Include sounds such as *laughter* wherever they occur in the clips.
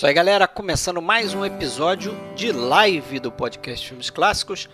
Isso aí, galera, começando mais um episódio de live do podcast Filmes Clássicos.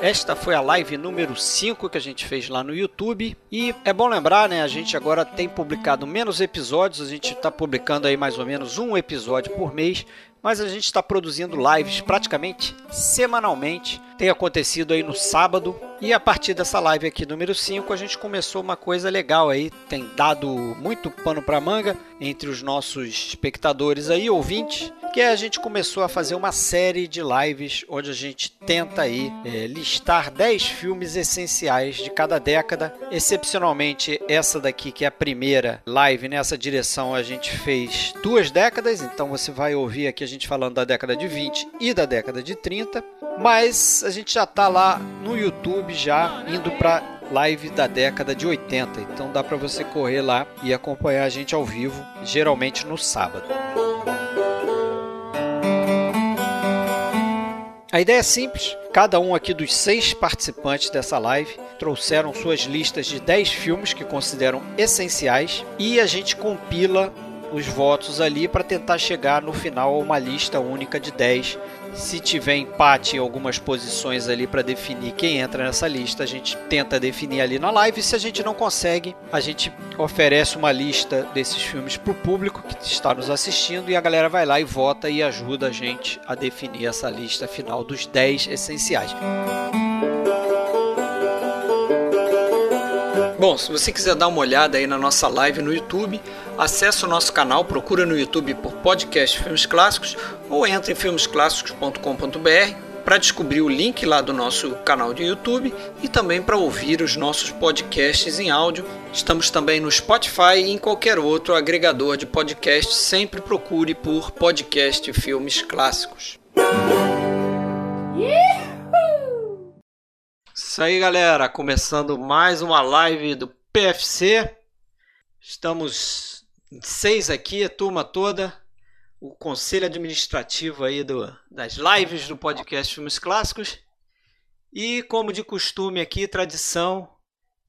Esta foi a live número 5 que a gente fez lá no YouTube. E é bom lembrar, né? A gente agora tem publicado menos episódios, a gente está publicando aí mais ou menos um episódio por mês mas a gente está produzindo lives praticamente semanalmente. Tem acontecido aí no sábado. E a partir dessa live aqui, número 5, a gente começou uma coisa legal aí. Tem dado muito pano para manga entre os nossos espectadores aí, ouvintes. Que a gente começou a fazer uma série de lives onde a gente tenta aí é, listar 10 filmes essenciais de cada década. Excepcionalmente, essa daqui, que é a primeira live nessa direção, a gente fez duas décadas. Então você vai ouvir aqui gente falando da década de 20 e da década de 30, mas a gente já está lá no YouTube já indo para live da década de 80. Então dá para você correr lá e acompanhar a gente ao vivo, geralmente no sábado. A ideia é simples. Cada um aqui dos seis participantes dessa live trouxeram suas listas de 10 filmes que consideram essenciais e a gente compila os votos ali para tentar chegar no final a uma lista única de 10. Se tiver empate em algumas posições ali para definir quem entra nessa lista, a gente tenta definir ali na live. Se a gente não consegue, a gente oferece uma lista desses filmes para o público que está nos assistindo e a galera vai lá e vota e ajuda a gente a definir essa lista final dos 10 essenciais. Bom, se você quiser dar uma olhada aí na nossa live no YouTube, acesse o nosso canal, procura no YouTube por podcast Filmes Clássicos ou entre em filmesclássicos.com.br para descobrir o link lá do nosso canal de YouTube e também para ouvir os nossos podcasts em áudio. Estamos também no Spotify e em qualquer outro agregador de podcast. Sempre procure por podcast Filmes Clássicos. Isso aí, galera. Começando mais uma live do PFC. Estamos seis aqui, turma toda. O conselho administrativo aí do, das lives do podcast Filmes Clássicos. E como de costume aqui, tradição,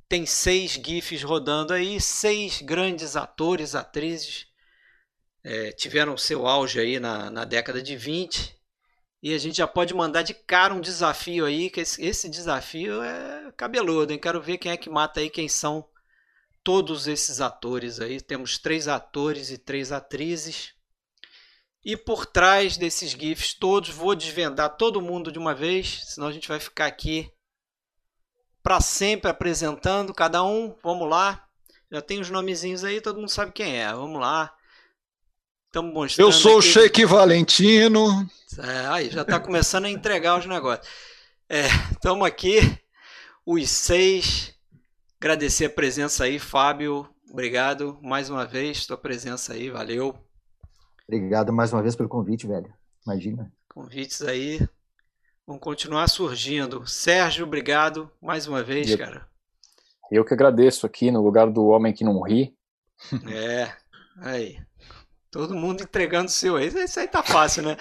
tem seis GIFs rodando aí, seis grandes atores, atrizes. É, tiveram seu auge aí na, na década de 20 e a gente já pode mandar de cara um desafio aí, que esse, esse desafio é cabeludo, hein? Quero ver quem é que mata aí, quem são todos esses atores aí. Temos três atores e três atrizes. E por trás desses GIFs todos, vou desvendar todo mundo de uma vez, senão a gente vai ficar aqui para sempre apresentando cada um. Vamos lá. Já tem os nomezinhos aí, todo mundo sabe quem é. Vamos lá. Estamos mostrando. Eu sou aqui... o Sheik Valentino. É, aí, já está começando a entregar os negócios. Estamos é, aqui, os seis. Agradecer a presença aí, Fábio. Obrigado mais uma vez, tua presença aí, valeu. Obrigado mais uma vez pelo convite, velho. Imagina. Convites aí vão continuar surgindo. Sérgio, obrigado mais uma vez, eu, cara. Eu que agradeço aqui no lugar do homem que não ri. *laughs* É, aí. Todo mundo entregando o seu. Isso aí tá fácil, né?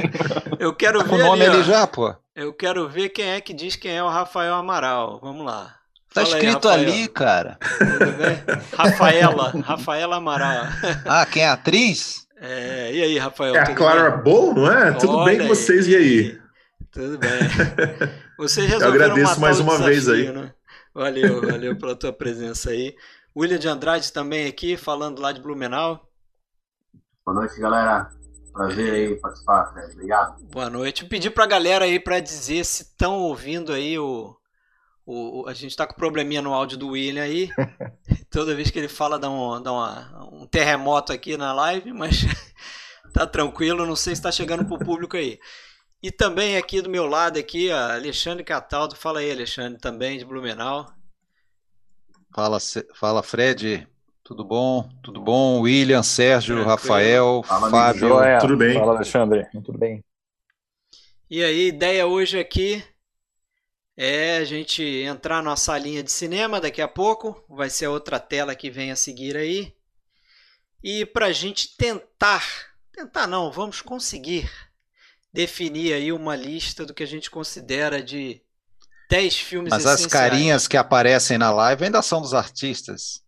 *laughs* Eu quero ver. o nome ali, ali já, pô. Eu quero ver quem é que diz quem é o Rafael Amaral. Vamos lá. Tá Fala escrito aí, ali, cara. Tudo *laughs* bem? Rafaela. Rafaela Amaral. *laughs* Ah, quem é a atriz? É, e aí, Rafael? É a Clara Bow, não é? Olha tudo bem com vocês, e aí? Tudo bem. *laughs* Vocês resolveram Eu agradeço mais uma desafio, vez aí. Né? Valeu, valeu pela tua presença aí. William de Andrade também aqui, falando lá de Blumenau. Boa noite, galera. Prazer aí participar, Fred. Obrigado. Boa noite. Pedir pra galera aí para dizer se estão ouvindo aí o, o, A gente tá com probleminha no áudio do William aí. *laughs* Toda vez que ele fala dá, um, dá uma, um terremoto aqui na live, mas *laughs* tá tranquilo. Não sei se está chegando pro público aí. E também aqui do meu lado aqui, Alexandre Cataldo. Fala aí, Alexandre, também de Blumenau. Fala, fala Fred. Tudo bom? Tudo bom? William, Sérgio, Rafael, Fala, Fábio. Tudo bem? Fala, Alexandre. Tudo bem? E aí, ideia hoje aqui é a gente entrar na salinha de cinema daqui a pouco. Vai ser a outra tela que vem a seguir aí. E para a gente tentar, tentar não, vamos conseguir definir aí uma lista do que a gente considera de 10 filmes Mas as carinhas que aparecem na live ainda são dos artistas.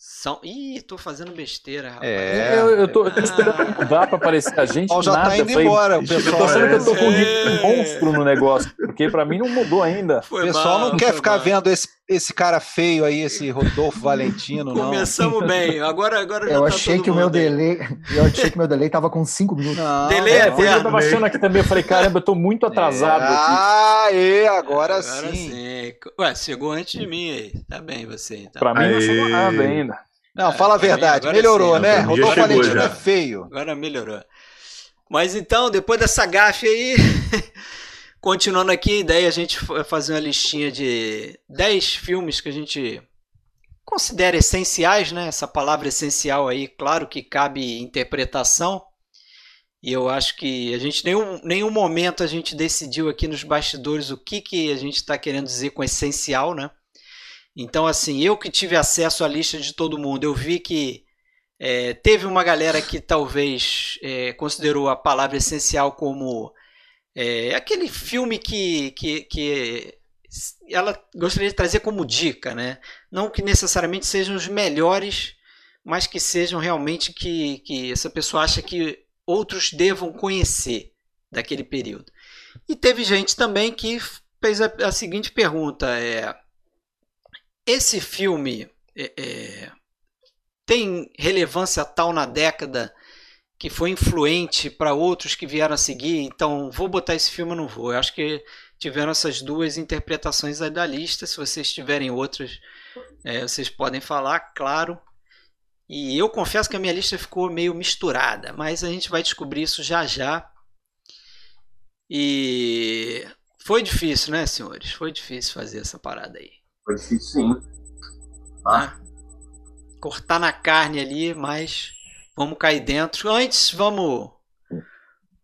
São... Ih, tô fazendo besteira, rapaz. É, eu, eu tô, tô esperando mudar pra aparecer a gente. já tá nada. tá indo falei, embora, o pessoal. Eu tô achando é, que eu tô com um é. monstro no negócio, porque pra mim não mudou ainda. Foi o pessoal mal, não quer ficar mal. vendo esse, esse cara feio aí, esse Rodolfo Valentino, não. Começamos bem, agora, agora eu tá achei que o meu delay, Eu achei que o meu delay tava com 5 minutos. Não, delay é, é eu tava achando aqui também, eu falei, caramba, eu tô muito atrasado. É. Ah, e agora, agora sim. sim. Ué, chegou antes de mim aí. Tá bem você, então. Pra mim não chegou nada ainda. Não, fala a verdade, melhorou, sim, né? Rodolfo Valentino é feio. Agora melhorou. Mas então, depois dessa gafe aí, *laughs* continuando aqui, a ideia é a gente fazer uma listinha de 10 filmes que a gente considera essenciais, né? Essa palavra essencial aí, claro que cabe interpretação. E eu acho que a gente nenhum, nenhum momento a gente decidiu aqui nos bastidores o que, que a gente está querendo dizer com essencial, né? Então, assim, eu que tive acesso à lista de todo mundo, eu vi que é, teve uma galera que talvez é, considerou a palavra essencial como é, aquele filme que, que, que ela gostaria de trazer como dica, né? Não que necessariamente sejam os melhores, mas que sejam realmente que, que essa pessoa acha que outros devam conhecer daquele período. E teve gente também que fez a, a seguinte pergunta: é, esse filme é, é, tem relevância tal na década que foi influente para outros que vieram a seguir, então vou botar esse filme ou não vou. Eu acho que tiveram essas duas interpretações aí da lista. Se vocês tiverem outras, é, vocês podem falar, claro. E eu confesso que a minha lista ficou meio misturada, mas a gente vai descobrir isso já já. E foi difícil, né, senhores? Foi difícil fazer essa parada aí. Foi difícil sim. Ah. Cortar na carne ali, mas vamos cair dentro. Antes, vamos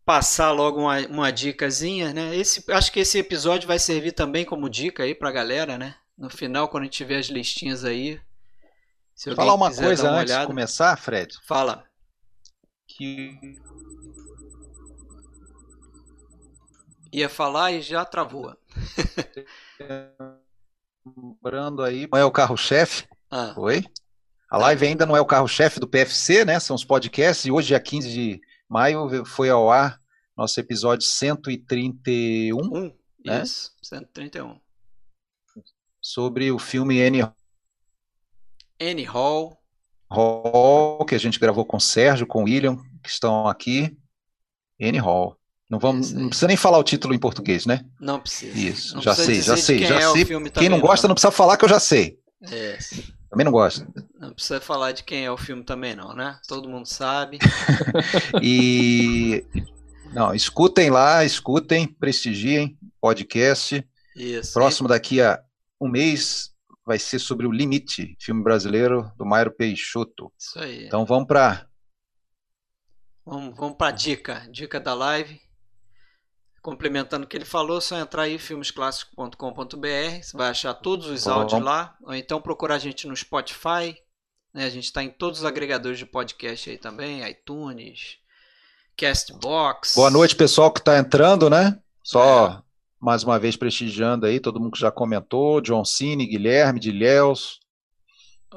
passar logo uma, uma dicasinha, né? Esse, acho que esse episódio vai servir também como dica aí pra galera, né? No final, quando a gente tiver as listinhas aí. Se Falar uma coisa uma antes olhada. de começar, Fred. Fala. Que ia falar e já travou. lembrando aí, é o carro-chefe. Ah. Oi? A live ainda não é o carro-chefe do PFC, né? São os podcasts. E hoje, dia 15 de maio, foi ao ar nosso episódio 131. Um, né? Isso, 131. Sobre o filme Annie, Annie Hall. Hall, que a gente gravou com o Sérgio, com o William, que estão aqui. Annie Hall. Não, vamos, não precisa nem falar o título em português, né? Não precisa. Isso, não já, precisa sei, já sei, já é sei. Quem não gosta não. não precisa falar que eu já sei. É. Também não gosto. Não precisa falar de quem é o filme também não, né? Todo mundo sabe. *laughs* e não, escutem lá, escutem, prestigiem podcast. Isso. Próximo daqui a um mês vai ser sobre o Limite, filme brasileiro do Mairo Peixoto. Isso aí. Então vamos para Vamos, vamos para dica, dica da live complementando o que ele falou, é só entrar aí filmesclássicos.com.br, você vai achar todos os áudios lá, ou então procurar a gente no Spotify, né? A gente está em todos os agregadores de podcast aí também, iTunes, Castbox. Boa noite, pessoal que está entrando, né? Só é. mais uma vez prestigiando aí, todo mundo que já comentou, John Cine, Guilherme, Dilhéus,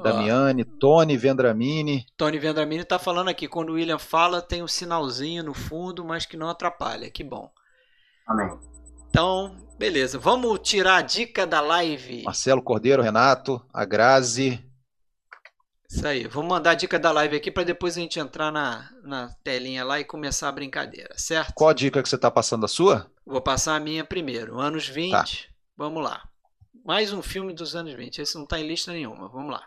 Damiane, Tony Vendramini. Tony Vendramini está falando aqui, quando o William fala, tem um sinalzinho no fundo, mas que não atrapalha. Que bom. Amém. Então, beleza. Vamos tirar a dica da live. Marcelo Cordeiro, Renato, a Grazi. Isso aí. Vamos mandar a dica da live aqui para depois a gente entrar na, na telinha lá e começar a brincadeira, certo? Qual a dica que você está passando a sua? Vou passar a minha primeiro. Anos 20. Tá. Vamos lá. Mais um filme dos anos 20. Esse não está em lista nenhuma. Vamos lá.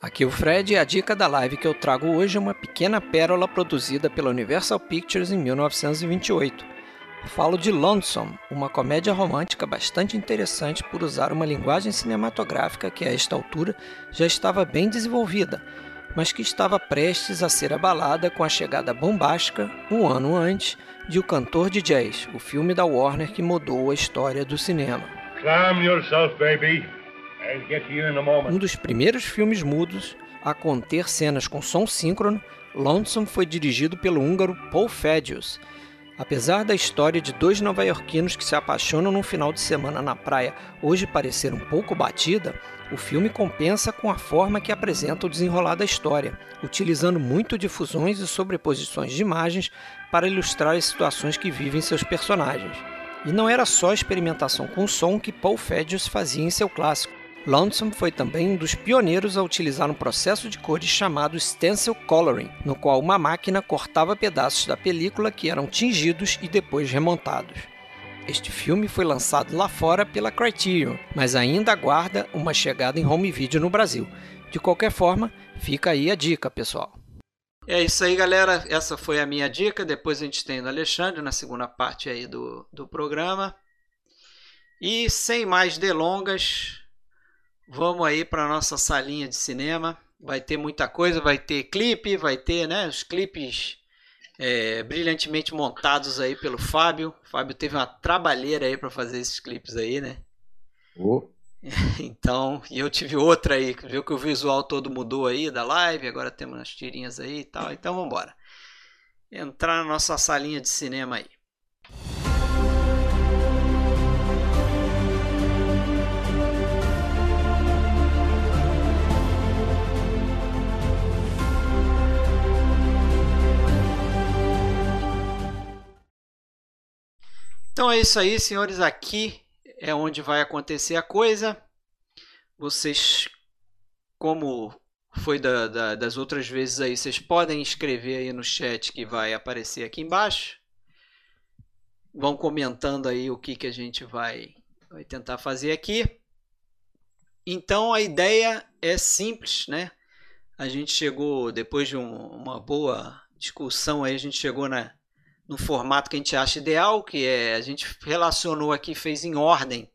Aqui o Fred e a dica da live que eu trago hoje é uma pequena pérola produzida pela Universal Pictures em 1928. Falo de Lonesome, uma comédia romântica bastante interessante por usar uma linguagem cinematográfica que a esta altura já estava bem desenvolvida, mas que estava prestes a ser abalada com a chegada bombástica, um ano antes, de O Cantor de Jazz, o filme da Warner que mudou a história do cinema. Yourself, um dos primeiros filmes mudos a conter cenas com som síncrono, Lonesome foi dirigido pelo húngaro Paul Fedius Apesar da história de dois nova-iorquinos que se apaixonam num final de semana na praia hoje parecer um pouco batida, o filme compensa com a forma que apresenta o desenrolar da história, utilizando muito de fusões e sobreposições de imagens para ilustrar as situações que vivem seus personagens. E não era só a experimentação com o som que Paul Fedius fazia em seu clássico. Lonesome foi também um dos pioneiros a utilizar um processo de cores chamado stencil coloring, no qual uma máquina cortava pedaços da película que eram tingidos e depois remontados. Este filme foi lançado lá fora pela Criterion, mas ainda aguarda uma chegada em home video no Brasil. De qualquer forma, fica aí a dica, pessoal. É isso aí, galera. Essa foi a minha dica. Depois a gente tem o Alexandre na segunda parte aí do, do programa. E sem mais delongas, Vamos aí para nossa salinha de cinema. Vai ter muita coisa, vai ter clipe, vai ter né, os clipes é, brilhantemente montados aí pelo Fábio. O Fábio teve uma trabalheira aí para fazer esses clipes aí, né? Oh. *laughs* Então, e eu tive outra aí, viu que o visual todo mudou aí da live, agora temos umas tirinhas aí e tal. Então vamos embora. Entrar na nossa salinha de cinema aí. Então é isso aí, senhores. Aqui é onde vai acontecer a coisa. Vocês, como foi da, da, das outras vezes aí, vocês podem escrever aí no chat que vai aparecer aqui embaixo. Vão comentando aí o que, que a gente vai, vai tentar fazer aqui. Então a ideia é simples, né? A gente chegou, depois de um, uma boa discussão aí, a gente chegou na, no formato que a gente acha ideal, que é a gente relacionou aqui, fez em ordem,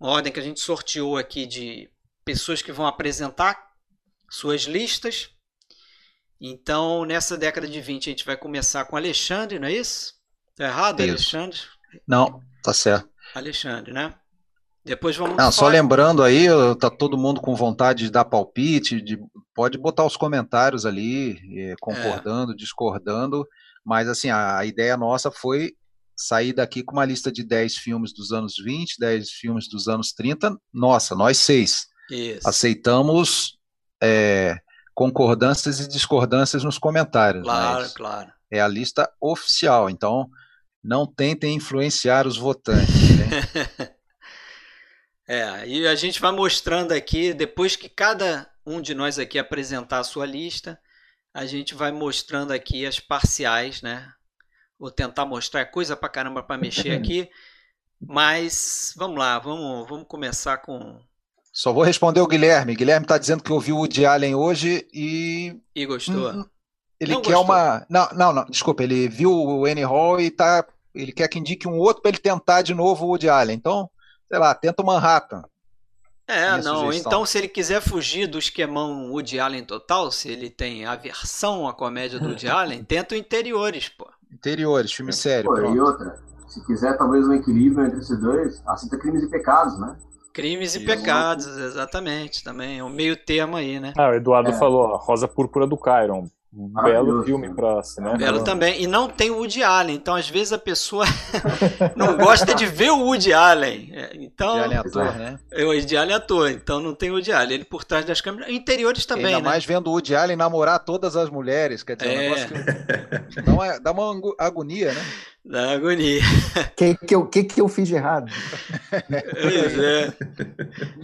uma ordem que a gente sorteou aqui de pessoas que vão apresentar suas listas. Então, nessa década de 20, a gente vai começar com Alexandre, não é isso? Tá errado, isso. Alexandre? Não, tá certo. Alexandre, né? Depois vamos. Não, só lembrando aí, tá todo mundo com vontade de dar palpite, de, pode botar os comentários ali, eh, concordando, é. discordando. Mas assim, a, a ideia nossa foi sair daqui com uma lista de 10 filmes dos anos 20, 10 filmes dos anos 30. Nossa, nós seis. Isso. Aceitamos é, concordâncias e discordâncias nos comentários. Claro, claro. É a lista oficial, então não tentem influenciar os votantes. Né? *laughs* é, e a gente vai mostrando aqui, depois que cada um de nós aqui apresentar a sua lista, a gente vai mostrando aqui as parciais, né? Vou tentar mostrar é coisa pra caramba para mexer *laughs* aqui, mas vamos lá, vamos, vamos começar com. Só vou responder o Guilherme. Guilherme está dizendo que ouviu o Woody Allen hoje e. E gostou? Hum, ele não quer gostou. uma. Não, não, não, desculpa, ele viu o Annie Hall e tá. Ele quer que indique um outro para ele tentar de novo o Woody Allen. Então, sei lá, tenta o Manhattan. É, não. Sugestão. Então, se ele quiser fugir do esquemão Woody Allen total, se ele tem aversão à comédia do Woody Allen, *laughs* tenta o Interiores, pô. Interiores, filme é. sério. Pô, e outra, se quiser talvez um equilíbrio entre esses dois, assista Crimes e Pecados, né? Crimes e, e Pecados, exatamente, também. É um meio termo aí, né? Ah, o Eduardo é. falou, Rosa Púrpura do Cairon. Um belo filme para cinema. Belo também. E não tem o Woody Allen. Então, às vezes, a pessoa *laughs* não gosta de ver o Woody Allen. É, então, Woody Allen é ator, né? O Woody Allen é ator. Então, não tem o Woody Allen. Ele por trás das câmeras. Interiores também, Ainda né? mais vendo o Woody Allen namorar todas as mulheres. Quer dizer, é. um negócio que dá uma, dá uma agonia, né? *laughs* Da agonia. O *laughs* que, que, eu, que, que eu fiz de errado? Pois é.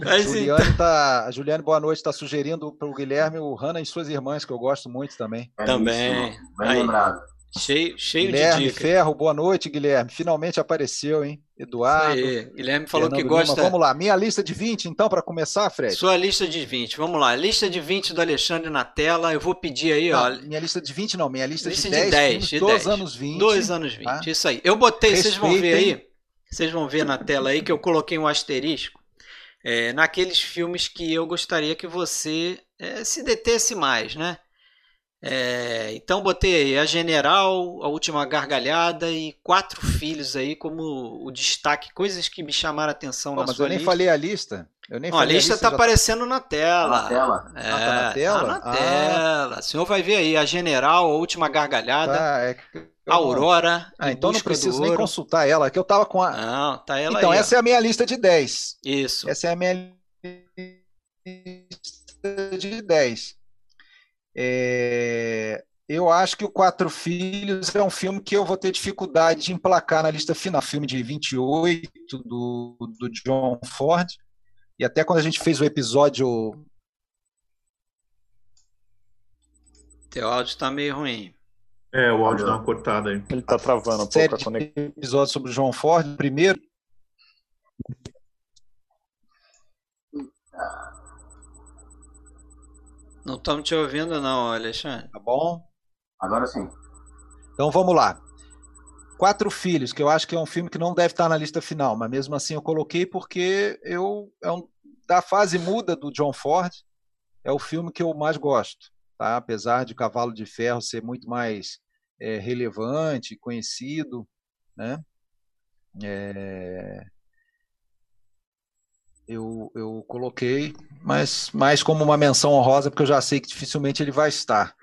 Mas, Juliane então... tá, a Juliane, boa noite, está sugerindo para o Guilherme o Hannah e suas irmãs, que eu gosto muito também. É também. Isso, bem lembrado. Cheio, cheio Guilherme de dica. Ferro, boa noite, Guilherme. Finalmente apareceu, hein? Eduardo. Guilherme falou Fernando que gosta. Lima. Vamos lá, minha lista de 20, então, para começar, Fred. Sua lista de 20, vamos lá. Lista de 20 do Alexandre na tela. Eu vou pedir aí, não, ó. Minha lista de 20 não, minha lista, lista de 10. De 10, de 10. anos 20. Dois anos 20, tá? isso aí. Eu botei, vocês vão ver aí. Vocês vão ver na tela aí que eu coloquei um asterisco é, naqueles filmes que eu gostaria que você é, se detesse mais, né? É, então botei aí a General, a Última Gargalhada e Quatro Filhos aí como o destaque, coisas que me chamaram a atenção Pô, na mas sua eu nem lista. falei a lista. Eu nem Não, a lista está aparecendo na tela. Tá na tela? É, ah, tá na tela? Tá na Ah. tela. O senhor vai ver aí a General, a Última Gargalhada, Tá, é que eu a Aurora. Ah, então não preciso nem consultar ela, que eu tava com a. Não, tá ela então, aí. essa é a minha lista de 10. ó. Isso. Essa é a minha lista de 10. É, Eu acho que o Quatro Filhos é um filme que eu vou ter dificuldade de emplacar na lista final. Filme de 28 do, do John Ford. E até quando a gente fez o episódio. Teu áudio tá meio ruim. É, o áudio dá uma cortada aí. Ele tá travando um pouco a conexão. episódios sobre o John Ford, primeiro. Não estamos te ouvindo não, Alexandre. Tá bom? Agora sim. Então vamos lá. Quatro Filhos, que eu acho que é um filme que não deve estar na lista final, mas mesmo assim eu coloquei porque eu é um, da fase muda do John Ford, é o filme que eu mais gosto, tá? Apesar de Cavalo de Ferro ser muito mais é, relevante, conhecido, né? É, eu, eu coloquei, mas mais como uma menção honrosa, porque eu já sei que dificilmente ele vai estar.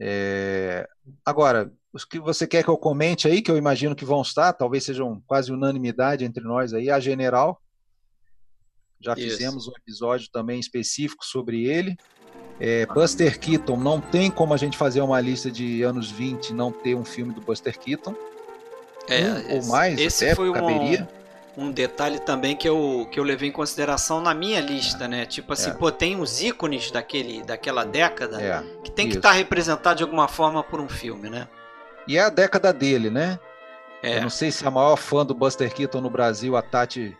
É, agora, os que você quer que eu comente aí, que eu imagino que vão estar, talvez sejam quase unanimidade entre nós aí, a General. Já Isso. fizemos um episódio também específico sobre ele. É, Buster Keaton, não tem como a gente fazer uma lista de anos 20 e não ter um filme do Buster Keaton. É, Um ou esse- mais, esse até, foi caberia. um detalhe também que eu, que eu levei em consideração na minha lista, né? Tipo assim, É. pô, tem os ícones daquele, daquela década É, que tem que estar representado de alguma forma por um filme, né? E é a década dele, né? É. Eu não sei se a maior fã do Buster Keaton no Brasil, a Tati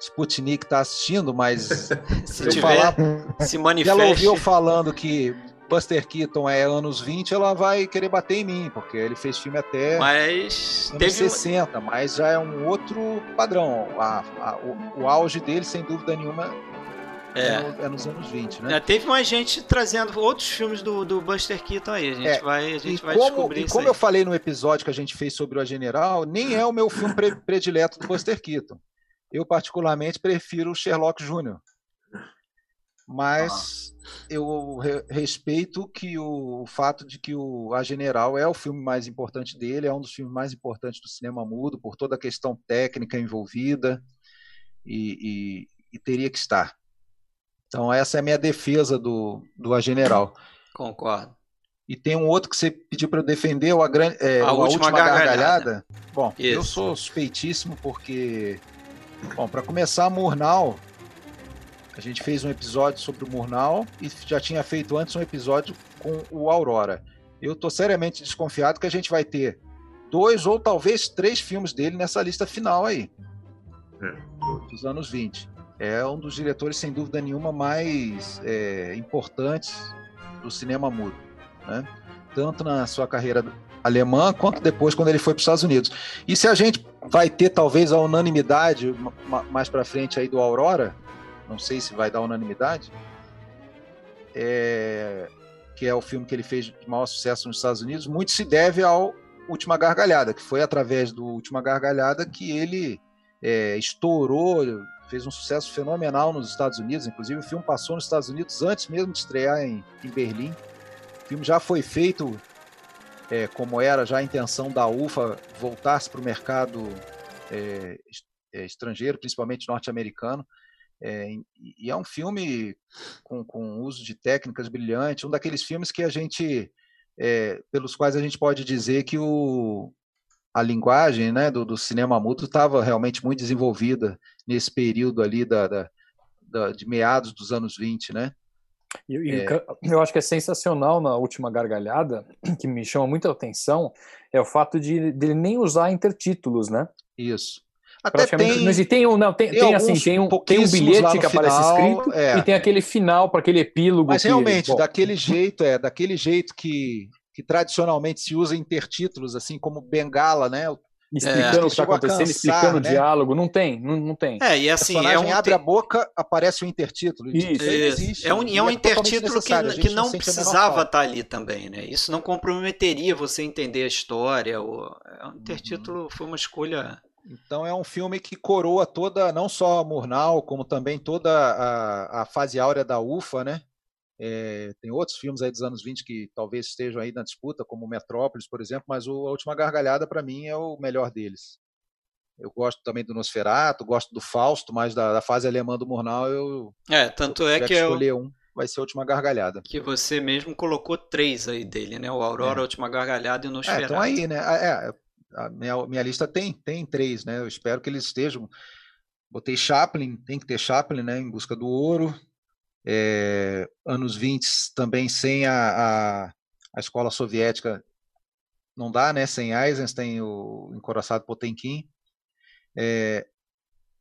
Sputnik, está assistindo, mas *laughs* Se tiver, falar se Se ela ouviu falando que Buster Keaton é anos 20, ela vai querer bater em mim, porque ele fez filme até Mas anos teve, um- 60, mas já é um outro padrão. A- a- o, o auge dele, sem dúvida nenhuma, é, é, é nos anos 20, né? É, teve mais gente trazendo outros filmes do, do Buster Keaton aí. A gente É, vai, a gente vai como, descobrir e isso como aí. eu falei no episódio que a gente fez sobre o A General, nem é o meu filme pre- *laughs* predileto do Buster Keaton. Eu, particularmente, prefiro o Sherlock Jr. Mas eu re- respeito que o, o fato de que o A General é o filme mais importante dele, é um dos filmes mais importantes do cinema mudo, por toda a questão técnica envolvida, e, e- e teria que estar. Então, essa é a minha defesa do, do A General. Concordo. E tem um outro que você pediu para eu defender, o a, gran- é, A Última última, Gargalhada. gargalhada. Bom, eu Isso. sou suspeitíssimo porque, bom, para começar, Murnau, a gente fez um episódio sobre o Murnau e já tinha feito antes um episódio com o Aurora. Eu tô seriamente desconfiado que a gente vai ter dois ou talvez três filmes dele nessa lista final aí, dos anos 20. É um dos diretores, sem dúvida nenhuma, mais é, importantes do cinema mudo né? tanto na sua carreira alemã quanto depois quando ele foi para os Estados Unidos. E se a gente vai ter talvez a unanimidade ma- ma- mais para frente aí do Aurora, não sei se vai dar unanimidade, é, que é o filme que ele fez de maior sucesso nos Estados Unidos, muito se deve ao Última Gargalhada, que foi através do Última Gargalhada que ele é, estourou, fez um sucesso fenomenal nos Estados Unidos, inclusive o filme passou nos Estados Unidos antes mesmo de estrear em, em Berlim. O filme já foi feito é, como era já a intenção da UFA voltar-se para o mercado é, é, estrangeiro, principalmente norte-americano. É, e- é um filme com, com uso de técnicas brilhantes, um daqueles filmes que a gente, é, pelos quais a gente pode dizer que o, a linguagem né, do, do cinema mudo estava realmente muito desenvolvida nesse período ali da, da- da- de meados dos anos 20, né? E, É. eu acho que é sensacional na última gargalhada, *clears throat* que me chama muita atenção, é o fato de dele nem usar intertítulos, né? Isso. Até tem, não existe. Tem um, não, tem, tem tem, assim, tem um, tem um bilhete que aparece final, escrito é. e tem aquele final para aquele epílogo. Mas que- realmente, bom, daquele jeito, é, daquele jeito que, que tradicionalmente se usa intertítulos, assim como Bengala, né? explicando é, o que está acontecendo, cansar, explicando né? o diálogo. Não tem, não, não tem. É, e assim, é um abre te... a boca, aparece o intertítulo. Isso, isso. Existe, é um, é um é intertítulo que, que não precisava estar tá ali também, né? Isso não comprometeria você entender a história. O, é um intertítulo uhum. foi uma escolha. Então é um filme que coroa toda, não só a Murnau, como também toda a, a fase áurea da UFA, né? É, tem outros filmes aí dos anos 20 que talvez estejam aí na disputa, como Metrópolis, por exemplo, mas o A Última Gargalhada, para mim, é o melhor deles. Eu gosto também do Nosferatu, gosto do Fausto, mas da, da fase alemã do Murnau eu. É, tanto é que. escolher eu... um, vai ser a Última Gargalhada. Que você mesmo colocou três aí dele, né? O Aurora, é. a Última Gargalhada e o Nosferatu. É, então aí, né? É, a minha, minha lista tem, tem três, né? Eu espero que eles estejam. Botei Chaplin, tem que ter Chaplin, né? Em busca do ouro é, anos 20 também sem a, a, a, escola soviética não dá, né? Sem Eisenstein, o encoraçado Potemkin. É,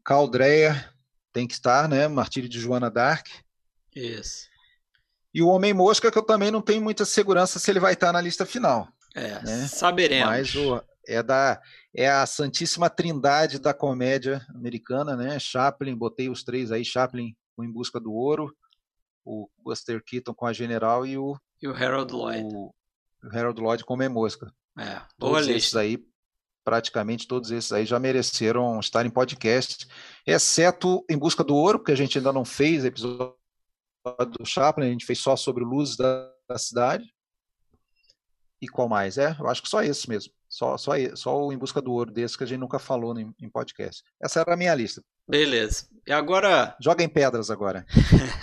Caldreia tem que estar, né? Martírio de Joana d'Arc. Isso. E o Homem Mosca, que eu também não tenho muita segurança se ele vai estar na lista final. É, né? saberemos. Mas o, é, da, é a santíssima trindade da comédia americana, né? Chaplin, botei os três aí, Chaplin Em Busca do Ouro, o Buster Keaton com a General e o, e o Harold Lloyd. O, o Harold Lloyd com a Mosca. É, todos esses aí, praticamente todos esses aí já mereceram estar em podcast, exceto Em Busca do Ouro, que a gente ainda não fez episódio do Chaplin, a gente fez só sobre Luzes da, da Cidade. E qual mais? É, eu acho que só esse mesmo. Só, só, só o Em Busca do Ouro desse que a gente nunca falou em, em podcast. Essa era a minha lista. Beleza. E agora. Joga em pedras agora.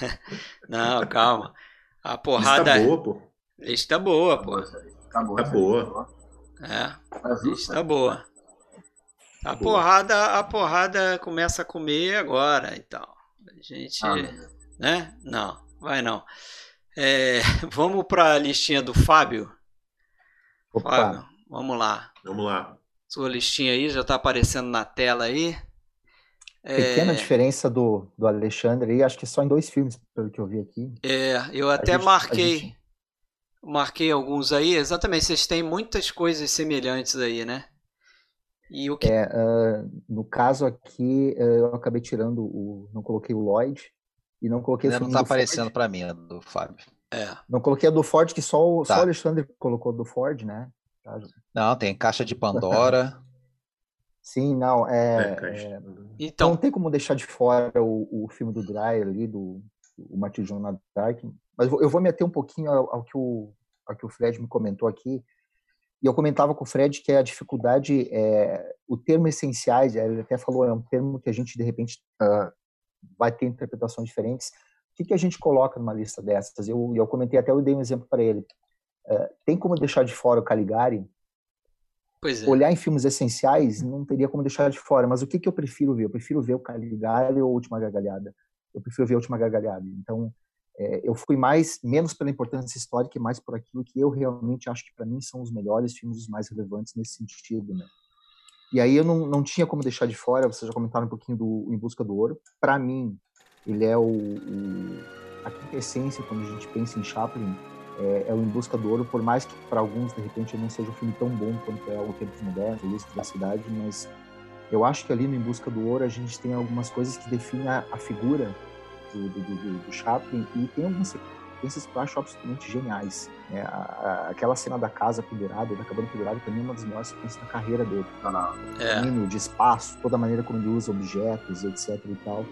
*laughs* Não, calma. A porrada. Lista boa, pô. Lista boa, pô. Tá boa. Tá boa. É. Lista boa. A boa. porrada, a porrada começa a comer agora e tal. A gente. Ah, né? Não, vai não. É, *laughs* vamos para a listinha do Fábio. Opa. Fábio, vamos lá. Vamos lá. Sua listinha aí já está aparecendo na tela aí. Pequena é... diferença do, do Alexandre aí, acho que só em dois filmes, pelo que eu vi aqui. É, eu até gente, marquei. Gente... Marquei alguns aí, exatamente. Vocês têm muitas coisas semelhantes aí, né? E o que... É, uh, no caso aqui, uh, eu acabei tirando o. Não coloquei o Lloyd e não coloquei Ainda o. Não tá aparecendo para mim a do Fábio. É. Não coloquei a do Ford, que só o, tá. só o Alexandre colocou do Ford, né? Não, tem Caixa de Pandora. *laughs* Sim, não, é, é, é, então não tem como deixar de fora o, o filme do Dreyer ali, do o Martin John Dark, mas eu vou me ater um pouquinho ao, ao, que o, ao que o Fred me comentou aqui, e eu comentava com o Fred que a dificuldade, é, o termo essenciais, ele até falou, é um termo que a gente, de repente, uh, vai ter interpretações diferentes, o que, que a gente coloca numa lista dessas? Eu, eu comentei até, eu dei um exemplo para ele, uh, tem como deixar de fora o Caligari? É. Olhar em filmes essenciais não teria como deixar de fora, mas o que, que eu prefiro ver? Eu prefiro ver o Caligari ou a Última Gargalhada? Eu prefiro ver a Última Gargalhada. Então, é, eu fui mais, menos pela importância histórica e mais por aquilo que eu realmente acho que para mim são os melhores filmes, os mais relevantes nesse sentido, né? E aí eu não, não tinha como deixar de fora, vocês já comentaram um pouquinho do Em Busca do Ouro. Para mim, ele é o, o a quintessência quando a gente pensa em Chaplin, é, é, o Em Busca do Ouro, por mais que para alguns, de repente, não seja um filme tão bom quanto é o Tempos Modernos, o Lúcio da Cidade, mas eu acho que ali no Em Busca do Ouro a gente tem algumas coisas que definem a, a figura do, do, do, do, Chaplin e tem algumas sequências que eu acho absolutamente geniais. Né? A, a, aquela cena da casa pendurada, da cabana pendurada, também é uma das melhores sequências da carreira dele. É. de espaço, toda a maneira como ele usa objetos, etc e tal.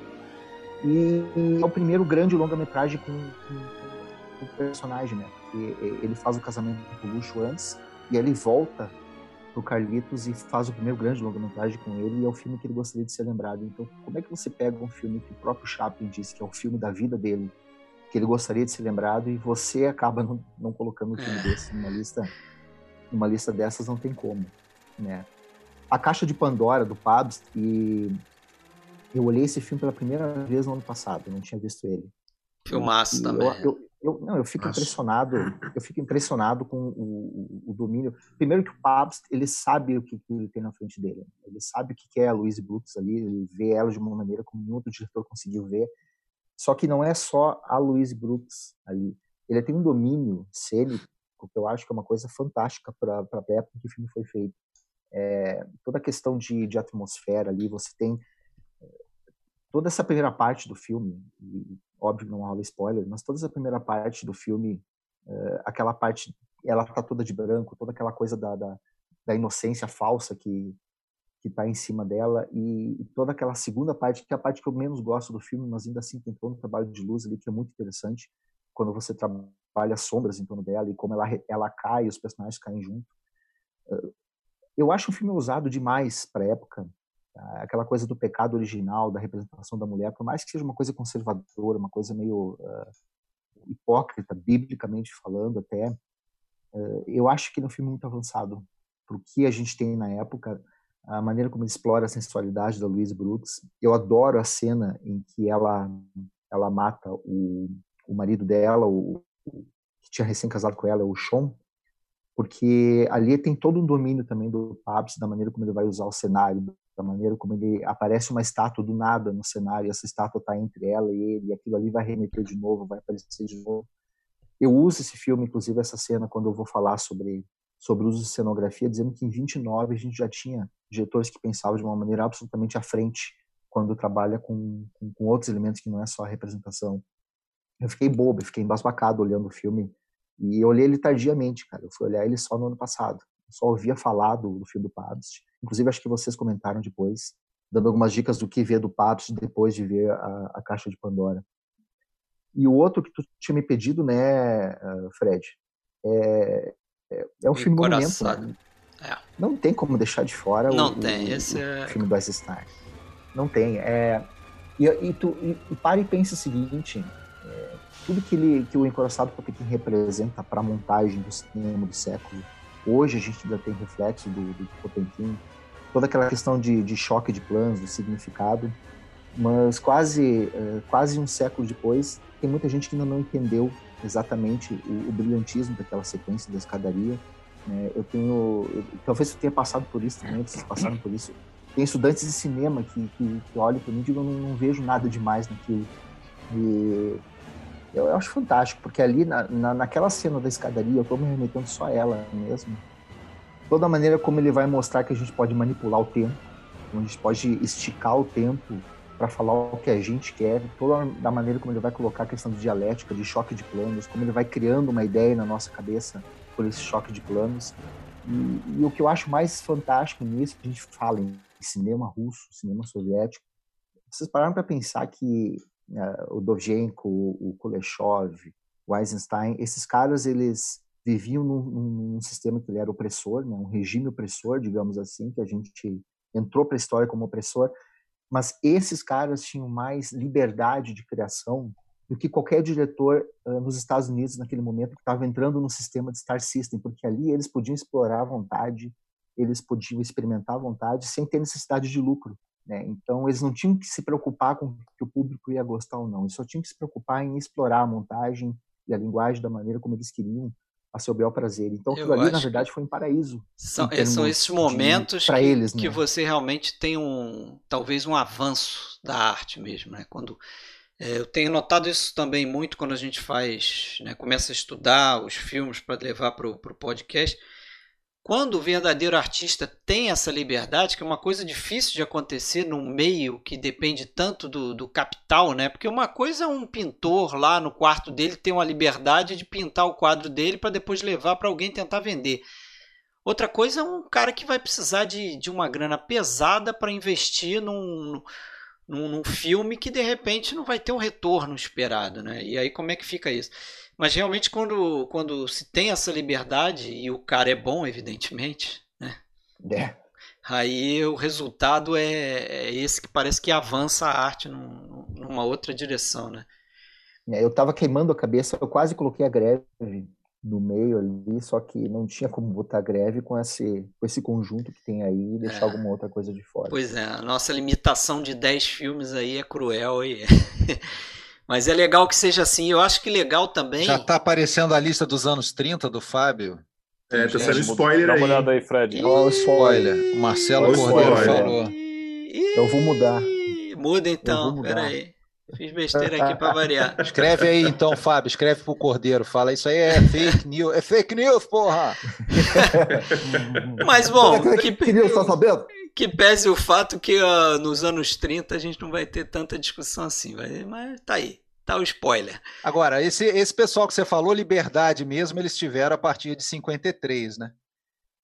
E, e é o primeiro grande longa-metragem com, com o personagem, né? Porque ele faz o casamento com o Luxo antes e ele volta pro Carlitos e faz o primeiro grande longa-metragem com ele e é o filme que ele gostaria de ser lembrado. Então, como é que você pega um filme que o próprio Chaplin disse que é o filme da vida dele, que ele gostaria de ser lembrado e você acaba não, não colocando um filme é. desse numa lista, numa lista dessas não tem como, né? A Caixa de Pandora do Pabst e eu olhei esse filme pela primeira vez no ano passado, eu não tinha visto ele. Filmaço também. Eu, eu, eu, não, eu fico Nossa. impressionado, eu fico impressionado com o, o, o, domínio. Primeiro que o Pabst, ele sabe o que, que, ele tem na frente dele. Ele sabe o que é a Louise Brooks ali, ele vê ela de uma maneira como nenhum outro diretor conseguiu ver. Só que não é só a Louise Brooks ali. Ele tem um domínio cênico que eu acho que é uma coisa fantástica para a época que o filme foi feito. É, toda a questão de, de atmosfera ali, você tem toda essa primeira parte do filme, e, óbvio não rola spoiler, mas toda essa primeira parte do filme, é, aquela parte, ela tá toda de branco, toda aquela coisa da, da, da inocência falsa que que está em cima dela e, e, toda aquela segunda parte que é a parte que eu menos gosto do filme, mas ainda assim tem todo um trabalho de luz ali que é muito interessante quando você trabalha as sombras em torno dela e como ela ela cai, os personagens caem junto. Eu acho o filme usado demais para época aquela coisa do pecado original, da representação da mulher, por mais que seja uma coisa conservadora, uma coisa meio uh, hipócrita, biblicamente falando até, uh, eu acho que é um filme muito avançado para o que a gente tem na época, a maneira como ele explora a sensualidade da Louise Brooks. Eu adoro a cena em que ela ela mata o, o marido dela, o, o que tinha recém casado com ela, o Sean, porque ali tem todo um domínio também do Pabst, da maneira como ele vai usar o cenário, da maneira como ele aparece uma estátua do nada no cenário, essa estátua está entre ela e ele, e aquilo ali vai remeter de novo, vai aparecer de novo. Eu uso esse filme, inclusive essa cena, quando eu vou falar sobre sobre o uso de cenografia, dizendo que em 29 a gente já tinha diretores que pensavam de uma maneira absolutamente à frente quando trabalha com, com, com outros elementos que não é só a representação. Eu fiquei bobo, fiquei embasbacado olhando o filme e eu olhei ele tardiamente, cara. Eu fui olhar ele só no ano passado. Só ouvia falar do, do filme do Pabst. Inclusive, acho que vocês comentaram depois, dando algumas dicas do que ver do Pabst depois de ver a, a Caixa de Pandora. E o outro que tu tinha me pedido, né, eh, Fred, é, é, é um filme monumento. Né? É. Não tem como deixar de fora não o, tem. Esse o é... filme do Eisenstein. Não tem. É, e, e, tu, e, e para e pensa o seguinte: é, tudo que, ele, que o Encoraçado Potemkin representa para a montagem do cinema do século, hoje a gente ainda tem reflexo do, do Potemkin, toda aquela questão de, de choque de planos, do significado, mas quase, é, quase um século depois, tem muita gente que ainda não entendeu exatamente o, o brilhantismo daquela sequência da escadaria. Né? Eu tenho, talvez eu tenha passado por isso também, vocês passaram por isso. Tem estudantes de cinema que, que, que olham para mim e digam, não, não, vejo nada demais naquilo. E eu, acho fantástico, porque ali na, na, naquela cena da escadaria, eu estou me remetendo só a ela mesmo. Toda a maneira como ele vai mostrar que a gente pode manipular o tempo, a gente pode esticar o tempo para falar o que a gente quer, toda da maneira como ele vai colocar a questão de dialética, de choque de planos, como ele vai criando uma ideia na nossa cabeça por esse choque de planos. E, e o que eu acho mais fantástico nisso, a gente fala em cinema russo, cinema soviético, vocês pararam para pensar que o Dovzhenko, o Kuleshov, o Eisenstein, esses caras, eles viviam num, num, sistema que ele era opressor, né, um regime opressor, digamos assim, que a gente entrou para a história como opressor, mas esses caras tinham mais liberdade de criação do que qualquer diretor uh, nos Estados Unidos naquele momento que estava entrando no sistema de Star System, porque ali eles podiam explorar à vontade, eles podiam experimentar à vontade sem ter necessidade de lucro. Né? Então eles não tinham que se preocupar com que o público ia gostar ou não, eles só tinham que se preocupar em explorar a montagem e a linguagem da maneira como eles queriam a seu bel prazer. Então, aquilo ali, na verdade, foi um paraíso. São, são esses momentos que, eles, que né? você realmente tem um, talvez um avanço da arte mesmo, né? Quando é, eu tenho notado isso também muito quando a gente faz, né, começa a estudar os filmes para levar para o podcast quando o verdadeiro artista tem essa liberdade, que é uma coisa difícil de acontecer num meio que depende tanto do, do, capital, né? Porque uma coisa é um pintor lá no quarto dele ter uma liberdade de pintar o quadro dele para depois levar para alguém tentar vender. Outra coisa é um cara que vai precisar de, de uma grana pesada para investir num, num, num filme que de repente não vai ter um retorno esperado, né? E aí como é que fica isso? Mas realmente quando, quando se tem essa liberdade e o cara é bom, evidentemente, né? É. Aí o resultado é, é esse que parece que avança a arte num, numa outra direção, né? É, eu estava queimando a cabeça, eu quase coloquei a greve no meio ali, só que não tinha como botar greve com esse, com esse conjunto que tem aí e deixar é. alguma outra coisa de fora. Pois é, a nossa limitação de 10 filmes aí é cruel e Mas é legal que seja assim. Eu acho que legal também. Já está aparecendo a lista dos anos 30 do Fábio. É, tá sendo spoiler aí. Dá uma olhada aí, Fred. Olha o spoiler. O Marcelo Cordeiro falou. Eu vou mudar. Muda então, peraí. Fiz besteira aqui para variar. *laughs* Escreve aí então, Fábio, escreve pro Cordeiro. Fala, isso aí é fake news. É fake news, porra! *laughs* Mas bom, que, que, news, tá sabendo? que pese o fato que uh, nos anos 30 a gente não vai ter tanta discussão assim, vai, mas tá aí. Tá o spoiler. Agora, esse, esse pessoal que você falou, liberdade mesmo, eles tiveram a partir de 53, né?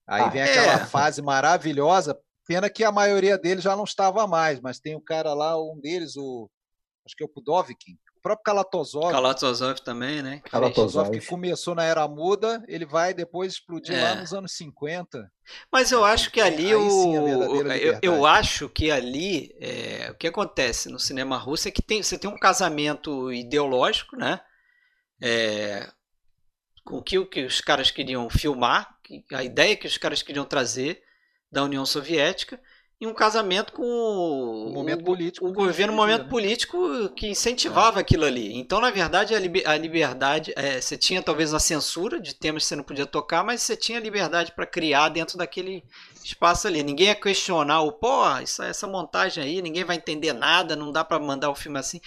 Aí ah, vem aquela é. fase maravilhosa. Pena que a maioria deles já não estava mais, mas tem o cara lá, um deles, o acho que é o Pudovkin, o próprio Kalatozov. Kalatozov também, né? Kalatozov que começou na era muda, ele vai depois explodir é. lá nos anos 50. Mas eu acho que ali o, eu, eu, acho que ali é, o que acontece no cinema russo é que tem, você tem um casamento ideológico, né? É, com o que, o que os caras queriam filmar, a ideia que os caras queriam trazer da União Soviética em um casamento com o, momento político, o governo, um momento né? político que incentivava é. aquilo ali. Então, na verdade, a, liberdade, é, você tinha talvez uma censura de temas que você não podia tocar, mas você tinha liberdade para criar dentro daquele espaço ali. Ninguém ia questionar o, pô, essa, essa montagem aí, ninguém vai entender nada, não dá para mandar o filme assim.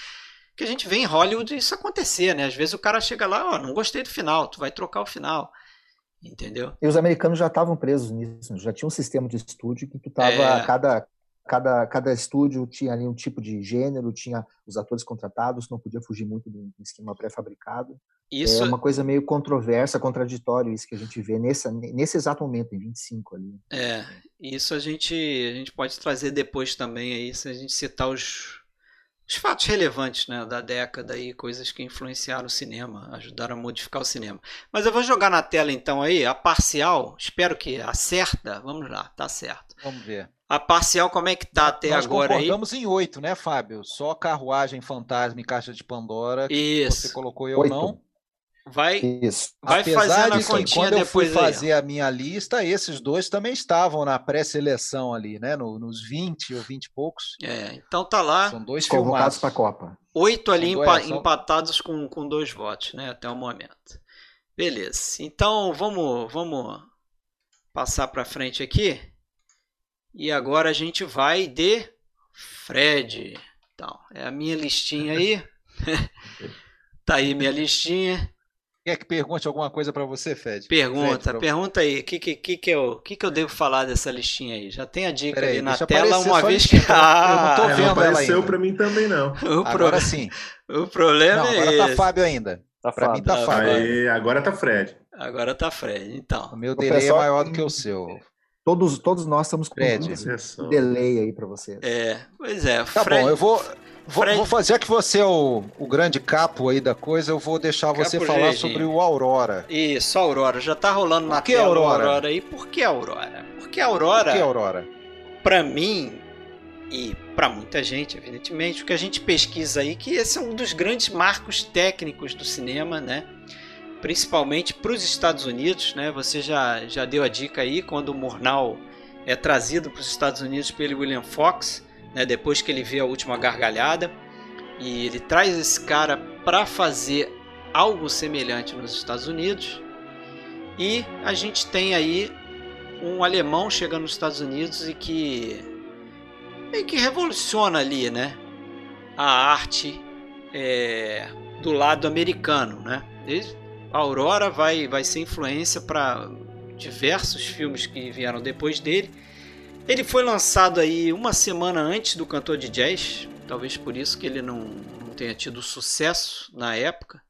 Que a gente vê em Hollywood isso acontecer, né? Às vezes o cara chega lá, ó, oh, não gostei do final, tu vai trocar o final. Entendeu? E os americanos já estavam presos nisso, já tinha um sistema de estúdio que tu tava, é... cada, cada, cada estúdio tinha ali um tipo de gênero, tinha os atores contratados, não podia fugir muito do esquema pré-fabricado. Isso... É uma coisa meio controversa, contraditório isso que a gente vê nessa, nesse exato momento, em 25 ali. É, isso a gente, a gente pode trazer depois também aí, se a gente citar os, os fatos relevantes né, da década e coisas que influenciaram o cinema, ajudaram a modificar o cinema. Mas eu vou jogar na tela então aí a parcial, espero que acerta. Vamos lá, tá certo. Vamos ver. A parcial como é que tá até Nós agora aí? Nós em oito, né, Fábio? Só carruagem, fantasma e caixa de Pandora. Isso. Você colocou eu oito. não. Vai, Isso. vai Apesar fazendo de que, quando eu fui fazer a minha lista, esses dois também estavam na pré-seleção ali, né? No, nos 20 ou 20 e poucos. É, então tá lá. São dois convocados para a Copa. Oito ali empa empatados com, com dois votos, né? Até o momento. Beleza. Então vamos, vamos passar para frente aqui. E agora a gente vai de Fred. Então, é a minha listinha aí. *laughs* tá aí minha listinha. Quer que pergunte alguma coisa para você, Fed? Pergunta, Fed, pergunta aí. O que, que, que, que, eu, que, que eu devo falar dessa listinha aí? Já tem a dica Pera aí, na tela uma vez que. Ah, eu não tô vendo não apareceu para mim também, não. *laughs* O agora pro... sim. O problema não, é. Agora tá Fábio ainda. Tá para mim tá, tá Fábio. Aí, agora tá Fred. Agora tá Fred. Então. O meu delay é maior do que o seu. Todos, todos nós estamos com Fred. um delay aí para vocês. É, pois é. Tá Fred... bom, eu vou. Vou, vou, fazer que você é o, o, grande capo aí da coisa, eu vou deixar capo você falar sobre o Aurora. Isso, Aurora. Já tá rolando na Por que tela Aurora? Aurora aí. Por que Aurora? Porque Aurora. Por que Aurora? Pra mim, e para muita gente, evidentemente, o que a gente pesquisa aí, que esse é um dos grandes marcos técnicos do cinema, né? Principalmente para os Estados Unidos, né? Você já, já deu a dica aí quando o Murnau é trazido para os Estados Unidos pelo William Fox né, depois que ele vê a última gargalhada, e ele traz esse cara para fazer algo semelhante nos Estados Unidos. E a gente tem aí um alemão chegando nos Estados Unidos e que meio que revoluciona ali, né, a arte é, do lado americano, né? A Aurora vai vai ser influência para diversos filmes que vieram depois dele ele foi lançado aí uma semana antes do cantor de jazz, talvez por isso que ele não, não tenha tido sucesso na época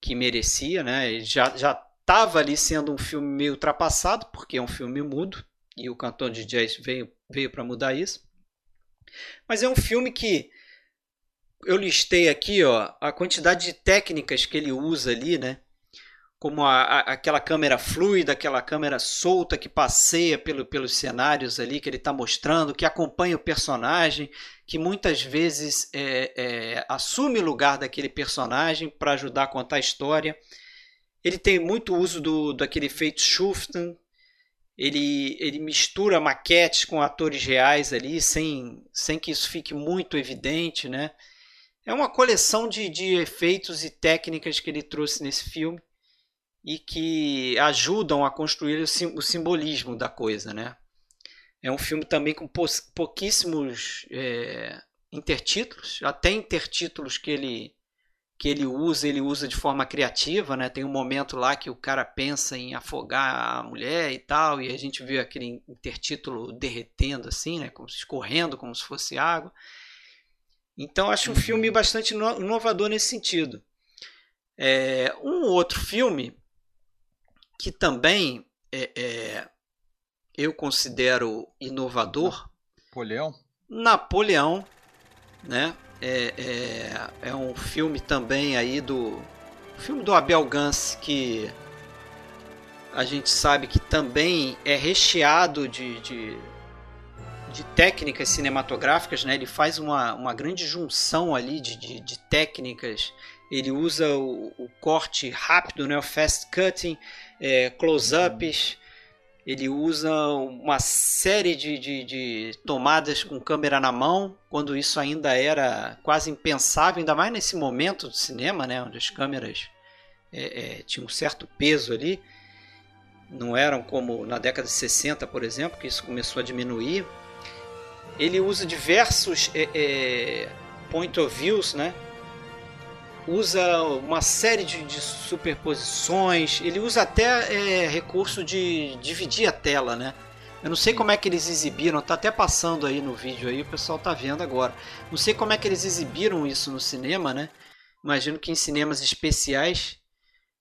que merecia, né? Já já estava ali sendo um filme meio ultrapassado porque é um filme mudo e o cantor de jazz veio veio para mudar isso. Mas é um filme que eu listei aqui, ó, a quantidade de técnicas que ele usa ali, né? Como a, a, aquela câmera fluida, aquela câmera solta que passeia pelo, pelos cenários ali que ele está mostrando, que acompanha o personagem, que muitas vezes é, é, assume o lugar daquele personagem para ajudar a contar a história. Ele tem muito uso do, daquele efeito Schuften, ele, ele mistura maquetes com atores reais ali, sem, sem que isso fique muito evidente, né? É uma coleção de, de efeitos e técnicas que ele trouxe nesse filme e que ajudam a construir o simbolismo da coisa, né? É um filme também com pouquíssimos é, intertítulos, até intertítulos que ele que ele usa, ele usa de forma criativa, né? Tem um momento lá que o cara pensa em afogar a mulher e tal, e a gente vê aquele intertítulo derretendo assim, né? Como escorrendo, como se fosse água. Então acho um uhum. filme bastante inovador nesse sentido. É, um outro filme que também é, é, eu considero inovador. Napoleão. Napoleão, né? É, é, é, um filme também aí do filme do Abel Gance que a gente sabe que também é recheado de, de, de técnicas cinematográficas, né? Ele faz uma, uma grande junção ali de, de, de técnicas. Ele usa o, o, corte rápido, né? O fast cutting, é, close-ups, ele usa uma série de, de, de, tomadas com câmera na mão, quando isso ainda era quase impensável, ainda mais nesse momento do cinema, né, onde as câmeras é, é, tinham um certo peso ali. Não eram como na década de 60, por exemplo, que isso começou a diminuir. Ele usa diversos é, é point of views, né? Usa uma série de, de superposições, ele usa até é, recurso de dividir a tela, né? Eu não sei como é que eles exibiram, tá até passando aí no vídeo aí, o pessoal tá vendo agora. Não sei como é que eles exibiram isso no cinema, né? Imagino que em cinemas especiais,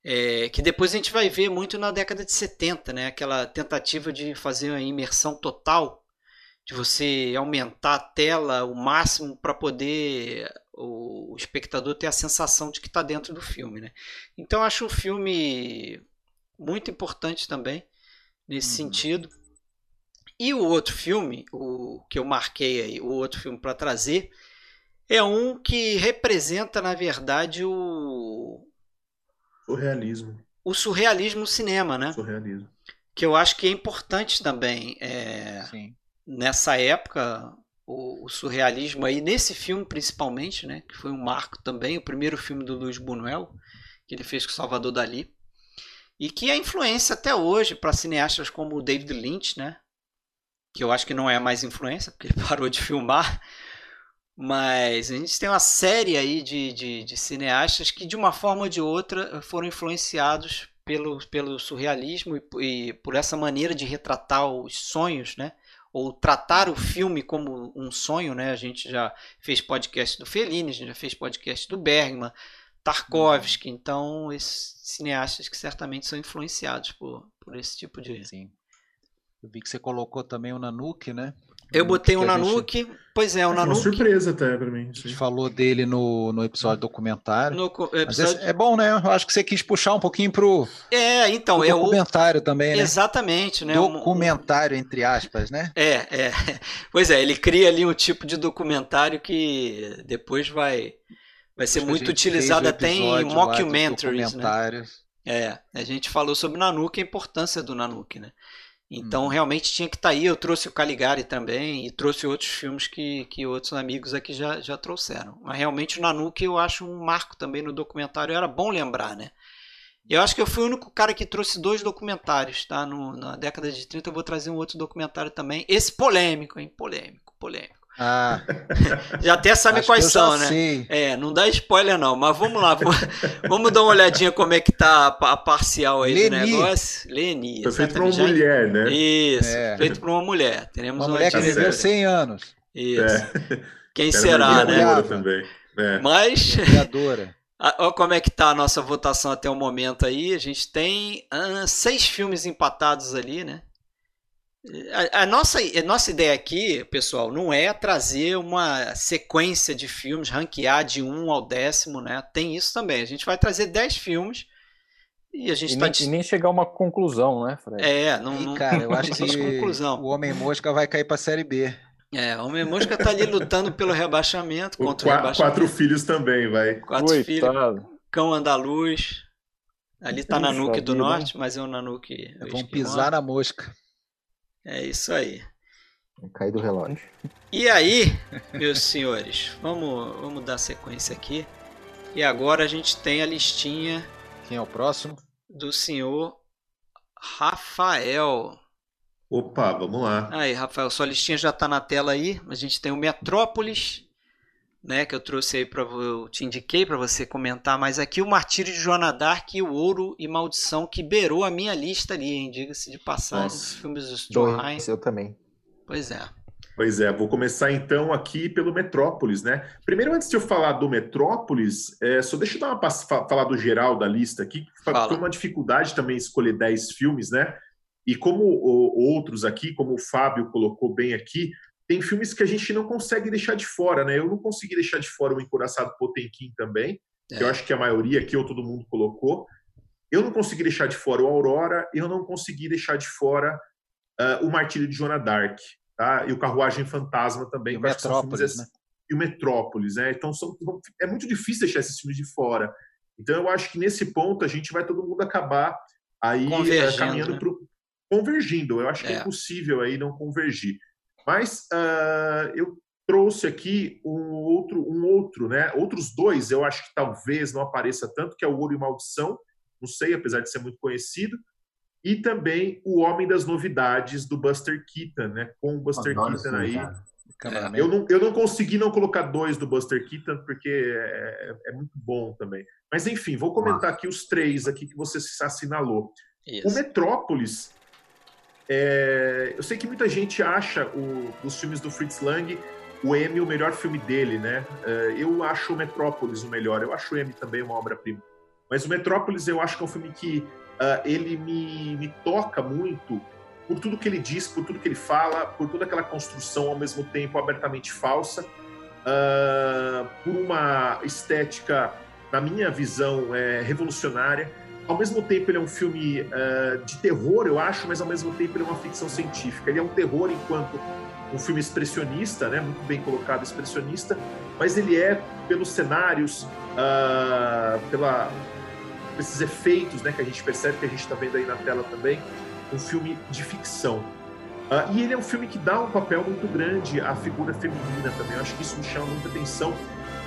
é, que depois a gente vai ver muito na década de 70, né? Aquela tentativa de fazer uma imersão total, de você aumentar a tela o máximo para poder o espectador ter a sensação de que está dentro do filme. Né? Então acho um filme muito importante também nesse uhum. sentido. E o outro filme, o que eu marquei aí, o outro filme para trazer, é um que representa, na verdade, o. Surrealismo. O surrealismo no cinema, né? Surrealismo. Que eu acho que é importante também. É... Nessa época, o, o, surrealismo aí nesse filme principalmente, né, que foi um marco também, o primeiro filme do Luiz Buñuel, que ele fez com Salvador Dali, e que é influência até hoje para cineastas como o David Lynch, né, que eu acho que não é mais influência, porque ele *laughs* parou de filmar, mas a gente tem uma série aí de, de, de cineastas que de uma forma ou de outra foram influenciados pelo, pelo surrealismo e, e por essa maneira de retratar os sonhos, né, ou tratar o filme como um sonho, né? A gente já fez podcast do Fellini, a gente já fez podcast do Bergman, Tarkovsky, então esses cineastas que certamente são influenciados por, por esse tipo de... Sim. Eu vi que você colocou também o Nanuque, né? Eu botei o Nanuque, gente... pois é, o Nanuque. Uma surpresa até para mim. A gente falou dele no, no episódio documentário. No episódio... É, é, bom, né? Eu acho que você quis puxar um pouquinho pro, é, então, pro é documentário o... também, né? Exatamente, né? Documentário, entre aspas, né? É, é. *laughs* Pois é, ele cria ali um tipo de documentário que depois vai, vai ser muito utilizado até em mockumentaries, né? É, a gente falou sobre o Nanuque, a importância do Nanuque, né? Então, hum. realmente tinha que estar tá aí. Eu trouxe o Caligari também e trouxe outros filmes que, que outros amigos aqui já, já trouxeram. Mas realmente o Nanuque eu acho um marco também no documentário. Era bom lembrar, né? Eu acho que eu fui o único cara que trouxe dois documentários, tá? No, na década de 30 eu vou trazer um outro documentário também. Esse polêmico, hein? Polêmico, polêmico. Ah. *laughs* Já até sabe quais são, né? Sei. É, não dá spoiler não, mas vamos lá, vamos, dar uma olhadinha como é que tá a, parcial aí Leni. do negócio. Leni. Foi feito por uma mulher, né? Isso, é. feito por uma mulher. Teremos uma, uma mulher que viveu 100 anos. Isso. É. Quem será, né? Também. É. Mas... Olha *laughs* como é que tá a nossa votação até o momento aí. A gente tem uh, seis filmes empatados ali, né? A, a, nossa, a nossa ideia aqui, pessoal, não é trazer uma sequência de filmes, ranquear de 1 ao décimo, né? Tem isso também. A gente vai trazer 10 filmes e a gente e, tá... nem, e nem chegar a uma conclusão, né, Fred? É, não, não, cara, eu *laughs* acho que conclusão. o Homem-Mosca vai cair para a Série B. É, o Homem-Mosca tá ali lutando pelo rebaixamento, contra o, o rebaixamento. Quatro filhos também, vai. Quatro Coitado. filhos. Cão Andaluz. Ali tá Nanuque do Norte, mas é o Nanuque. Vão pisar na mosca. É isso aí. Cair do relógio. E aí, meus senhores, vamos, vamos dar sequência aqui. E agora a gente tem a listinha. Quem é o próximo? Do senhor Rafael. Opa, vamos lá. Aí, Rafael, sua listinha já está na tela aí. A gente tem o Metrópolis, né, que eu trouxe aí para eu te indiquei para você comentar, mas aqui o Martírio de Joana Dark e o Ouro e Maldição que beirou a minha lista ali, hein, diga-se de passagem, os filmes do Stroheim. Eu também. Pois é. Pois é, vou começar então aqui pelo Metrópolis, né? Primeiro, antes de eu falar do Metrópolis, é, só deixa eu dar uma falar do geral da lista aqui, Fala. foi uma dificuldade também escolher 10 filmes, né? E como o, outros aqui, como o Fábio colocou bem aqui, tem filmes que a gente não consegue deixar de fora, né? Eu não consegui deixar de fora o Encoraçado Potemkin também, é. que eu acho que a maioria aqui, ou todo mundo colocou. Eu não consegui deixar de fora o Aurora, eu não consegui deixar de fora uh, o Martírio de Joana Dark, tá? E o Carruagem Fantasma também. E o Metrópolis, né? E o Metrópolis, né? Então são, é muito difícil deixar esses filmes de fora. Então eu acho que nesse ponto a gente vai todo mundo acabar aí uh, caminhando né? para convergindo. Eu acho que é. é possível aí não convergir. Mas uh, eu trouxe aqui um outro, um outro, né? Outros dois, eu acho que talvez não apareça tanto, que é o Ouro e Maldição, não sei, apesar de ser muito conhecido, e também o Homem das Novidades do Buster Keaton, né? Com o Buster Adoro Keaton aí. É, eu, não, eu não consegui não colocar dois do Buster Keaton, porque é, é muito bom também. Mas enfim, vou comentar aqui os três aqui que você assinalou. Isso. O Metrópolis é, eu sei que muita gente acha o, os filmes do Fritz Lang o M o melhor filme dele, né? É, eu acho o Metrópolis o melhor. Eu acho o M também uma obra-prima. Mas o Metrópolis eu acho que é um filme que uh, ele me, me toca muito por tudo que ele diz, por tudo que ele fala, por toda aquela construção ao mesmo tempo abertamente falsa, uh, por uma estética, na minha visão, é, revolucionária ao mesmo tempo ele é um filme uh, de terror, eu acho, mas ao mesmo tempo ele é uma ficção científica. Ele é um terror enquanto um filme expressionista, né, muito bem colocado, expressionista, mas ele é pelos cenários, uh, pela esses efeitos, né, que a gente percebe que a gente está vendo aí na tela também, um filme de ficção. Uh, e ele é um filme que dá um papel muito grande à figura feminina também. Eu acho que isso me chama muita atenção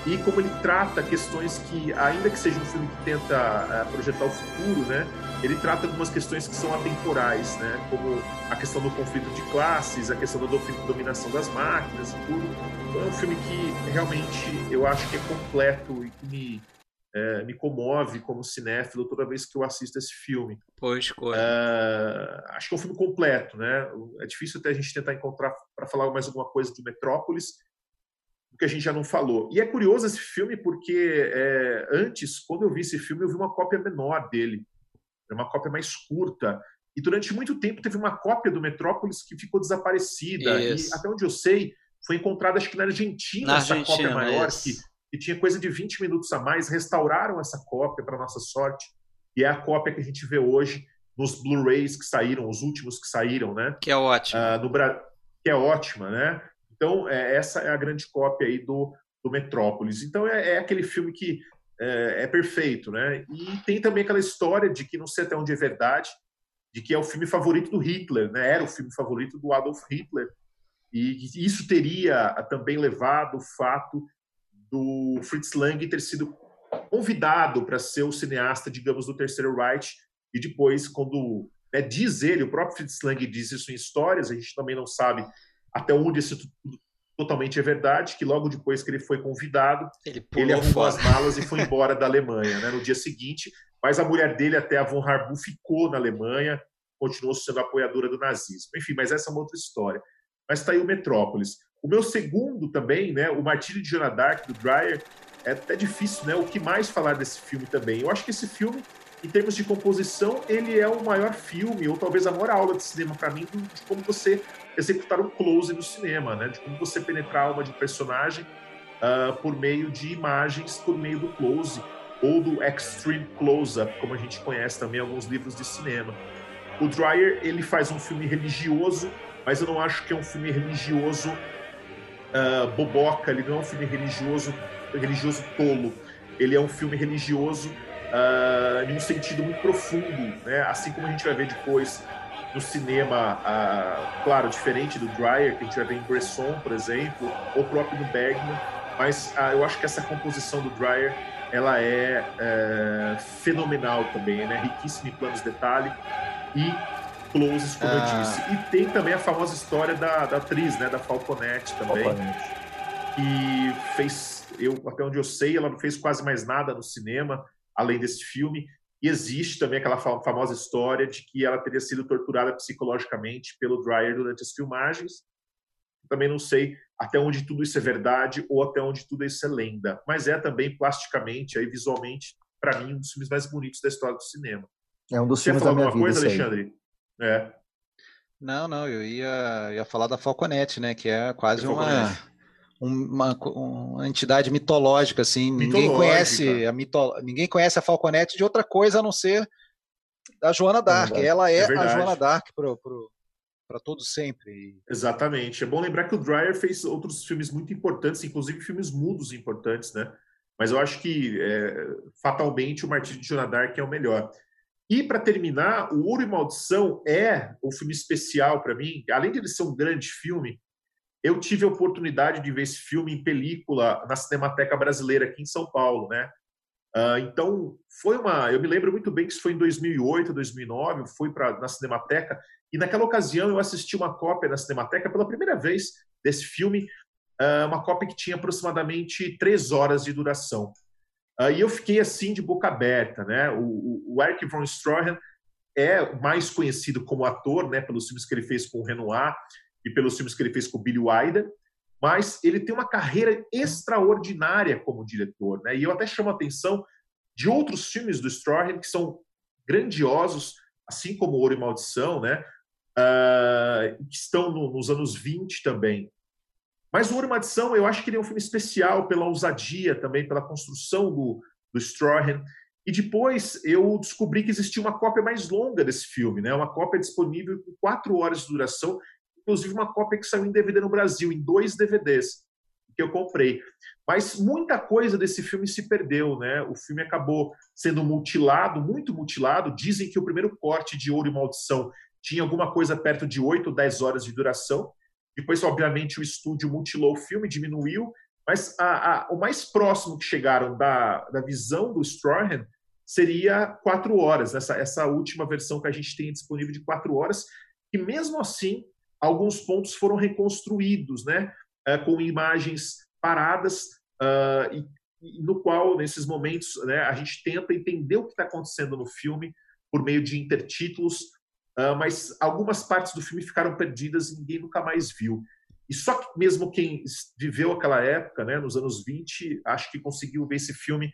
e como ele trata questões que, ainda que seja um filme que tenta uh, projetar o futuro, né, ele trata algumas questões que são atemporais, né, como a questão do conflito de classes, a questão da dominação das máquinas e tudo. Então é um filme que realmente eu acho que é completo e que me, é, me comove como cinéfilo toda vez que eu assisto esse filme. Pois, coisa. É, acho que é um filme completo, né? É difícil até a gente tentar encontrar para falar mais alguma coisa de Metrópolis, que a gente já não falou. E é curioso esse filme porque é, antes, quando eu vi esse filme, eu vi uma cópia menor dele, uma cópia mais curta. E durante muito tempo teve uma cópia do Metrópolis que ficou desaparecida. Isso. E até onde eu sei, foi encontrada acho que na Argentina na essa Argentina, cópia maior, que, que, tinha coisa de 20 minutos a mais. Restauraram essa cópia, para nossa sorte. E é a cópia que a gente vê hoje nos Blu-rays que saíram, os últimos que saíram, né? Que é ótimo. Uh, no Bra... Que é ótima, né? Então, é, essa é a grande cópia aí do, do Metrópolis. Então, é, é aquele filme que é, é, perfeito, né? E tem também aquela história de que não sei até onde é verdade, de que é o filme favorito do Hitler, né? Era o filme favorito do Adolf Hitler. E isso teria também levado o fato do Fritz Lang ter sido convidado para ser o cineasta, digamos, do Terceiro Reich, e depois, quando né, diz ele, o próprio Fritz Lang diz isso em histórias, a gente também não sabe até onde isso totalmente é verdade, que logo depois que ele foi convidado, ele, ele arrumou fora. as malas e foi embora da Alemanha, né, no dia seguinte, mas a mulher dele, até a von Harbu, ficou na Alemanha, continuou sendo apoiadora do nazismo. Enfim, mas essa é uma outra história. Mas está aí o Metrópolis. O meu segundo também, né, o Martírio de Joana Dark, do Dreyer, é até difícil, né, o que mais falar desse filme também. Eu acho que esse filme, em termos de composição, ele é o maior filme, ou talvez a maior aula de cinema para mim, de como você executar um close no cinema, né? De como você penetrar a alma de personagem uh, por meio de imagens, por meio do close ou do extreme close-up, como a gente conhece também alguns livros de cinema. O Dreyer ele faz um filme religioso, mas eu não acho que é um filme religioso uh, boboca. Ele não é um filme religioso religioso tolo. Ele é um filme religioso uh, em um sentido muito profundo, né? Assim como a gente vai ver depois no cinema, uh, claro, diferente do Dreyer, que a gente vai ver em Bresson, por exemplo, ou próprio do Bergman, mas uh, eu acho que essa composição do Dreyer ela é, é fenomenal também, né? riquíssima em planos de detalhe e closes, como ah. eu disse. E tem também a famosa história da, da atriz, né? da Falconete também, Falconete. que fez eu, até onde eu sei, ela não fez quase mais nada no cinema, além desse filme. E existe também aquela famosa história de que ela teria sido torturada psicologicamente pelo Dreyer durante as filmagens. Também não sei até onde tudo isso é verdade ou até onde tudo isso é lenda. Mas é também plasticamente, aí visualmente, para mim, um dos filmes mais bonitos da história do cinema. É um dos Você filmes da minha vida. Coisa, Alexandre? É. Não, não, eu ia, ia falar da Falconete, né? Que é quase uma, uma, uma, entidade mitológica, assim. Ninguém conhece a mito, ninguém conhece a Falconete de outra coisa a não ser da Joana Dark. É Ela é, é a Joana Dark para todos sempre. Exatamente. É bom lembrar que o Dreyer fez outros filmes muito importantes, inclusive filmes mudos importantes, né? Mas eu acho que é, fatalmente o Martírio de Joana Dark é o melhor. E para terminar, o Ouro e Maldição é o filme especial para mim. Além de ele ser um grande filme, eu tive a oportunidade de ver esse filme em película na Cinemateca Brasileira aqui em São Paulo, né? Uh, então foi uma, eu me lembro muito bem que isso foi em 2008, 2009, fui para na Cinemateca e naquela ocasião eu assisti uma cópia na Cinemateca pela primeira vez desse filme, uh, uma cópia que tinha aproximadamente três horas de duração. Uh, e eu fiquei assim de boca aberta, né? O, o, Eric von Stroheim é mais conhecido como ator, né, pelos filmes que ele fez com o Renoir e pelos filmes que ele fez com o Billy Wilder, mas ele tem uma carreira extraordinária como diretor, né? E eu até chamo a atenção de outros filmes do Stroheim que são grandiosos, assim como Ouro e Maldição, né? Uh, que estão no, nos anos 20 também. Mas o Ouro e Maldição, eu acho que ele é um filme especial pela ousadia também, pela construção do, do. E depois eu descobri que existia uma cópia mais longa desse filme, né? uma cópia disponível com quatro horas de duração, inclusive uma cópia que saiu em DVD no Brasil, em dois DVDs que eu comprei. Mas muita coisa desse filme se perdeu, né? O filme acabou sendo mutilado, muito mutilado. Dizem que o primeiro corte de Ouro e Maldição tinha alguma coisa perto de 8 ou 10 horas de duração. Depois, obviamente, o estúdio mutilou o filme, diminuiu, mas a, a, o mais próximo que chegaram da, da visão do Strawhan seria quatro horas, essa, essa última versão que a gente tem disponível de quatro horas, e mesmo assim, alguns pontos foram reconstruídos, né, é, com imagens paradas, uh, e, e, no qual, nesses momentos, né, a gente tenta entender o que está acontecendo no filme por meio de intertítulos, Uh, mas algumas partes do filme ficaram perdidas e ninguém nunca mais viu. E só que mesmo quem viveu aquela época, né, nos anos 20, acho que conseguiu ver esse filme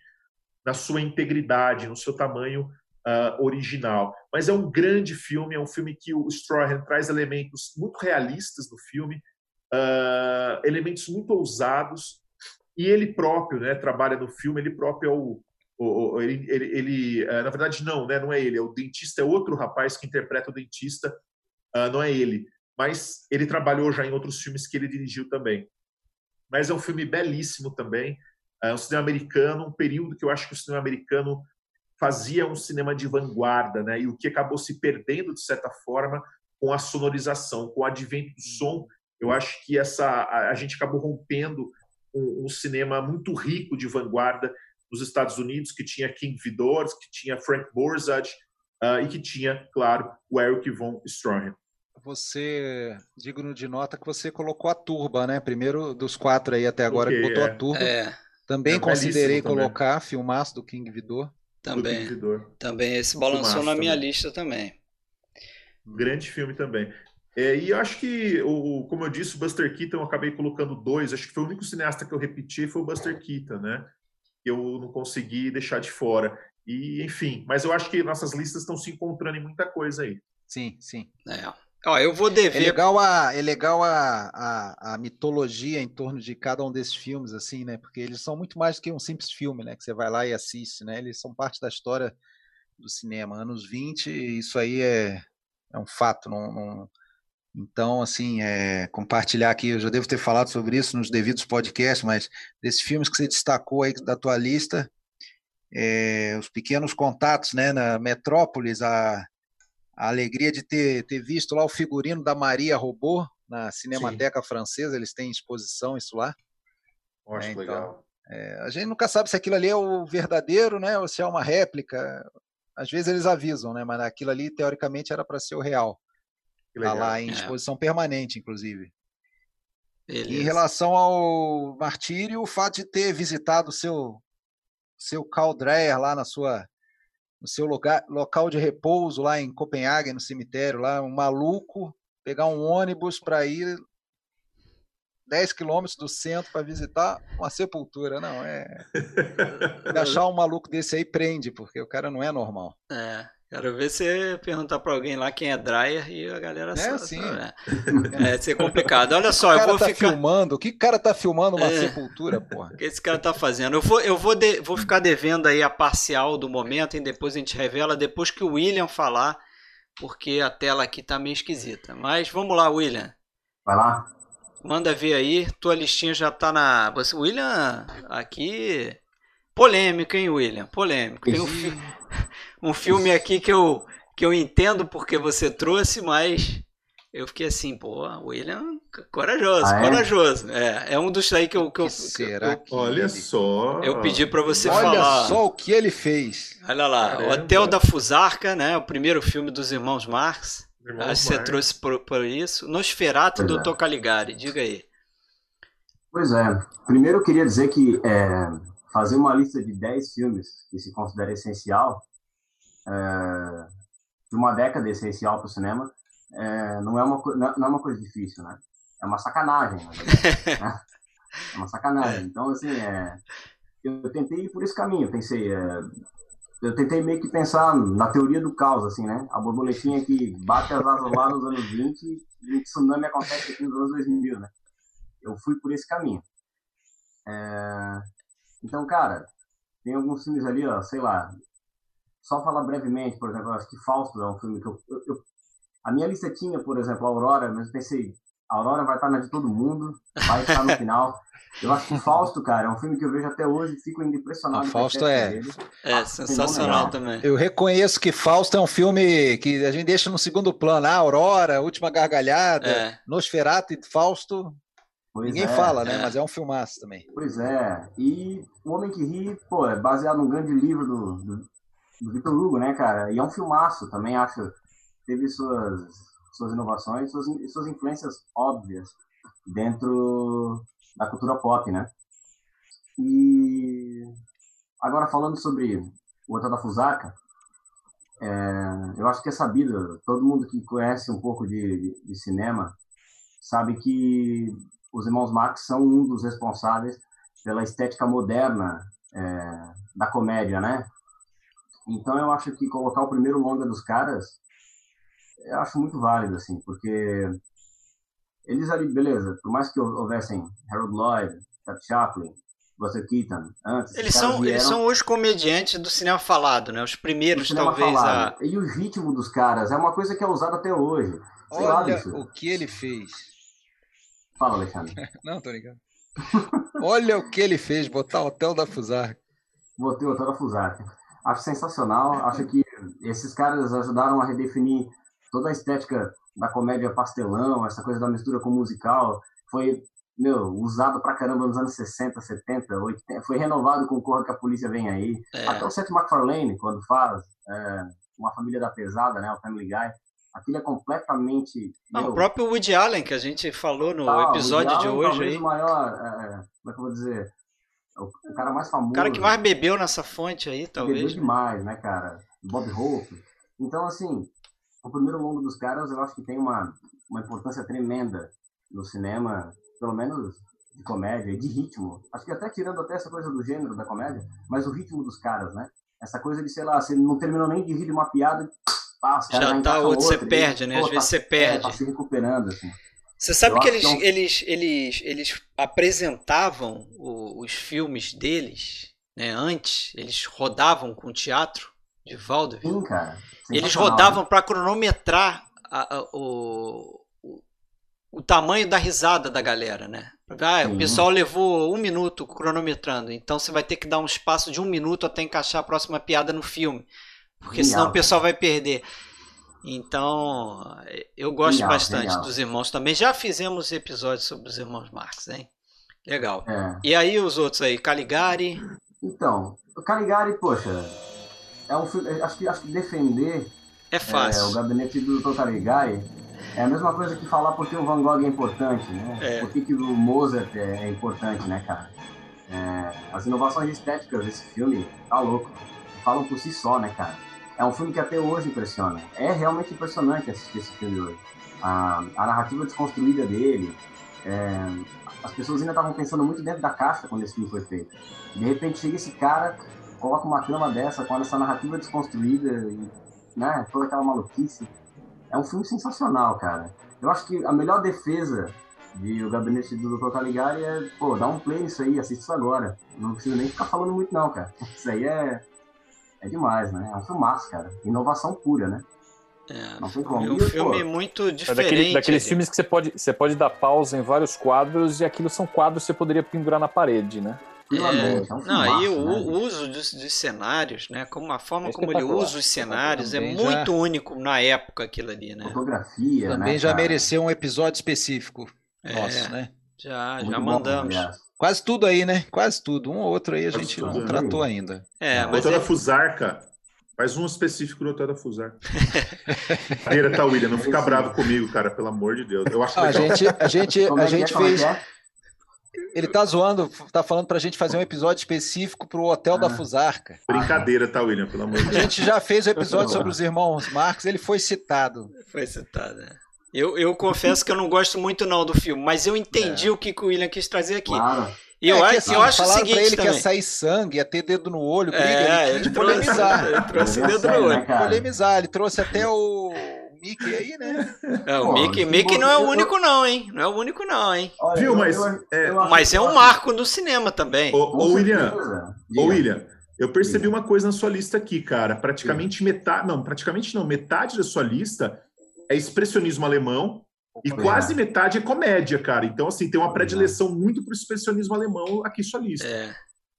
na sua integridade, no seu tamanho uh, original. Mas é um grande filme, é um filme que o Strahan traz elementos muito realistas no filme, uh, elementos muito ousados, e ele próprio né, trabalha no filme, ele próprio é o, ele, ele, ele, é, na verdade não, né? Não é ele, é o dentista, é outro rapaz que interpreta o dentista, não é ele. Mas ele trabalhou já em outros filmes que ele dirigiu também. Mas é um filme belíssimo também, é um cinema americano, um período que eu acho que o cinema americano fazia um cinema de vanguarda, né? E o que acabou se perdendo de certa forma com a sonorização, com o advento do som, eu acho que essa a, a gente acabou rompendo um, um cinema muito rico de vanguarda nos Estados Unidos, que tinha King Vidor, que tinha Frank Borzage uh, e que tinha, claro, o Eric von Stroheim. Você, digno de nota, que você colocou a turba, né? Primeiro dos quatro aí até agora okay, que botou é. a turba. É. Também é considerei colocar também. filmaço do King Vidor. Também. Também esse balançou na minha também. lista também. Grande filme também. É, e eu acho que, o, como eu disse, o Buster Keaton eu acabei colocando dois. Acho que foi o único cineasta que eu repeti foi o Buster Keaton, né? que eu não consegui deixar de fora. E, enfim, mas eu acho que nossas listas estão se encontrando em muita coisa aí. Sim, sim. É. Ó, eu vou dever. É legal, a, é legal a, a, a, mitologia em torno de cada um desses filmes, assim, né? Porque eles são muito mais do que um simples filme, né? Que você vai lá e assiste, né? Eles são parte da história do cinema. Anos 20, isso aí é, é um fato, não, não, então, assim, é, compartilhar aqui, eu já devo ter falado sobre isso nos devidos podcasts, mas desses filmes que você destacou aí da tua lista, é, os pequenos contatos né, na Metrópolis, a, a alegria de ter, ter visto lá o figurino da Maria Robô na Cinemateca Sim. Francesa, eles têm exposição isso lá. Acho é, então, legal. É, a gente nunca sabe se aquilo ali é o verdadeiro, né, ou se é uma réplica. Às vezes eles avisam, né, mas aquilo ali teoricamente era para ser o real. Está lá em é. exposição é. permanente, inclusive. Em relação ao martírio, o fato de ter visitado o seu, seu Caldreyer lá na sua, no seu lugar, local de repouso lá em Copenhague, no cemitério, lá, um maluco, pegar um ônibus para ir 10 quilômetros do centro para visitar uma sepultura. Não, é. *laughs* Achar um maluco desse aí prende, porque o cara não é normal. É. Quero ver você perguntar para alguém lá quem é Dryer e a galera é, sabe. Sim. Né? É, ser complicado. Olha *laughs* só, eu vou tá ficar. filmando? O que o cara tá filmando uma é. sepultura, *laughs* porra? O que esse cara tá fazendo? Eu vou, eu vou, de... vou ficar devendo aí a parcial do momento e depois a gente revela depois que o William falar, porque a tela aqui tá meio esquisita. Mas vamos lá, William. Vai lá. Manda ver aí, tua listinha já tá na. Você, William, aqui. Polêmico, hein, William? Polêmico. Tem um, fi... um filme aqui que eu, que eu entendo porque você trouxe, mas eu fiquei assim, pô, William, corajoso, ah, é? corajoso. É, é um dos aí que eu. Que, eu, será que eu, Olha só. Eu pedi para você Olha falar. Olha só o que ele fez. Olha lá, Caramba. Hotel da Fusarca, né? O primeiro filme dos irmãos Marx. Acho que você trouxe por, por isso. Nosferato do é. Caligari, diga aí. Pois é. Primeiro eu queria dizer que é, fazer uma lista de 10 filmes que se considera essencial, é, de uma década essencial para o cinema, é, não, é uma, não é uma coisa difícil, né? É uma sacanagem, né? *laughs* É uma sacanagem. Então, assim, é, eu tentei ir por esse caminho. Pensei, é, eu tentei meio que pensar na teoria do caos, assim, né? A borboletinha que bate as asas lá nos anos 20 e o tsunami acontece aqui nos anos 2000, né? Eu fui por esse caminho. É... Então, cara, tem alguns filmes ali, ó, sei lá. Só falar brevemente, por exemplo, eu acho que Fausto é um filme que eu, eu, eu a minha lista tinha, por exemplo, Aurora, mas eu pensei, Aurora vai estar na de todo mundo, vai estar no final. Eu acho que *laughs* Fausto, cara, é um filme que eu vejo até hoje e fico impressionado. A Fausto é. É ah, sensacional também. Eu reconheço que Fausto é um filme que a gente deixa no segundo plano. Ah, Aurora, Última Gargalhada, é. Nosferatu e Fausto. Pois Ninguém é, fala, né? É. Mas é um filmaço também. Pois é. E O Homem que Ri, pô, é baseado num grande livro do, do, do Victor Hugo, né, cara? E é um filmaço também, acho. Teve suas, suas inovações, suas, suas influências óbvias dentro da cultura pop, né? E agora falando sobre o Hotel da Fusaka, é, eu acho que é sabido, todo mundo que conhece um pouco de, de, de, cinema sabe que os irmãos Marx são um dos responsáveis pela estética moderna é, da comédia, né? Então eu acho que colocar o primeiro longa dos caras, eu acho muito válido, assim, porque eles ali, beleza, por mais que houvessem Harold Lloyd, Charlie Chaplin, Buster Keaton, antes. Eles são, vieram... eles são os comediantes do cinema falado, né? Os primeiros, talvez. A... E o ritmo dos caras é uma coisa que é usada até hoje. Sei Olha lá, o que ele fez. Fala, Alexandre. *laughs* Não, tô ligado. Olha o que ele fez, botar o Hotel da Fusarca. Botei o Hotel da Fusarca. Acho sensacional. Acho que esses caras ajudaram a redefinir toda a estética da comédia pastelão, essa coisa da mistura com musical, foi, meu, usado pra caramba nos anos 60, 70, 80, foi renovado com Corra que a Polícia Vem Aí. É. Até o Seth MacFarlane, quando faz é, Uma Família da Pesada, né, o Family Guy, aquilo é completamente... Não, meu, o próprio Woody Allen, que a gente falou no tal, episódio de hoje aí. o maior, é, é, como é que eu vou dizer... O, cara mais famoso. O cara que mais bebeu nessa fonte aí, talvez. Bebeu demais, né, cara? Bob Hope. Então, assim, o primeiro longo dos caras eu acho que tem uma, uma importância tremenda no cinema, pelo menos de comédia e de ritmo. Acho que até tirando até essa coisa do gênero da comédia, mas o ritmo dos caras, né? Essa coisa de, sei lá, você não terminou nem de rir de uma piada, pá, já tá outro, você perde, né? Às vezes tá, você perde. É, tá se recuperando, assim. Você sabe eu que eles, é um... eles, eles, eles apresentavam o, os filmes deles, né? Antes, eles rodavam com teatro de Vaudeville. Sim, cara. Eles rodavam para cronometrar a, a, o, o, o, tamanho da risada da galera, né? Ah, o pessoal levou um minuto cronometrando, então você vai ter que dar um espaço de um minuto até encaixar a próxima piada no filme, porque senão o pessoal vai perder. Então, eu gosto bastante dos irmãos também. Já fizemos episódios sobre os irmãos Marx, hein? Legal. É. E aí os outros aí, Caligari? Então, Caligari, poxa, é um filme, acho que, acho que defender é fácil. É, o gabinete do Dr. Caligari É a mesma coisa que falar porque o Van Gogh é importante, né? É. Por que, que o Mozart é, é importante, né, cara? É, as inovações estéticas desse filme, tá louco. Falam por si só, né, cara? É um filme que até hoje impressiona. É realmente impressionante assistir esse filme hoje. A, a narrativa desconstruída dele, é, as pessoas ainda estavam pensando muito dentro da caixa quando esse filme foi feito. De repente chega esse cara, coloca uma trama dessa, com essa narrativa desconstruída, e, né, toda aquela maluquice. É um filme sensacional, cara. Eu acho que a melhor defesa de O Gabinete do Dr. Caligari é, pô, dá um play nisso aí, assiste isso agora. Não precisa nem ficar falando muito não, cara. *laughs* Isso aí é, é demais, né? É um filmaço, cara. Inovação pura, né? É, não tem como. É um filme pô, muito diferente. É daquele, daqueles filmes que você pode, você pode dar pausa em vários quadros e aquilo são quadros que você poderia pendurar na parede, né? É, é um não, e o, né? uso dos, dos, cenários, né? Como a forma é como ele usa os cenários é muito já... único na época aquilo ali, né? Fotografia, Também né, já mereceu um episódio específico é, nosso, né? Já, muito já mandamos. Bom, Quase tudo aí, né? Quase tudo. Um ou outro aí a Quase gente não tratou ainda. É, mas Doutora é... Fusarca, faz um específico do Doutora Fusarca. *laughs* Aí tá, William, não fica bravo comigo, cara, pelo amor de Deus. Eu acho a gente, a gente, a é gente é? fez. Ele tá zoando, tá falando pra gente fazer um episódio específico pro Hotel ah, da Fusarca. Brincadeira, tá, William, pelo amor de Deus. A gente já fez o um episódio sobre os irmãos Marx, ele foi citado. Foi citado, né? Eu, eu confesso que eu não gosto muito não do filme, mas eu entendi é. o que o William quis trazer aqui. Claro. E eu, é, assim, eu acho o seguinte pra ele também. que ia sair sangue, ia ter dedo no olho, briga, é, ele quis polemizar. Ele trouxe *laughs* dedo no olho. Né, polemizar, ele trouxe até o Mickey aí, né? É, o Pô, Mickey, Mickey não é o único não, hein? Não é o único não, hein? Olha, Viu, mas... é, mas é um marco no cinema também. Ô, ô William, ô William, eu percebi uma coisa na sua lista aqui, cara. Praticamente metade, não, praticamente não, metade da sua lista é expressionismo alemão e quase metade é comédia, cara. Então, assim, tem uma predileção muito pro expressionismo alemão aqui sua lista. É.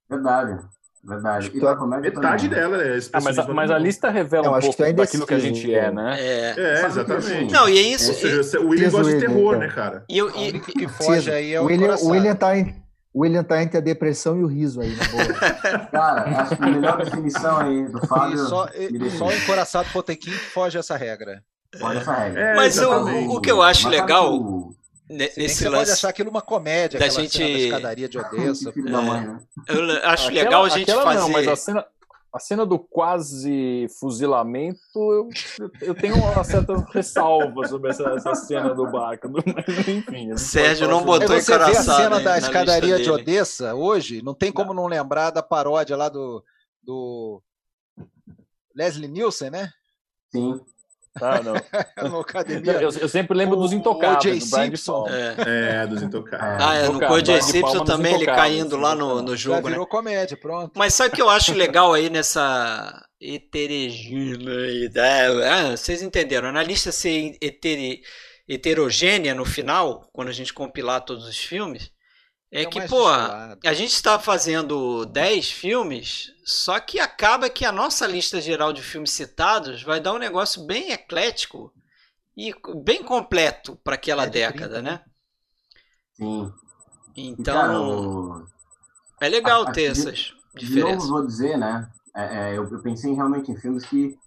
Verdade. Verdade. E comédia metade também. dela é ah, mas, a, mas a lista revela Eu um pouco que daquilo que a gente é, né? É, é exatamente. Não, e é isso. Ou seja, o William gosta de terror, né, cara? E, eu, e, que foge aí é o William, o William tá em, William tá entre a depressão e o riso aí, na boa. *laughs* Cara, acho que a melhor definição aí do Fábio. E só, e, só o encoraçado Potequim que foge essa regra. Essa regra. É, Mas o, o, que eu acho Mas legal. O... Nesse você lance... pode achar aquilo uma comédia, da gente... da escadaria de *laughs* Odessa. É. Mãe, né? Eu acho aquela, legal a gente fazer. Não, mas a cena, a cena do quase fuzilamento, eu, eu tenho uma certa *laughs* ressalva sobre essa, essa cena do barco. *laughs* Mas, enfim. Sérgio não botou em Você vê a cena da escadaria de Odessa hoje, não tem como não lembrar da paródia lá do, do Leslie Nielsen, né? Sim. Ah, não. *laughs* no academia. Eu, eu, sempre lembro o, dos intocáveis. O Jay Simpson. É. é. dos intocáveis. Ah, é, no o Jay Simpson também, ele caindo lá no, no jogo, Já virou né? comédia, pronto. Mas sabe o que eu acho *laughs* legal aí nessa heterogênea... É, vocês entenderam, na lista ser heter, heterogênea no final, quando a gente compilar todos os filmes, é, é que, pô, a gente está fazendo 10 filmes, só que acaba que a nossa lista geral de filmes citados vai dar um negócio bem eclético e bem completo para aquela é década, né? Sim. Então, é legal a, ter a, essas de, diferenças. De novo, vou dizer, né? É, é, eu, eu, pensei realmente em filmes que,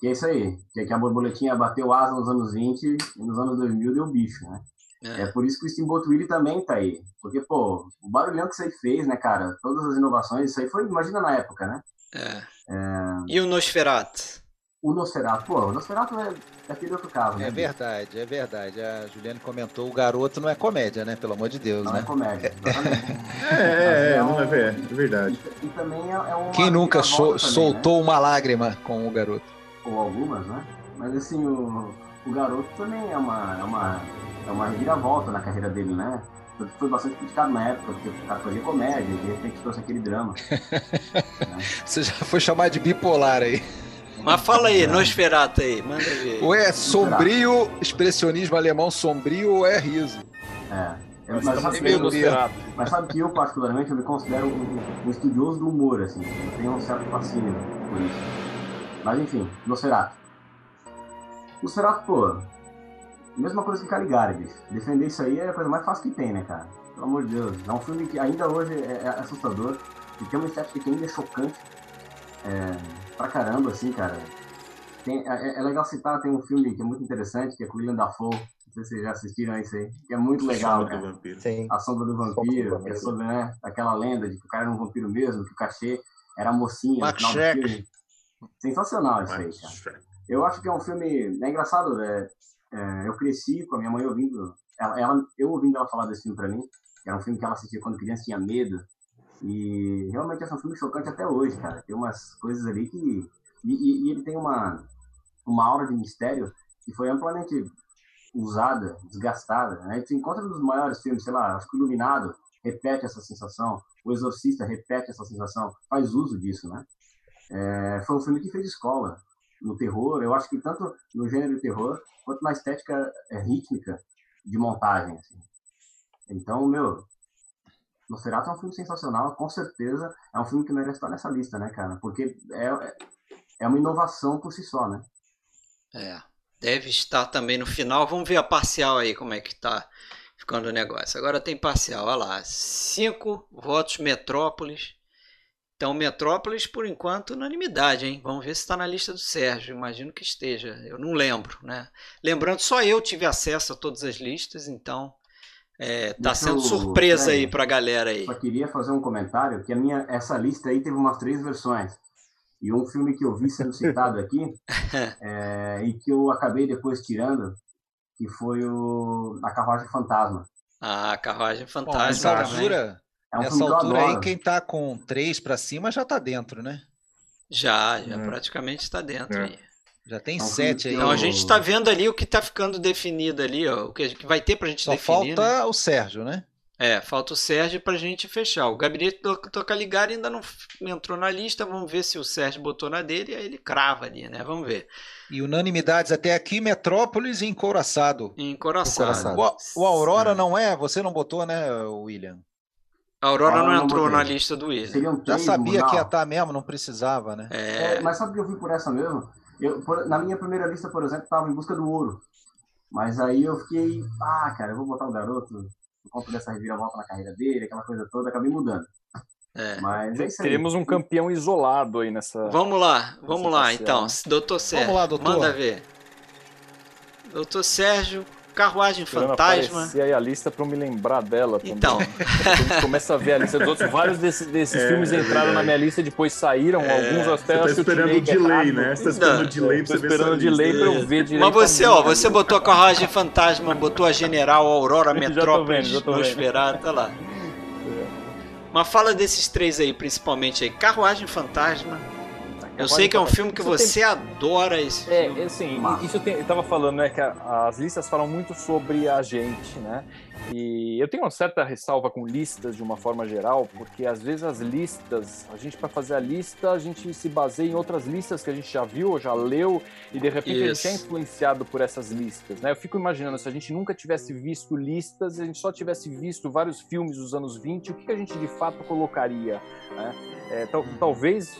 que é isso aí, que, que a borboletinha bateu asa nos anos 20 e nos anos 2000 deu bicho, né? É. é. por isso que o Steamboat Willie também tá aí. Porque, pô, o barulhão que isso aí fez, né, cara? Todas as inovações, isso aí foi, imagina na época, né? É. é... E o Nosferatu? O Nosferatu, pô, o Nosferatu é daquele outro carro, né? É verdade, é verdade. A Juliane comentou, o garoto não é comédia, né? Pelo amor de Deus, não né? Não é comédia, exatamente. *laughs* é, é, é, não é, é verdade. E, e também é, é uma Quem nunca so, também, soltou né? uma lágrima com o garoto? Ou algumas, né? Mas assim, o, o garoto também é uma, é uma é uma reviravolta na carreira dele, né? Foi bastante criticado na época, porque o cara fazia comédia, de repente trouxe aquele drama. né? *laughs* Você já foi chamado de bipolar aí. Mas fala aí, Nosferatu aí, manda ver. Ou é sombrio, expressionismo alemão sombrio, ou é riso. É. Eu, mas, sabe que eu, mas sabe que eu, particularmente, eu me considero um, um, estudioso do humor, assim. Eu tenho um certo fascínio por isso. Mas enfim, Nosferatu. Nosferatu, pô, Mesma coisa que Caligari, bicho. Defender isso aí é a coisa mais fácil que tem, né, cara? Pelo amor de Deus. É um filme que ainda hoje é, é assustador. E tem uma estética que ainda é chocante. É, pra caramba, assim, cara. Tem, é, é, legal citar, tem um filme que é muito interessante, que é com William Dafoe. Não sei se vocês já assistiram isso aí. Que é muito legal, Sombra cara. Do vampiro. Sim. A Sombra do Vampiro, que é sobre né, aquela lenda de que o cara era um vampiro mesmo, que o cachê era a mocinha Max no final do filme. Sensacional isso aí, cara. Eu acho que é um filme. É engraçado, é, é, eu cresci com a minha mãe ouvindo. Ela, ela, eu ouvindo ela falar desse filme pra mim. Era um filme que ela assistia quando criança, tinha medo. E realmente é um filme chocante até hoje, cara. Tem umas coisas ali que. E, e, e ele tem uma, uma aura de mistério que foi amplamente usada, desgastada. Né? Gente encontra nos maiores filmes, sei lá, acho que o Iluminado repete essa sensação, o Exorcista repete essa sensação, faz uso disso, né? É, foi um filme que fez escola no terror, eu acho que tanto no gênero terror, quanto na estética é, rítmica de montagem, assim. Então, meu, Nosferatu é um filme sensacional, com certeza é um filme que merece estar nessa lista, né, cara? Porque é, é uma inovação por si só, né? É, deve estar também no final. Vamos ver a parcial aí, como é que tá ficando o negócio. Agora tem parcial, olha lá. Cinco votos Metrópolis. Então, Metrópolis, por enquanto, unanimidade, hein? Vamos ver se está na lista do Sérgio. Imagino que esteja. Eu não lembro, né? Lembrando, só eu tive acesso a todas as listas, então é, tá sendo surpresa aí para a galera aí. Só queria fazer um comentário que a minha essa lista aí teve umas três versões. E um filme que eu vi sendo citado aqui *laughs* é, e que eu acabei depois tirando, que foi o A Carruagem Fantasma. Ah, a Carruagem Fantasma. Bom, essa altura, é um essa altura aí, quem tá com três para cima já tá dentro, né? Já, já é. praticamente está dentro é. aí. Já tem então, sete aí. Então a gente está vendo ali o que está ficando definido ali, ó, o que vai ter para a gente Só definir. falta né? o Sérgio, né? É, falta o Sérgio para a gente fechar. O gabinete do Tocaligar ainda não entrou na lista. Vamos ver se o Sérgio botou na dele e aí ele crava ali, né? Vamos ver. E unanimidades até aqui, Metrópolis e Encoraçado. Encoraçado. O, o Aurora é. não é? Você não botou, né, William? A Aurora não, não entrou na lista do William. Já sabia que ia estar tá mesmo, não precisava, né? É... é... mas sabe que eu fui por essa mesmo? Eu, por, na minha primeira lista, por exemplo, estava em busca do ouro. Mas aí eu fiquei, ah, cara, eu vou botar o garoto por conta dessa reviravolta na carreira dele, aquela coisa toda, acabei mudando. É. Mas é Teremos um campeão isolado aí nessa. Vamos lá, vamos lá, então. Doutor Sérgio, vamos lá, doutor. manda ver. Doutor Sérgio, Carruagem Fantasma. E aí a lista para eu me lembrar dela. Também. Então. *laughs* a gente começa a ver a lista dos outros. Vários desses, desses é, filmes entraram é. na minha lista e depois saíram. É. Alguns até Você tá esperando o delay, né? Você tá esperando o delay pra você esperando o delay para eu ver direito. Mas você, ó, você botou a Carruagem Fantasma, botou a General Aurora *laughs* Metrópolis, Nosferatu, tá lá. Mas fala desses três aí, principalmente aí. Carruagem Fantasma, eu sei que é um filme que você tem... adora esse é, filme. É, assim, isso eu, tem, eu tava falando, né, que as listas falam muito sobre a gente, né? E eu tenho uma certa ressalva com listas de uma forma geral, porque às vezes as listas, a gente para fazer a lista, a gente se baseia em outras listas que a gente já viu, já leu, e de repente Isso. a gente é influenciado por essas listas, né? Eu fico imaginando, se a gente nunca tivesse visto listas, a gente só tivesse visto vários filmes dos anos 20, o que, que a gente de fato colocaria, né? É, tal, talvez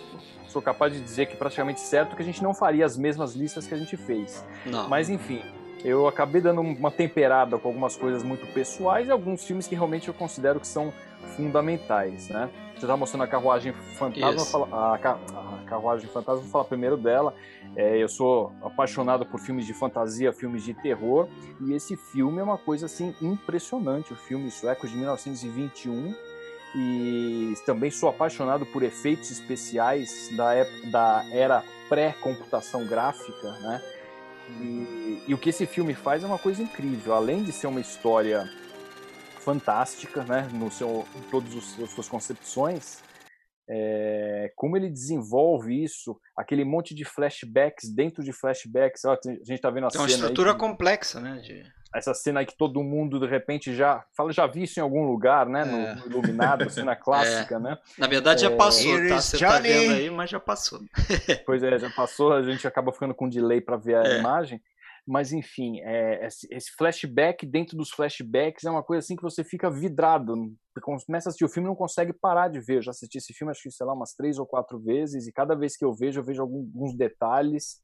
sou capaz de dizer que praticamente certo que a gente não faria as mesmas listas que a gente fez. Não. Mas enfim, eu acabei dando uma temperada com algumas coisas muito pessoais e alguns filmes que realmente eu considero que são fundamentais, né? Você está mostrando a Carruagem Fantasma, fala, a, a, Carruagem Fantasma, vou falar primeiro dela. É, eu sou apaixonado por filmes de fantasia, filmes de terror, e esse filme é uma coisa assim impressionante. O filme sueco de 1921 e também sou apaixonado por efeitos especiais da, época, da era pré-computação gráfica, né? E, e, o que esse filme faz é uma coisa incrível. Além de ser uma história fantástica, né, no seu, em todas as suas concepções, é, como ele desenvolve isso, aquele monte de flashbacks dentro de flashbacks. Ó, a gente está vendo a Tem uma cena estrutura aí, complexa, né? De essa cena aí que todo mundo de repente já fala, já vi isso em algum lugar, né? No, é. no Iluminado, cena *laughs* clássica, é. né? Na verdade já é, passou, tá? Você tá vendo aí, mas já passou. *laughs* pois é, já passou, a gente acaba ficando com delay para ver a é. imagem. Mas enfim, é, esse flashback dentro dos flashbacks é uma coisa assim que você fica vidrado. Começa a assistir o filme e não consegue parar de ver. Eu já assisti esse filme, acho que, sei lá, umas três ou quatro vezes, e cada vez que eu vejo, eu vejo alguns detalhes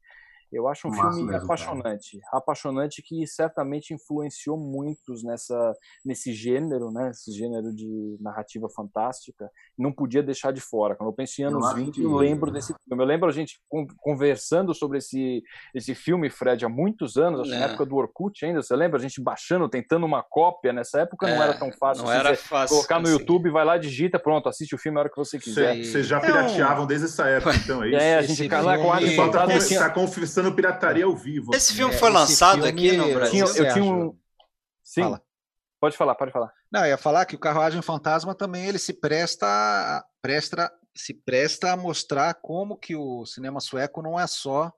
Eu acho um filme mesmo, apaixonante, cara. apaixonante que certamente influenciou muitos nessa nesse gênero, né? Esse gênero de narrativa fantástica. Não podia deixar de fora. Quando eu penso em anos eu 20, eu lembro desse filme. Eu lembro a gente conversando sobre esse esse filme, Fred, há muitos anos, acho é. na época do Orkut ainda. Você lembra a gente baixando, tentando uma cópia nessa época? É, não era tão fácil. Não era fácil. Colocar no assim. YouTube, vai lá, digita, pronto, assiste o filme a hora que você quiser. Vocês já pirateavam desde essa época, então é isso. É, a gente lá com a tá confessando pirataria ao vivo. Esse filme é, foi lançado filme, aqui no Brasil. Eu tinha, eu tinha um. Sim. Fala. Pode falar, pode falar. Não, eu ia falar que o Carruagem Fantasma também ele se presta, presta, se presta a mostrar como que o cinema sueco não é só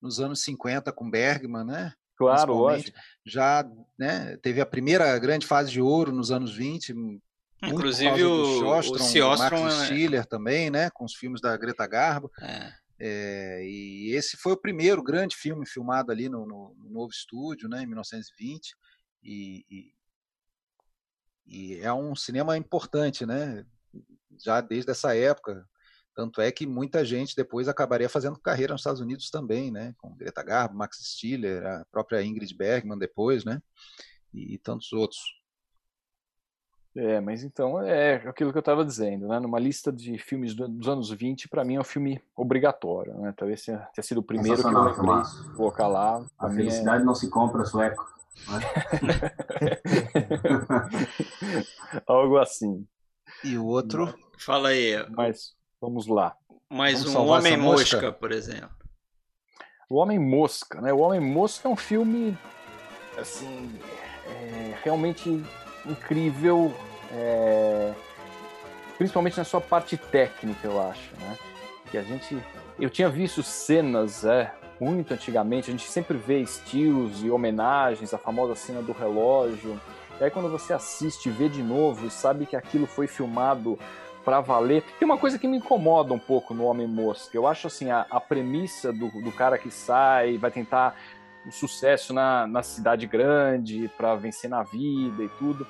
nos anos 50 com Bergman, né? Claro, lógico. Já né, teve a primeira grande fase de ouro nos anos 20, Inclusive o, Sjostrom, o, o Max é... Stiller também, né, com os filmes da Greta Garbo. É. É, e esse foi o primeiro grande filme filmado ali no, no, no novo estúdio, né, em 1920. E, e, e, é um cinema importante, né, já desde essa época. Tanto é que muita gente depois acabaria fazendo carreira nos Estados Unidos também, né, com Greta Garbo, Max Stiller, a própria Ingrid Bergman depois, né, e, e tantos outros. É, mas então é aquilo que eu estava dizendo, né? Numa lista de filmes dos anos 20, para mim é um filme obrigatório, né? Talvez tenha, tenha sido o primeiro que eu lembrei colocar lá. A é felicidade é... não se compra, sueco. Né? *laughs* Algo assim. E o outro? Fala aí. Mas vamos lá. Mais vamos um Homem mosca, mosca, por exemplo. O Homem Mosca, né? O Homem Mosca é um filme assim, é, realmente incrível é, principalmente na sua parte técnica, eu acho, né? Que a gente, eu tinha visto cenas, é, muito antigamente, a gente sempre vê estilos e homenagens, a famosa cena do relógio. E aí quando você assiste, vê de novo e sabe que aquilo foi filmado para valer. Tem uma coisa que me incomoda um pouco no Homem Mosca. Eu acho assim, a, a premissa do, do cara que sai, vai tentar um sucesso na, na cidade grande para vencer na vida e tudo.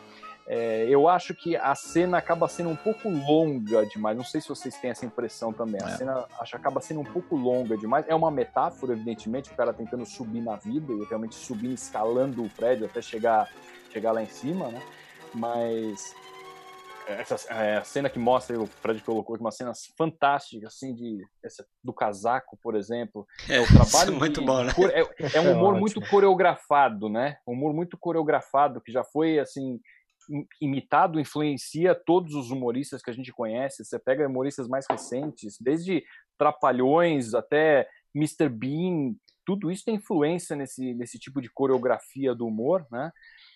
É, eu acho que a cena acaba sendo um pouco longa demais. Não sei se vocês têm essa impressão também. A é. cena acho acaba sendo um pouco longa demais. É uma metáfora, evidentemente, o cara tentando subir na vida e realmente subindo, escalando o prédio até chegar, chegar lá em cima, né? Mas essa é, a cena que mostra o Fred colocou uma cena fantástica assim de essa, do casaco por exemplo é o trabalho é muito de, bom né é, é um *laughs* humor é muito coreografado né um humor muito coreografado que já foi assim imitado influencia todos os humoristas que a gente conhece. Você pega humoristas mais recentes, desde Trapalhões até Mr. Bean, tudo isso tem influência nesse, nesse tipo de coreografia do humor, né?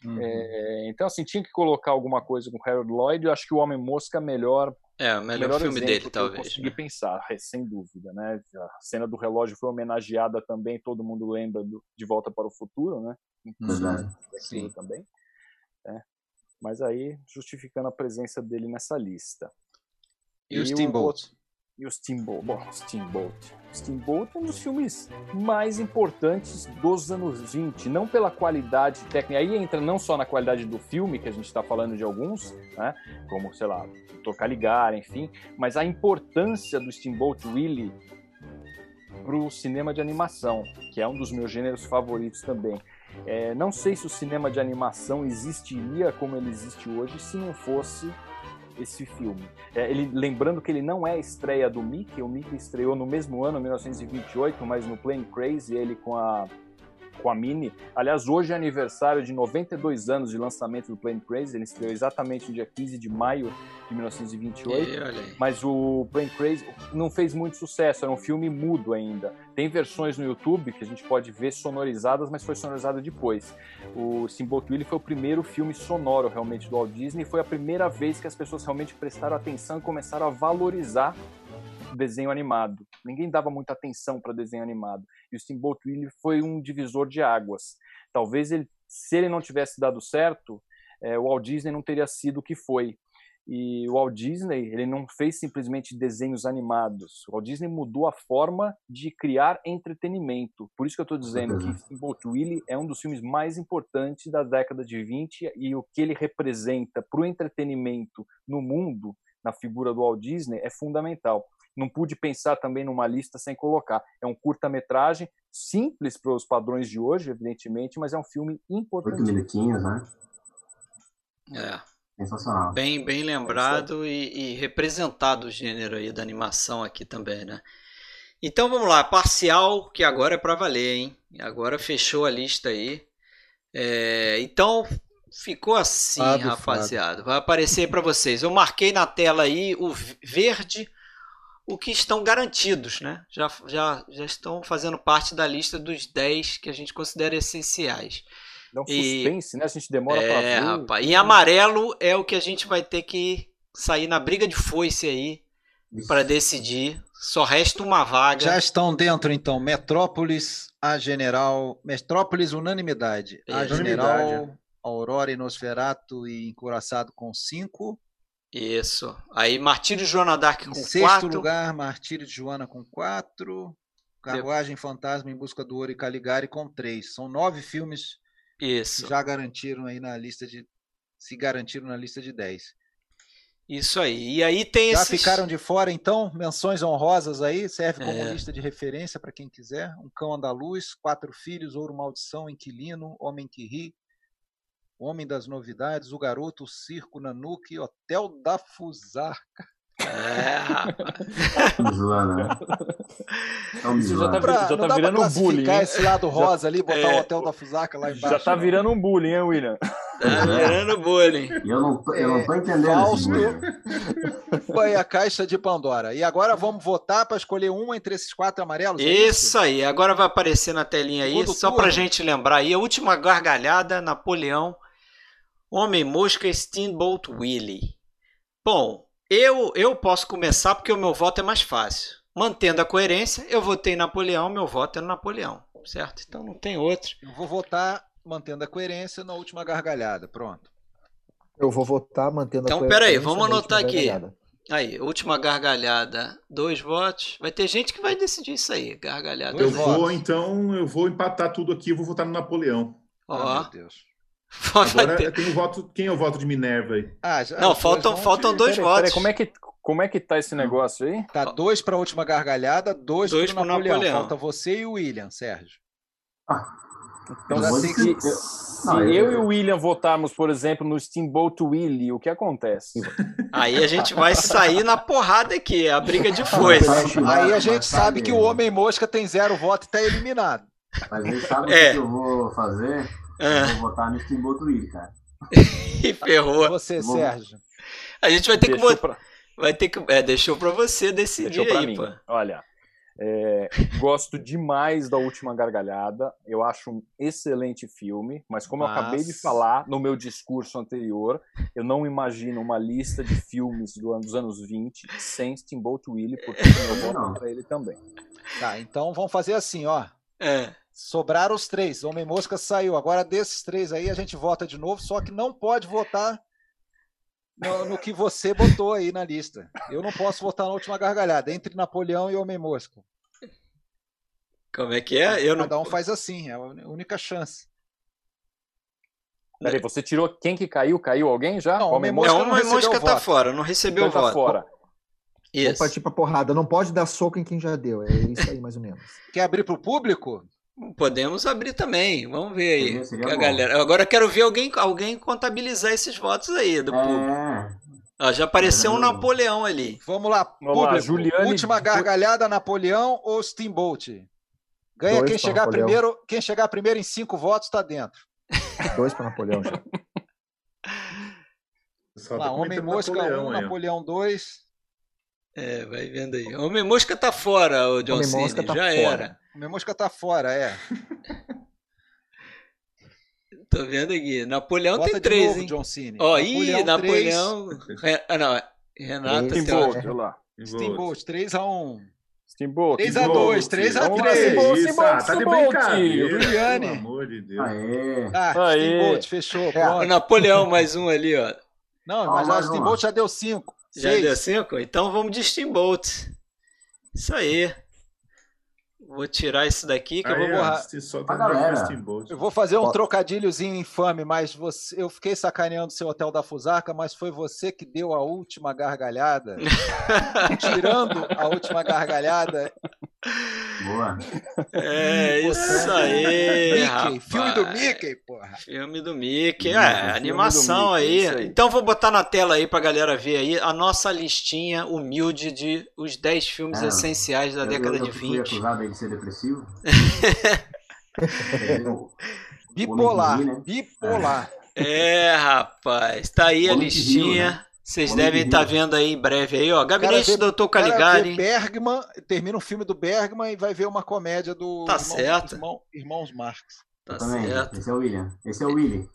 Uhum. É, então, assim, tinha que colocar alguma coisa com Harold Lloyd. Eu acho que o Homem Mosca é melhor. É, o melhor, melhor filme dele, talvez. Eu consegui né? pensar, sem dúvida, né? A cena do relógio foi homenageada também. Todo mundo lembra do, de Volta para o Futuro, né? Uhum. Sim. também. É mas aí justificando a presença dele nessa lista. E, e o Steamboat? E o Steamboat. Bom, Steamboat. Steamboat é um dos filmes mais importantes dos anos 20, não pela qualidade técnica. Aí entra não só na qualidade do filme, que a gente está falando de alguns, né? como, sei lá, Tocar Ligar, enfim, mas a importância do Steamboat Willie para o cinema de animação, que é um dos meus gêneros favoritos também. É, não sei se o cinema de animação existiria como ele existe hoje se não fosse esse filme. É, ele, lembrando que ele não é estreia do Mickey, o Mickey estreou no mesmo ano, 1928, mas no Plane Crazy, ele com a com a Mini. Aliás, hoje é aniversário de 92 anos de lançamento do Plane Crazy. Ele estreou exatamente no dia 15 de maio de 1928. E, mas o Plane Crazy não fez muito sucesso, era um filme mudo ainda. Tem versões no YouTube que a gente pode ver sonorizadas, mas foi sonorizado depois. O Steamboat Willie foi o primeiro filme sonoro realmente do Walt Disney. Foi a primeira vez que as pessoas realmente prestaram atenção e começaram a valorizar desenho animado. Ninguém dava muita atenção para desenho animado. E o Steamboat Willie foi um divisor de águas. Talvez ele, se ele não tivesse dado certo, é, o Walt Disney não teria sido o que foi. E o Walt Disney, ele não fez simplesmente desenhos animados. O Walt Disney mudou a forma de criar entretenimento. Por isso que eu estou dizendo que Steamboat Willie é um dos filmes mais importantes da década de 20 e o que ele representa para o entretenimento no mundo, na figura do Walt Disney, é fundamental. Não pude pensar também numa lista sem colocar. É um curta-metragem, simples para os padrões de hoje, evidentemente, mas é um filme importante. Oito minutinhos, né? É. Sensacional. Bem, bem lembrado e, e, representado o gênero aí da animação aqui também, né? Então vamos lá, parcial, que agora é para valer, hein? Agora fechou a lista aí. É, então ficou assim, Fábio, rapaziada. Vai aparecer para vocês. Eu marquei na tela aí o verde, o que estão garantidos, né? Já, já, já estão fazendo parte da lista dos 10 que a gente considera essenciais. Dá um suspense, e, né? A gente demora é, pra ver. Rapaz, em amarelo é o que a gente vai ter que sair na briga de foice aí para decidir. Só resta uma vaga. Já estão dentro, então, Metrópolis, a General. Metrópolis, unanimidade. A General, Aurora e Nosferato e Encoraçado com 5. Isso. Aí Martírio de Joana Dark com 4. Sexto quatro. lugar, Martírio de Joana com 4. Carruagem Fantasma em Busca do Ouro e Caligari com 3. São nove filmes Isso. que já garantiram aí na lista de. Se garantiram na lista de 10. Isso aí. E aí tem Já esses... ficaram de fora, então? Menções honrosas aí, serve como é. lista de referência para quem quiser. Um Cão Andaluz, Quatro Filhos, Ouro Maldição, Inquilino, Homem que Ri, Homem das Novidades, O Garoto, o Circo, Nanuque, Hotel da Fusarca. É, Zoando, né? Isso já tá, pra, já tá virando um bullying. esse lado rosa já, ali, botar é, o Hotel da Fusarca lá embaixo. Já tá virando um bullying, hein, William? Tá virando bullying. Eu não, tô, eu não tô entendendo Fausto foi a caixa de Pandora. E agora vamos votar para escolher um entre esses quatro amarelos? É isso, isso aí. Agora vai aparecer na telinha aí, Segundo só turno. pra gente lembrar aí. A última gargalhada, Napoleão, Homem-Mosca, Steamboat Willie. Bom, eu, eu posso começar porque o meu voto é mais fácil. Mantendo a coerência, eu votei em Napoleão, meu voto é no Napoleão, certo? Então não tem outro. Eu vou votar mantendo a coerência na última gargalhada, pronto. Eu vou votar mantendo então, a coerência. Então, peraí, vamos anotar aqui. Aí, última gargalhada, dois votos. Vai ter gente que vai decidir isso aí, gargalhada. Eu vou, então, eu vou empatar tudo aqui, eu vou votar no Napoleão. Ó, oh, meu Deus. Agora ter... tem o voto. Quem é o voto de Minerva aí? Ah, já, não, faltam, faltam dois peraí, votos. Peraí, como, é que, como é que tá esse negócio aí? Tá dois para a última gargalhada, dois, dois para o Napoleão. Napoleão. Falta você e o William, Sérgio. Ah. Então, se, que... se não, eu, eu, e o William votarmos, por exemplo, no Steamboat Willie, o que acontece? *laughs* Aí a gente vai sair na porrada aqui, a briga de foice. Aí a gente sabe que o Homem-Mosca tem zero voto e tá eliminado. Mas ele sabe é. o que eu vou fazer? Ah. Vou votar no Steamboat Willie, cara. *laughs* e ferrou. Você, vou... Sérgio. A gente vai ter deixou que pra... vai ter que é, deixou para você decidir deixou aí, mim. pô. Olha, é, gosto demais da Última Gargalhada. Eu acho um excelente filme, mas como mas... eu acabei de falar no meu discurso anterior, eu não imagino uma lista de filmes do dos anos 20 sem Steamboat Willie, porque *laughs* eu voto para ele também. Tá, então vamos fazer assim, ó. É. Sobraram os três. Homem Mosca saiu. Agora, desses três aí, a gente vota de novo, só que não pode votar no, no, que você botou aí na lista. Eu não posso votar na última gargalhada, entre Napoleão e Homem Mosca. Como é que é? Eu Cada não... um faz assim, é a única chance. Peraí, você tirou quem que caiu? Caiu alguém já? Não, Homem Mosca, não, Homem Mosca tá fora, não recebeu então, o tá voto. Tá fora. Isso. Vou partir pra porrada. Não pode dar soco em quem já deu. É isso aí, mais ou menos. Quer abrir pro público? Podemos abrir também. Vamos ver aí. Seria, seria a galera. Agora eu quero ver alguém, alguém contabilizar esses votos aí do é... público. Ó, já apareceu é... um Napoleão ali. Vamos lá, Vamos público. Lá, Juliane... Última gargalhada, Napoleão ou Steamboat? Ganha quem chegar primeiro. Quem chegar primeiro em cinco votos está dentro. Dois para Napoleão *laughs* já. Lá, Homem Mosca 1, um, Napoleão 2. É, vai vendo aí. Homem Mosca tá fora, o John Homem Cine, tá já fora. era. Homem Mosca tá fora, é. *laughs* Tô vendo aqui. Napoleão Bota tem três, novo, hein? John Cine. Ó, Napoleão ih, Napoleão. Ah, não. Renata Steamboat, olha lá. Steamboat, 3x1. Steamboat. 3x2, 3x3. Steamboat, Steamboat, tá de brincadeira. Juliane. Pelo amor de Deus. Aê. Ah, Aê. Steamboat, fechou. É. Napoleão, mais um ali, ó. Não, mas ah, o Steamboat já deu 5. Já Seis. deu 5? Então vamos de Steamboat. Isso aí. Vou tirar isso daqui que Aí, eu vou borrar. Eu vou fazer um trocadilhozinho infame, mas você, eu fiquei sacaneando seu hotel da Fusarca, mas foi você que deu a última gargalhada. *laughs* Tirando a última gargalhada. Boa. É isso aí. Mickey, filme do Mickey, porra. Filme do Mickey. É, animação Mickey, aí. aí. Então vou botar na tela aí pra galera ver aí a nossa listinha humilde de os 10 filmes é, essenciais da eu, década eu, eu de 20. Fui acusado de ser depressivo. *laughs* bipolar, né? bipolar. É, rapaz, tá aí a listinha. Vocês devem estar tá vendo aí em breve aí, ó. Gabinete do Dr. Caligari. Bergman, termina um filme do Bergman e vai ver uma comédia do tá irmão, certo. Irmão, Irmãos Marx. Tá certo. Esse é o William. Esse é o Willy.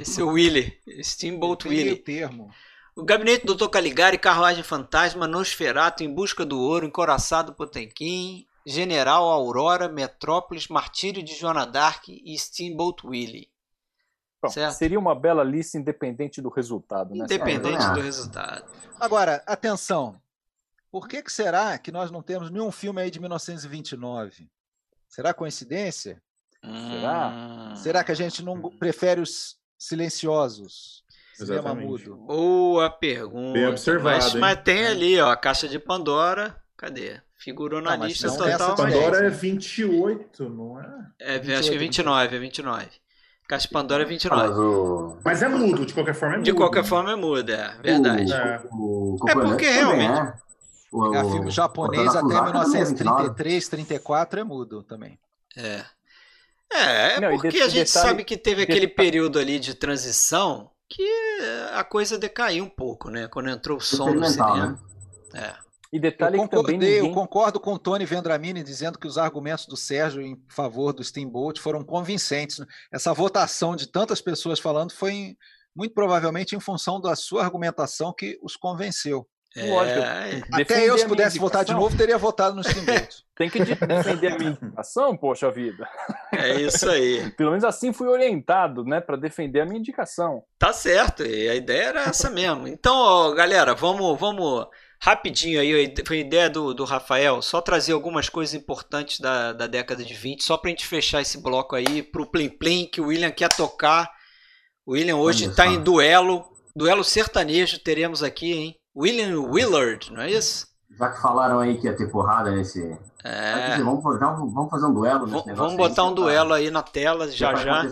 Esse é o Willy. Steamboat Willy. termo. O Gabinete do Dr. Caligari, Carruagem Fantasma, Nosferato, Em Busca do Ouro, Encoraçado Potemkin, General Aurora, Metrópolis, Martírio de Joana Dark e Steamboat Willie. Bom, seria uma bela lista independente do resultado, né? Independente é, do resultado. Agora, atenção. Por que, que será que nós não temos nenhum filme aí de 1929? Será coincidência? Hum... Será? Será que a gente não prefere os silenciosos? Cinema mudo. Boa pergunta. Bem observado. Mas, mas, tem ali, ó, a caixa de Pandora. Cadê? Figurou na não, lista total. Pandora é 28, não é? É, 28, acho que é 29, é 29. Caixa Pandora é 29. Mas, o... Mas é mudo, de qualquer forma é mudo. De qualquer né? forma é mudo, é verdade. É, o, o, é porque realmente. Também, né? O, é, filme japonês até 1933, 34 é mudo também. É. É, é Não, porque a gente detalhe, sabe que teve aquele período ali de transição que a coisa decaiu um pouco, né? Quando entrou o som no cinema. Né? É. E detalhe eu concordei, ninguém... eu concordo com o Tony Vendramini dizendo que os argumentos do Sérgio em favor do Steamboat foram convincentes. Essa votação de tantas pessoas falando foi muito provavelmente em função da sua argumentação que os convenceu. É, Lógico. Até eu, se pudesse votar de novo, teria votado no Steamboat. *laughs* Tem que defender a minha indicação, poxa vida. É isso aí. *laughs* Pelo menos assim fui orientado, né, para defender a minha indicação. Tá certo, e a ideia era essa mesmo. Então, ó, galera, vamos, vamos Rapidinho aí, foi ideia do, do Rafael, só trazer algumas coisas importantes da, da década de 20, só pra gente fechar esse bloco aí pro Plim Plim, que o William quer tocar. O William hoje está em duelo, duelo sertanejo teremos aqui, hein? William Willard, não é isso? Já que falaram aí que ia ter porrada nesse, é. Vamos, vamos, fazer um duelo nesse Vamos botar aí, um duelo aí na tela já já.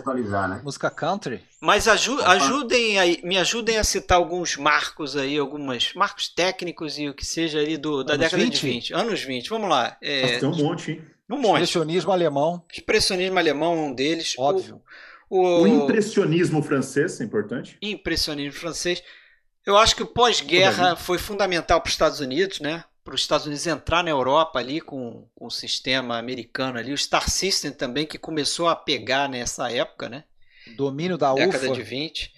Né? Música country. Mas aju ajudem aí, me ajudem a citar alguns marcos aí, algumas marcos técnicos e o que seja ali do, da década 20? de 20. Anos 20, vamos lá. É, tem um monte, hein? Um monte. Expressionismo alemão. Expressionismo alemão é um deles. Óbvio. O, o, o impressionismo francês é importante. Impressionismo francês. Eu acho que o pós-guerra foi fundamental para os Estados Unidos, né? Para os Estados Unidos entrar na Europa ali com, com o sistema americano ali, o Star System também, que começou a pegar nessa época, né? Domínio da década UFA. Década de 20.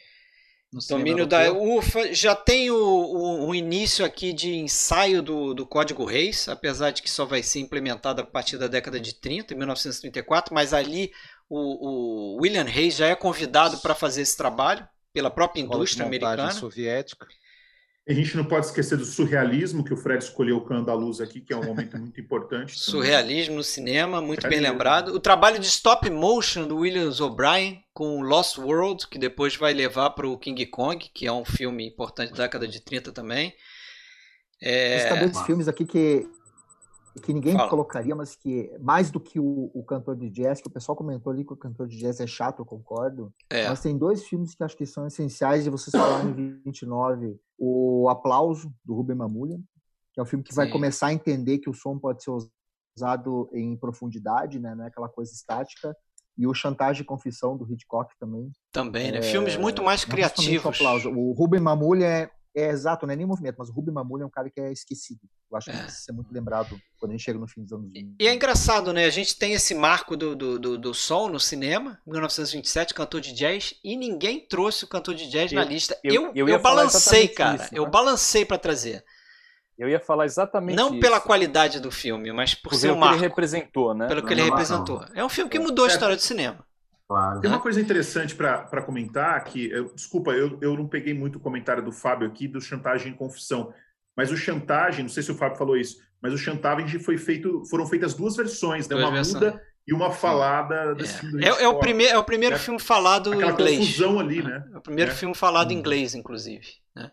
Domínio da UFA. Já tem o, o, o, início aqui de ensaio do, do Código Reis, apesar de que só vai ser implementado a partir da década de 30, 1934, mas ali o, o William Reis já é convidado para fazer esse trabalho pela própria indústria americana. soviética. A gente não pode esquecer do surrealismo, que o Fred escolheu o Cano da Luz aqui, que é um momento *laughs* muito importante. Surrealismo no cinema, muito bem lembrado. O trabalho de stop motion do Williams O'Brien com Lost World, que depois vai levar para o King Kong, que é um filme importante da década de 30 também. É... Está dois filmes aqui que que ninguém Fala. colocaria, mas que mais do que o, o, cantor de jazz, que o pessoal comentou ali que o cantor de jazz é chato, eu concordo. É. Mas tem dois filmes que acho que são essenciais de vocês falarem em 29. O Aplauso, do Ruben Mamoulian, que é um filme que Sim. vai começar a entender que o som pode ser usado em profundidade, né? não é aquela coisa estática. E o Chantagem e Confissão, do Hitchcock também. Também, né? É... Filmes muito mais criativos. O, aplauso. o Ruben Mamoulian é, é exato, não é nem movimento, mas o Ruben Mamula é um cara que é esquecido. Eu acho que é. isso é muito lembrado quando a gente chega no fim dos anos 20. E é engraçado, né? A gente tem esse marco do, do, do, do som no cinema, 1927, cantor de jazz, e ninguém trouxe o cantor de jazz eu, na lista. Eu, eu, eu, eu balancei, cara. Isso, né? Eu balancei para trazer. Eu ia falar exatamente Não isso. pela qualidade do filme, mas por, por ser um marco. que ele representou, né? Pelo que ele representou. É um filme que mudou a história do cinema. Claro. Tem uma coisa interessante para comentar que, eu, desculpa, eu, eu não peguei muito o comentário do Fábio aqui do chantagem e confissão. mas o Chantagem, não sei se o Fábio falou isso, mas o Chantagem foi feito, foram feitas duas versões, né? Duas uma versões. muda e uma falada desse é. filme do é, é, o primeiro, é o primeiro é. filme falado em inglês. confusão ali, né? É o primeiro é. filme falado em inglês, inclusive. Né?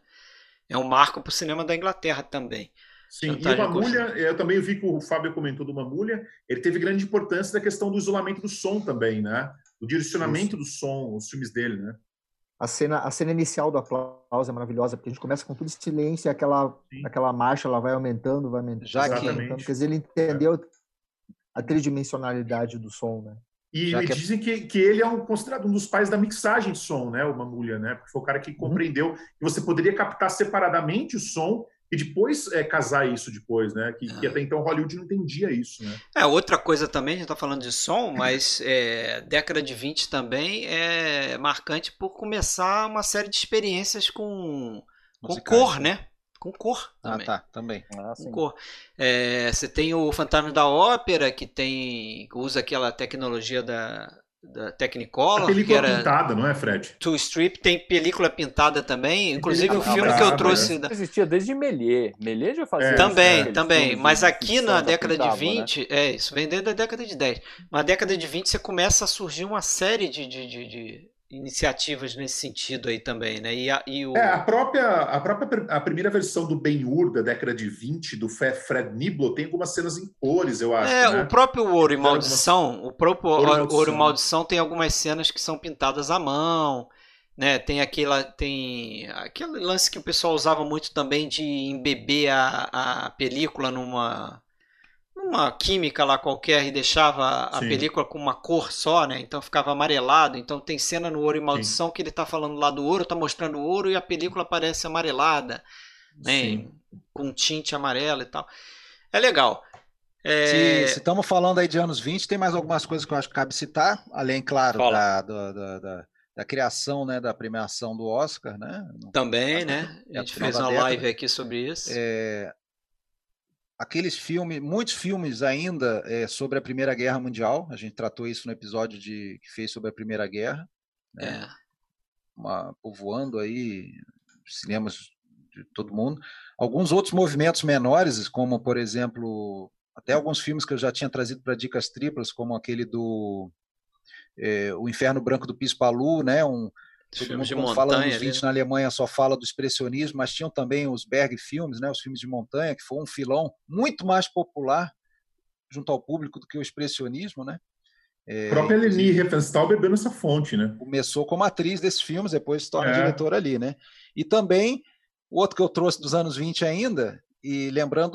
É um marco para o cinema da Inglaterra também. Sim, Chantagem e uma mulha, eu também vi que o Fábio comentou de uma mulha, ele teve grande importância da questão do isolamento do som também, né? O direcionamento Isso. do som, os filmes dele, né? A cena, a cena inicial do aplauso é maravilhosa, porque a gente começa com tudo silêncio e aquela, aquela marcha ela vai aumentando, vai aumentando. Já que, aumentando, quer dizer, ele entendeu a tridimensionalidade do som, né? E, e que... dizem que, que ele é um, considerado um dos pais da mixagem de som, né? O Mamulha, né? Porque foi o cara que uhum. compreendeu uhum. que você poderia captar separadamente o som e depois é, casar isso depois, né? Que, que, ah. até então Hollywood não entendia isso, né? É, outra coisa também, a gente tá falando de som, mas *laughs* é, década de 20 também é marcante por começar uma série de experiências com, com cor, né? né? Com cor ah, também. Ah, tá, também. Ah, com cor. É, você tem o Fantasma da Ópera, que tem usa aquela tecnologia da, da Technicolor. A película que era pintada, não é, Fred? Two Strip tem película pintada também. Inclusive o filme que eu trouxe. Da... Existia desde Méliès. Méliès já fazia. É, também, isso, né? também. Mas aqui na década pintava, de 20, né? é isso, vem desde a década de 10. Na década de 20 você começa a surgir uma série de, de, de, de iniciativas nesse sentido aí também, né? E, a, e o... É, a própria, a própria a primeira versão do Ben-Hur da década de 20, do Fred Niblo, tem algumas cenas em cores, eu acho. É, né? o próprio Ouro e Maldição, algumas... o próprio Ouro, Maldição. Ouro e Maldição tem algumas cenas que são pintadas à mão, né? Tem aquela, tem aquele lance que o pessoal usava muito também de embeber a, a película numa uma química lá qualquer e deixava a Sim. película com uma cor só, né? Então ficava amarelado. Então tem cena no Ouro e Maldição Sim. que ele tá falando lá do ouro, tá mostrando o ouro e a película aparece amarelada, né? Com tinte amarelo e tal. É legal. É... Se estamos falando aí de anos 20, tem mais algumas coisas que eu acho que cabe citar, além, claro, da, da, da, da, criação, né, da premiação do Oscar, né? Também, né? A gente fez uma live aqui sobre isso. É, aqueles filmes, muitos filmes ainda é, sobre a Primeira Guerra Mundial. A gente tratou isso no episódio de, que fez sobre a Primeira Guerra. Né? É. Uma, povoando aí cinemas de todo mundo. Alguns outros movimentos menores, como por exemplo, até alguns filmes que eu já tinha trazido para dicas triplas, como aquele do é, O Inferno Branco do Pispalu, né? Um, Todo mundo, de montanha, fala nos 20 né? na Alemanha só fala do expressionismo, mas tinham também os Berg filmes, né, os filmes de montanha, que foi um filão muito mais popular junto ao público do que o expressionismo, né? É, a própria Leni Riefenstahl bebeu nessa fonte, né? Começou como atriz desses filmes, depois se torna é. diretora ali, né? E também, outro que eu trouxe dos anos 20 ainda, e lembrando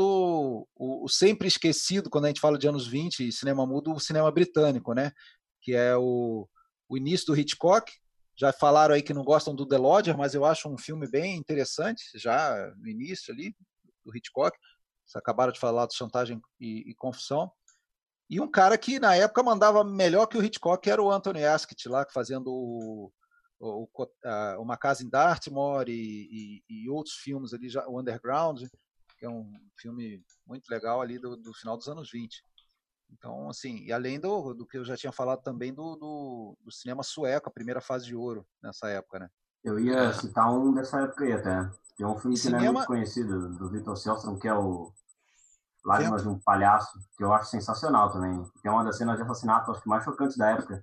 o, o, sempre esquecido, quando a gente fala de anos 20 e cinema mudo, o cinema britânico, né? Que é o, o início do Hitchcock, já falaram aí que não gostam do The Lodger, mas eu acho um filme bem interessante, já no início ali, do Hitchcock. Vocês acabaram de falar do Chantagem e, e Confissão. E um cara que na época mandava melhor que o Hitchcock era o Anthony Asquith lá, fazendo o, o, o, Uma Casa em Dartmoor e, e, e, outros filmes ali, já, o Underground, que é um filme muito legal ali do, do final dos anos 20. Então, assim, e além do, do que eu já tinha falado também do, do, do cinema sueco, a primeira fase de ouro nessa época, né? Eu ia é. citar um dessa época aí até. Tem um filme cinema... que não é muito conhecido, do Victor Selstrom, que é o Lágrimas de um Palhaço, que eu acho sensacional também. Que é uma das cenas de assassinato, acho que mais chocantes da época.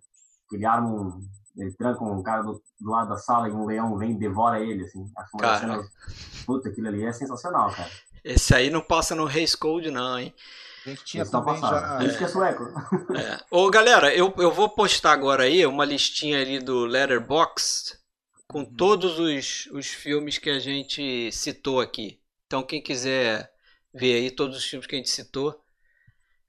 Que ele arma um... Ele tranca um cara do, do lado da sala e um leão vem e devora ele, assim. Acho uma das cenas... Puta, aquilo ali é sensacional, cara. Esse aí não passa no Race Code, não, hein? A gente tinha também já. Isso que é sueco. É. Ô, galera, eu, eu vou postar agora aí uma listinha ali do Letterboxd com uhum. todos os, os filmes que a gente citou aqui. Então, quem quiser ver aí todos os filmes que a gente citou,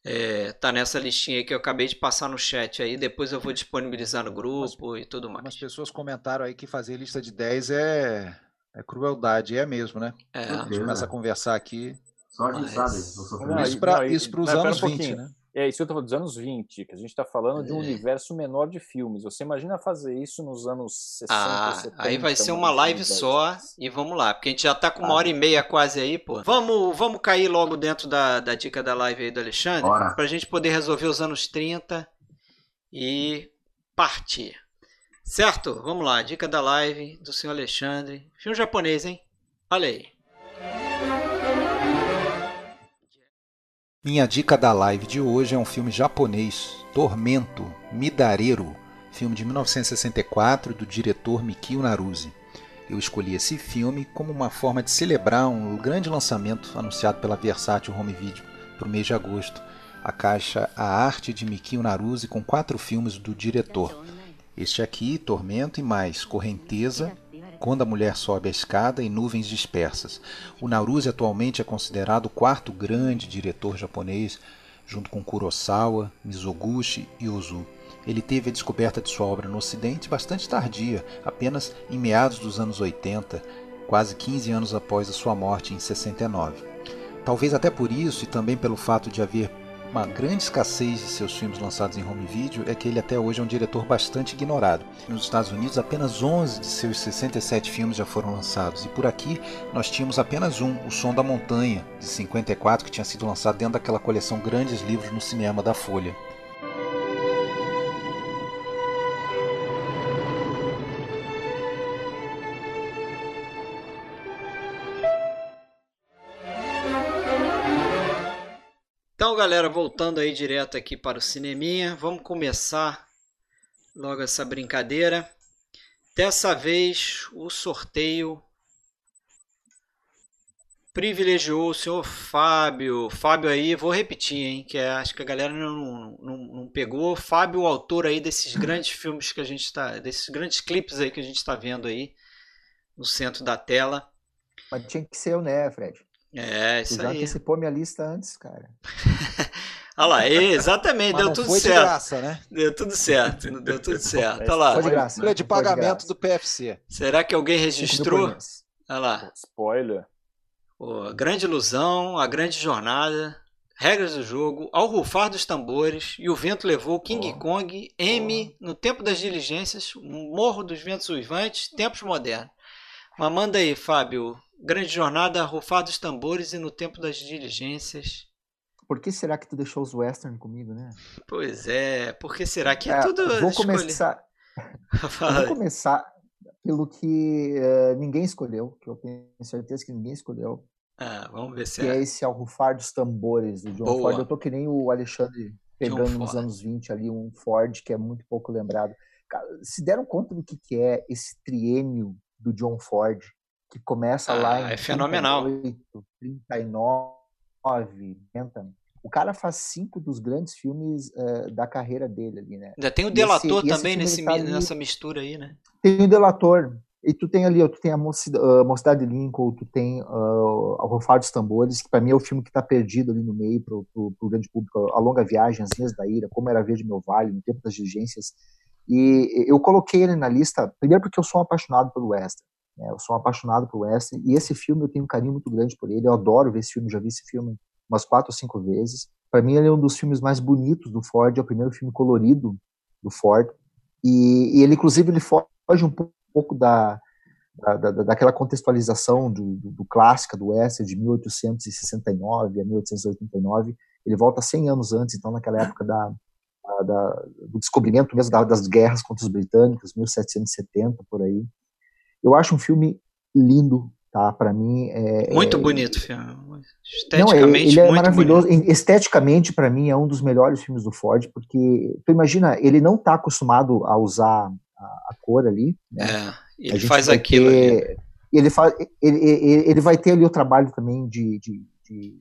é, tá nessa listinha aí que eu acabei de passar no chat aí. Depois eu vou disponibilizar no grupo Mas, e tudo mais. As pessoas comentaram aí que fazer lista de 10 é, é crueldade, é mesmo, né? É. A gente começa a conversar aqui. Só a gente sabe Isso para os anos um 20, né? É, isso eu tô falando dos anos 20, que a gente está falando é. de um é. universo menor de filmes. Você imagina fazer isso nos anos 60, ah, 70? Aí vai ser uma live só e vamos lá, porque a gente já está com uma hora e meia quase aí, pô. Vamos, vamos cair logo dentro da, da dica da live aí do Alexandre, para a gente poder resolver os anos 30 e partir. Certo? Vamos lá, dica da live do senhor Alexandre. Filme japonês, hein? Olha aí. Minha dica da live de hoje é um filme japonês, Tormento, Midareiro, filme de 1964 do diretor Mikio Naruse. Eu escolhi esse filme como uma forma de celebrar um grande lançamento anunciado pela Versátil Home Video para o mês de agosto. A caixa A Arte de Mikio Naruse com quatro filmes do diretor. Este aqui, Tormento e mais, Correnteza, quando a mulher sobe a escada e nuvens dispersas. O Naruse atualmente é considerado o quarto grande diretor japonês, junto com Kurosawa, Mizoguchi e Ozu. Ele teve a descoberta de sua obra no Ocidente bastante tardia, apenas em meados dos anos 80, quase 15 anos após a sua morte em 69. Talvez até por isso e também pelo fato de haver uma grande escassez de seus filmes lançados em home video é que ele até hoje é um diretor bastante ignorado. Nos Estados Unidos, apenas 11 de seus 67 filmes já foram lançados, e por aqui nós tínhamos apenas um, O Som da Montanha, de 54, que tinha sido lançado dentro daquela coleção Grandes Livros no Cinema da Folha. Então, galera, voltando aí direto aqui para o cineminha, vamos começar logo essa brincadeira. Dessa vez, o sorteio privilegiou o senhor Fábio. Fábio aí, vou repetir, hein, que é, acho que a galera não, não, não pegou. Fábio, o autor aí desses grandes filmes que a gente está, desses grandes clipes aí que a gente está vendo aí no centro da tela. Mas tinha que ser eu, né, Fred? É, isso tu já aí. antecipou minha lista antes, cara. *laughs* Olha lá, exatamente, deu tudo foi certo. De graça, né? Deu tudo certo, deu tudo certo. Olha lá. Foi de graça. Folha de Foi de pagamento graça. do PFC. Será que alguém registrou? Olha lá. Spoiler. Pô, a grande ilusão, a grande jornada, regras do jogo, ao rufar dos tambores e o vento levou King Oh. Kong, M, no tempo das diligências, Morro dos Ventos Uivantes, tempos modernos. Mas manda aí, Fábio. Grande jornada, rufar dos tambores e no tempo das diligências. Por que será que tu deixou os western comigo, né? Pois é, por que será que é, É, tudo vou escolha? começar, *laughs* vou começar pelo que eh, ninguém escolheu, que eu tenho certeza que ninguém escolheu, Ah, vamos ver se que é é. esse Ao Rufar dos Tambores, do John Boa. Ford. Eu tô que nem o Alexandre pegando nos anos 20 ali um Ford que é muito pouco lembrado. Cara, se deram conta do que, que é esse triênio do John Ford, que começa lá Ah, em é fenomenal. 38, 39, 40. O cara faz cinco dos grandes filmes eh, da carreira dele ali, né? Ainda tem o delator esse- também nesse, tá ali- nessa mistura aí, né? Tem o Delator. E tu tem ali, ó, tu tem a Mocidade, uh, Lincoln, tu tem uh, o Rufar dos Tambores, que pra mim é o filme que tá perdido ali no meio pro, pro, pro grande público, A Longa Viagem, As Linhas da Ira, Como Era Verde Meu Vale, No Tempo das Diligências. E eu coloquei ele na lista, primeiro porque eu sou um apaixonado pelo western? Eu sou um apaixonado pelo western, e esse filme eu tenho um carinho muito grande por ele, eu adoro ver esse filme, já vi esse filme umas quatro ou cinco vezes. Para mim ele é um dos filmes mais bonitos do Ford, é o primeiro filme colorido do Ford, e, e ele inclusive ele foge um pouco da, da, da, daquela contextualização do, do, do clássica do western de 1869 a 1889, ele volta 100 anos antes, então naquela época da, da, do descobrimento mesmo da, das guerras contra os britânicos, 1770 por aí. Eu acho um filme lindo, tá? Para mim é Muito é, bonito filme. não, é, Esteticamente ele é maravilhoso. bonito. Esteticamente, para mim, é um dos melhores filmes do Ford, porque tu imagina, ele não tá acostumado a usar a, a cor ali. Né? É, ele faz aquilo ali. ter- Ele, faz, ele, ele, ele vai ter ali o trabalho também de, de, de-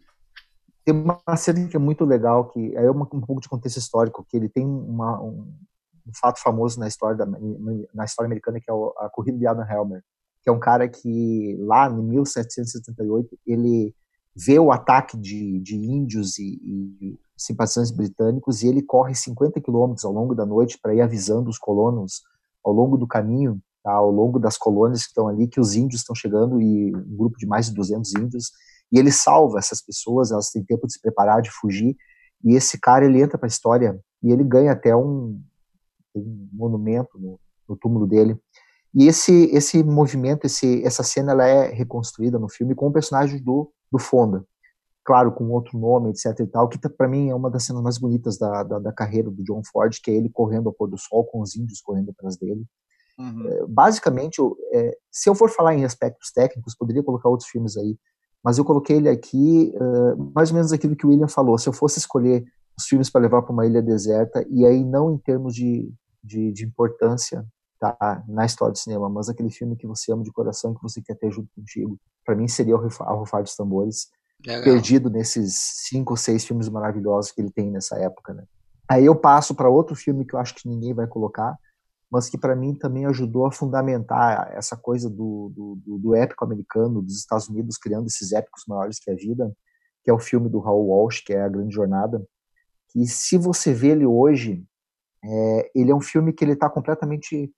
Tem uma cena que é muito legal, que é uma, um pouco de contexto histórico, que ele tem uma, um, um fato famoso na história, da, na história americana, que é a corrida de Adam Helmer, que é um cara que lá em 1778 ele vê o ataque de, de índios e, e simpatizantes britânicos e ele corre 50 quilômetros ao longo da noite para ir avisando os colonos ao longo do caminho, tá, ao longo das colônias que estão ali, que os índios estão chegando e um grupo de mais de 200 índios e ele salva essas pessoas, elas têm tempo de se preparar, de fugir e esse cara ele entra para a história e ele ganha até um, um monumento no, no túmulo dele e esse esse movimento, esse, essa cena, ela é reconstruída no filme com o personagem do, do Fonda. Claro, com outro nome, etc e tal, que para mim é uma das cenas mais bonitas da, da, da, carreira do John Ford, que é ele correndo ao pôr do sol, com os índios correndo atrás dele. Uhum. É, basicamente, é, se eu for falar em aspectos técnicos, poderia colocar outros filmes aí, mas eu coloquei ele aqui, uh, mais ou menos aquilo que o William falou. Se eu fosse escolher os filmes para levar para uma ilha deserta, e aí não em termos de, de, de, importância tá, na história do cinema, mas aquele filme que você ama de coração, que você quer ter junto contigo, para mim seria o Rufar dos Tambores, Legal. perdido nesses cinco ou seis filmes maravilhosos que ele tem nessa época. Né? Aí eu passo para outro filme que eu acho que ninguém vai colocar, mas que para mim também ajudou a fundamentar essa coisa do, do, do, épico americano, dos Estados Unidos criando esses épicos maiores que a vida, que é o filme do Raul Walsh, que é A Grande Jornada, que se você vê ele hoje, é, ele é um filme que ele está completamente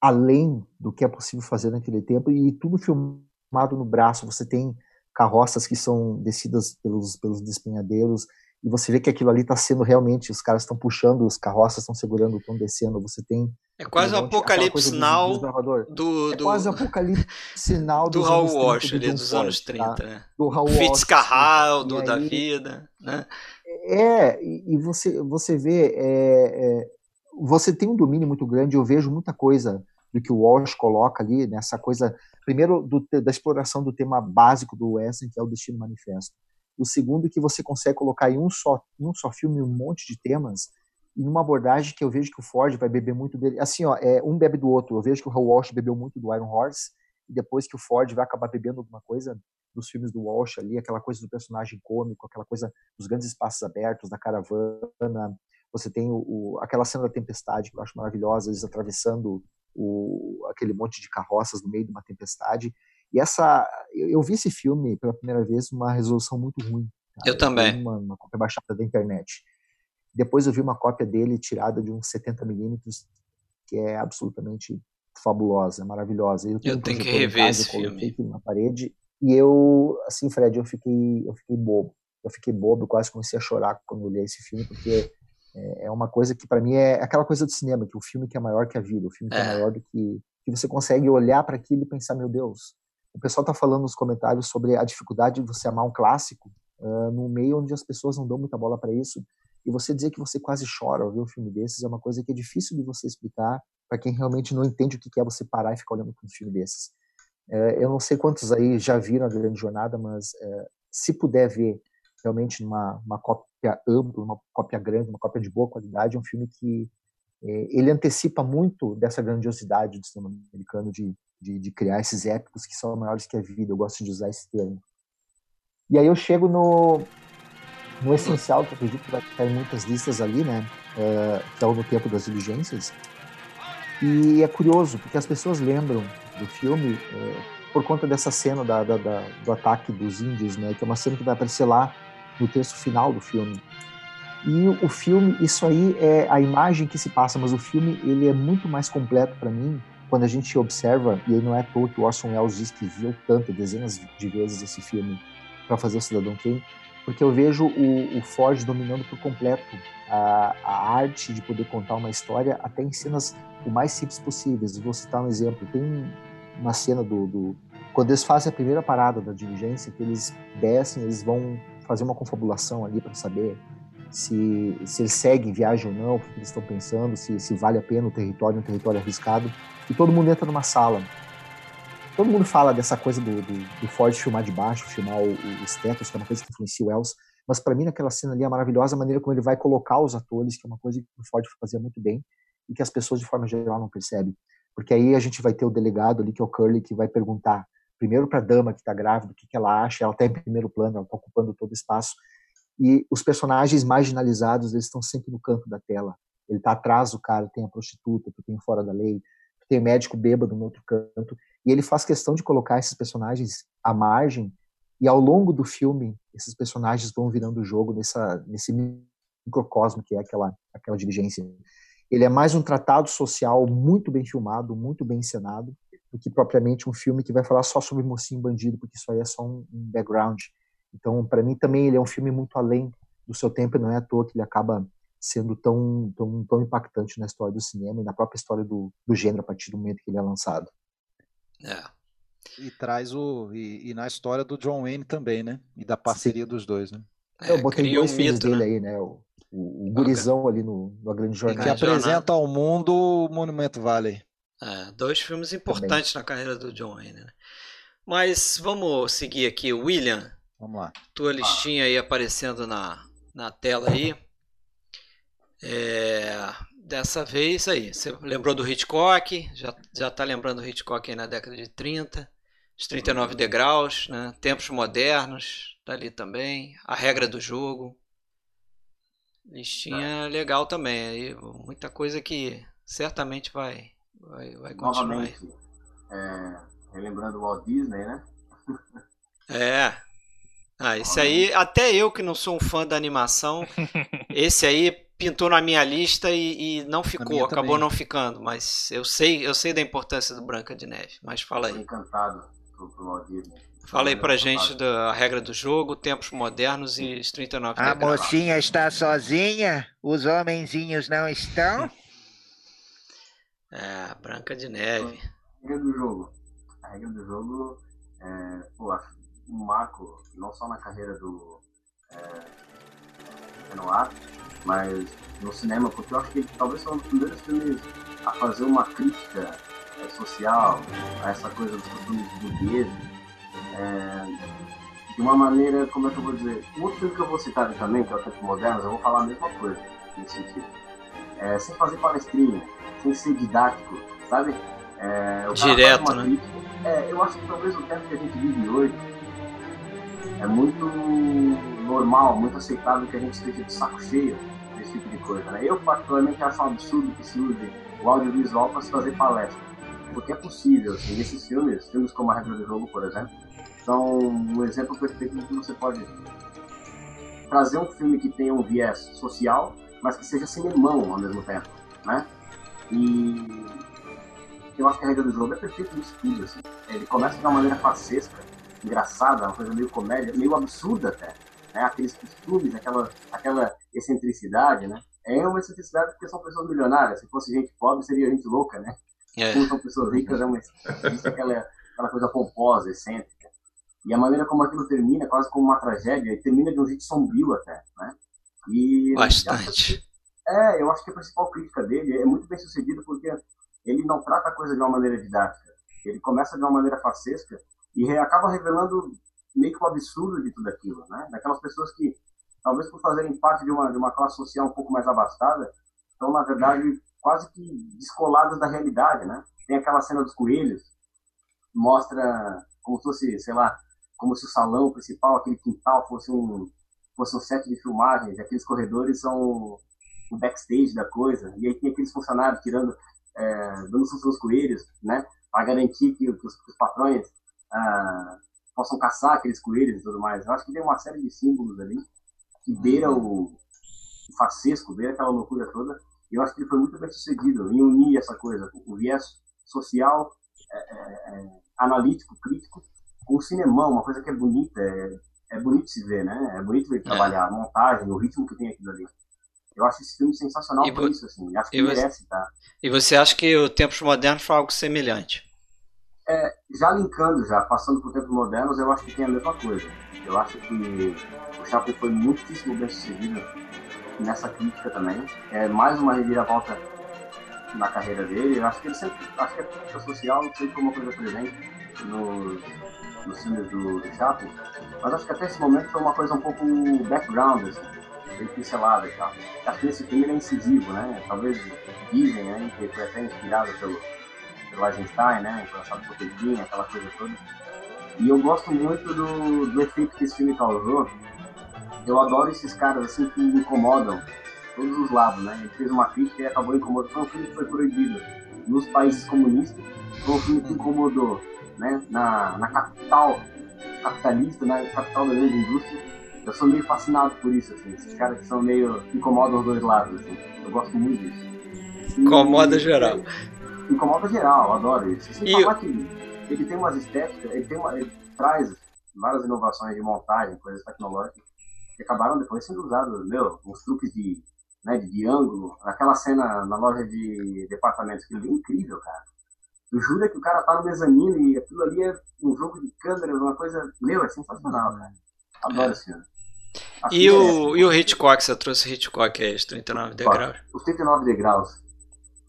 além do que é possível fazer naquele tempo e tudo filmado no braço. Você tem carroças que são descidas pelos, pelos despenhadeiros, e você vê que aquilo ali está sendo realmente, os caras estão puxando, os carroças estão segurando, estão descendo, você tem... É quase o apocalipse sinal do, do, É quase o apocalipse *laughs* sinal do Raul Walsh ali dos anos 30, tá? né? Do Raul Fitzcarraldo da vida, né? É, e você, você vê, é, é, você tem um domínio muito grande, eu vejo muita coisa do que o Walsh coloca ali, nessa coisa, primeiro do, da exploração do tema básico do Western, que é o Destino Manifesto o segundo que você consegue colocar em um só, em um só filme um monte de temas e numa abordagem que eu vejo que o Ford vai beber muito dele. Assim, ó, é, um bebe do outro. Eu vejo que o Walsh bebeu muito do Iron Horse e depois que o Ford vai acabar bebendo alguma coisa dos filmes do Walsh ali, aquela coisa do personagem cômico, aquela coisa dos grandes espaços abertos, da caravana. Você tem o, o aquela cena da tempestade que eu acho maravilhosa, eles atravessando o, aquele monte de carroças no meio de uma tempestade. E essa, eu, eu, vi esse filme pela primeira vez uma resolução muito ruim. Cara. Eu também. Uma, uma, cópia baixada da internet. Depois eu vi uma cópia dele tirada de uns 70 milímetros, que é absolutamente fabulosa, maravilhosa. Eu, eu tenho que rever casa, esse filme. na parede e eu, assim, Fred, eu fiquei, eu fiquei bobo. Eu fiquei bobo, quase comecei a chorar quando li esse filme, porque é, é uma coisa que para mim é aquela coisa do cinema, que o filme que é maior que a vida, o filme que é, é maior do que que você consegue olhar para aquilo e pensar, meu Deus, o pessoal está falando nos comentários sobre a dificuldade de você amar um clássico uh, no meio onde as pessoas não dão muita bola para isso. E você dizer que você quase chora ao ver um filme desses é uma coisa que é difícil de você explicar para quem realmente não entende o que é você parar e ficar olhando para um filme desses. Uh, eu não sei quantos aí já viram a Grande Jornada, mas uh, se puder ver realmente uma, cópia ampla, uma cópia grande, uma cópia de boa qualidade, é um filme que ele antecipa muito dessa grandiosidade do cinema americano de de, de, criar esses épicos que são maiores que a vida. Eu gosto de usar esse termo. E aí eu chego no, no essencial, que acredito que vai ficar em muitas listas ali, né? É, que é o No Tempo das Diligências. E é curioso, porque as pessoas lembram do filme é, por conta dessa cena da, da, da, do ataque dos índios, né? Que é uma cena que vai aparecer lá no texto final do filme. E o filme, isso aí é a imagem que se passa, mas o filme ele é muito mais completo para mim quando a gente observa, e aí não é à toa que o Orson Welles diz que viu tanto, dezenas de vezes esse filme para fazer o Cidadão Kane, porque eu vejo o, o Ford dominando por completo a, a, arte de poder contar uma história até em cenas o mais simples possíveis. Vou citar um exemplo. Tem uma cena do, do quando eles fazem a primeira parada da diligência, que eles descem, eles vão fazer uma confabulação ali para saber se, se eles seguem viagem ou não, o que eles estão pensando, se, se vale a pena o território, um território arriscado e todo mundo entra numa sala. Todo mundo fala dessa coisa do, do, do Ford filmar de baixo, filmar o, o, os tetos, que é uma coisa que influencia o Els, mas para mim naquela cena ali é maravilhosa a maneira como ele vai colocar os atores, que é uma coisa que o Ford fazia muito bem e que as pessoas de forma geral não percebem. Porque aí a gente vai ter o delegado ali, que é o Curly, que vai perguntar primeiro para a dama que está grávida o que, que ela acha, ela está em primeiro plano, ela está ocupando todo o espaço, e os personagens marginalizados eles estão sempre no canto da tela. Ele está atrás do cara, tem a prostituta, tem fora da lei, tem médico bêbado no outro canto, e ele faz questão de colocar esses personagens à margem, e ao longo do filme, esses personagens vão virando o jogo nessa, nesse microcosmo que é aquela, aquela diligência. Ele é mais um tratado social muito bem filmado, muito bem encenado, do que propriamente um filme que vai falar só sobre mocinho bandido, porque isso aí é só um, um background. Então, para mim também ele é um filme muito além do seu tempo, e não é à toa que ele acaba sendo tão, tão, tão impactante na história do cinema e na própria história do, do gênero a partir do momento que ele é lançado. É. E traz o. E, e, na história do John Wayne também, né? E da parceria Sim. dos dois, né? É, eu botei dois um filmes mito, dele né? aí, né? O, o, o gurizão ali no, no Grande Jornada. Que apresenta ao mundo o Monumento Valley. É, dois filmes importantes também. na carreira do John Wayne, né? Mas vamos seguir aqui, William. Vamos lá. Tua listinha aí aparecendo na, na tela aí. É, dessa vez aí, você lembrou do Hitchcock, já, já tá lembrando do Hitchcock aí na década de 30, os 39 degraus, né? Tempos modernos, tá ali também, a regra do jogo. Listinha é. legal também, aí muita coisa que certamente vai, vai, vai continuar. Novamente, é, relembrando o Walt Disney, né? *laughs* é. Ah, esse aí, até eu que não sou um fã da animação, *laughs* esse aí pintou na minha lista e, e não ficou, acabou também. não ficando. Mas eu sei, eu sei da importância do Branca de Neve. Mas fala aí. encantado pro, Disney. Fala aí pra gente da regra do jogo, tempos modernos e os 39 A mocinha está sozinha? Os homenzinhos não estão? *laughs* é, Branca de Neve. A regra do jogo. A regra do jogo é, pô, um marco, não só na carreira do é, Renoir, mas no cinema, porque eu acho que talvez seja um dos primeiros filmes a fazer uma crítica é, social a essa coisa dos costumes burgueses, é, de uma maneira, como é que eu vou dizer, um outro filme que eu vou citar também, que é o Tempo Moderno, eu vou falar a mesma coisa, nesse sentido. É, sem fazer palestrinha, sem ser didático, sabe? É, Direto, né? Crítica. É, eu acho que talvez o tempo que a gente vive hoje é muito normal, muito aceitável que a gente esteja de saco cheio desse tipo de coisa. Né? Eu, particularmente, acho um absurdo que se use o audiovisual para se fazer palestra. Porque é possível, assim, esses filmes, filmes como A Regra do Jogo, por exemplo, são um exemplo perfeito de que você pode trazer um filme que tenha um viés social, mas que seja cinemão ao mesmo tempo, né? E eu acho que a regra do jogo é perfeito nisso tudo, assim. Ele começa de uma maneira facesca, engraçada, uma coisa meio comédia, meio absurda até. Né? Aqueles costumes, aquela, aquela excentricidade, né? É uma excentricidade porque são pessoas milionárias. Se fosse gente pobre, seria gente louca, né? É. Como são pessoas ricas, é uma, aquela, aquela coisa pomposa, excêntrica. E a maneira como aquilo termina, quase como uma tragédia, e termina de um jeito sombrio até, né? E Bastante. é, eu acho que a principal crítica dele é muito bem sucedido porque ele não trata a coisa de uma maneira didática. Ele começa de uma maneira facesca e acaba revelando meio que o absurdo de tudo aquilo, né? Daquelas pessoas que, talvez por fazerem parte de uma, de uma classe social um pouco mais abastada, estão, na verdade, quase que descoladas da realidade, né? Tem aquela cena dos coelhos, mostra como se fosse, sei lá, como se o salão principal, aquele quintal, fosse um, fosse um set de filmagens, aqueles corredores são o backstage da coisa, e aí tem aqueles funcionários tirando, é, dando susto nos coelhos, né? Para garantir que, os, que os patrões ah, possam caçar aqueles coelhos e tudo mais. Eu acho que tem uma série de símbolos ali que beira o, o facesco, beira aquela loucura toda. E eu acho que ele foi muito bem sucedido em unir essa coisa, o viés social, é, é, é, analítico, crítico, com o cinemão, uma coisa que é bonita, é, é bonito se ver, né? É bonito ver é. trabalhar, a montagem, o ritmo que tem aquilo ali. Eu acho esse filme sensacional e por isso, assim. Acho que merece, tá? E você acha que o Tempos Modernos foi algo semelhante? É, já linkando, já passando por tempos modernos, eu acho que tem a mesma coisa. Eu acho que o Chaplin foi muitíssimo bem sucedido nessa crítica também. É mais uma reviravolta na carreira dele. Eu acho que ele sempre, acho que a crítica social sempre foi uma coisa presente nos, nos filmes do, do Chaplin. Mas acho que até esse momento foi uma coisa um pouco background, assim, bem pincelada e tal. Acho que nesse filme é incisivo, né? Talvez dizem né, que foi até inspirado pelo pelo Eisenstein, né? Lançado por Tolkien, aquela coisa toda. E eu gosto muito do, do efeito que esse filme causou. Eu adoro esses caras assim que incomodam todos os lados, né? Ele fez uma crítica e acabou incomodando. Foi um filme que foi proibido nos países comunistas, foi um filme que incomodou, né? Na, na capital capitalista, na capital da grande indústria. Eu sou meio fascinado por isso, assim. Esses caras que são meio incomodam os dois lados, assim. Eu gosto muito disso. Incomoda geral incomoda geral, adoro isso. Sem e falar que ele tem umas estéticas, ele, tem uma, ele traz várias inovações de montagem, coisas tecnológicas, que acabaram depois sendo usados, meu, uns truques de, né, de, de ângulo, aquela cena na loja de departamentos, aquilo é incrível, cara. Tu jura que o cara tá no mezanino e aquilo ali é um jogo de câmeras, uma coisa, meu, é sensacional, cara. Adoro é. esse filme. E o, e o Hitchcock, você trouxe Hitchcock aí, os 39 degraus? Os 39 degraus.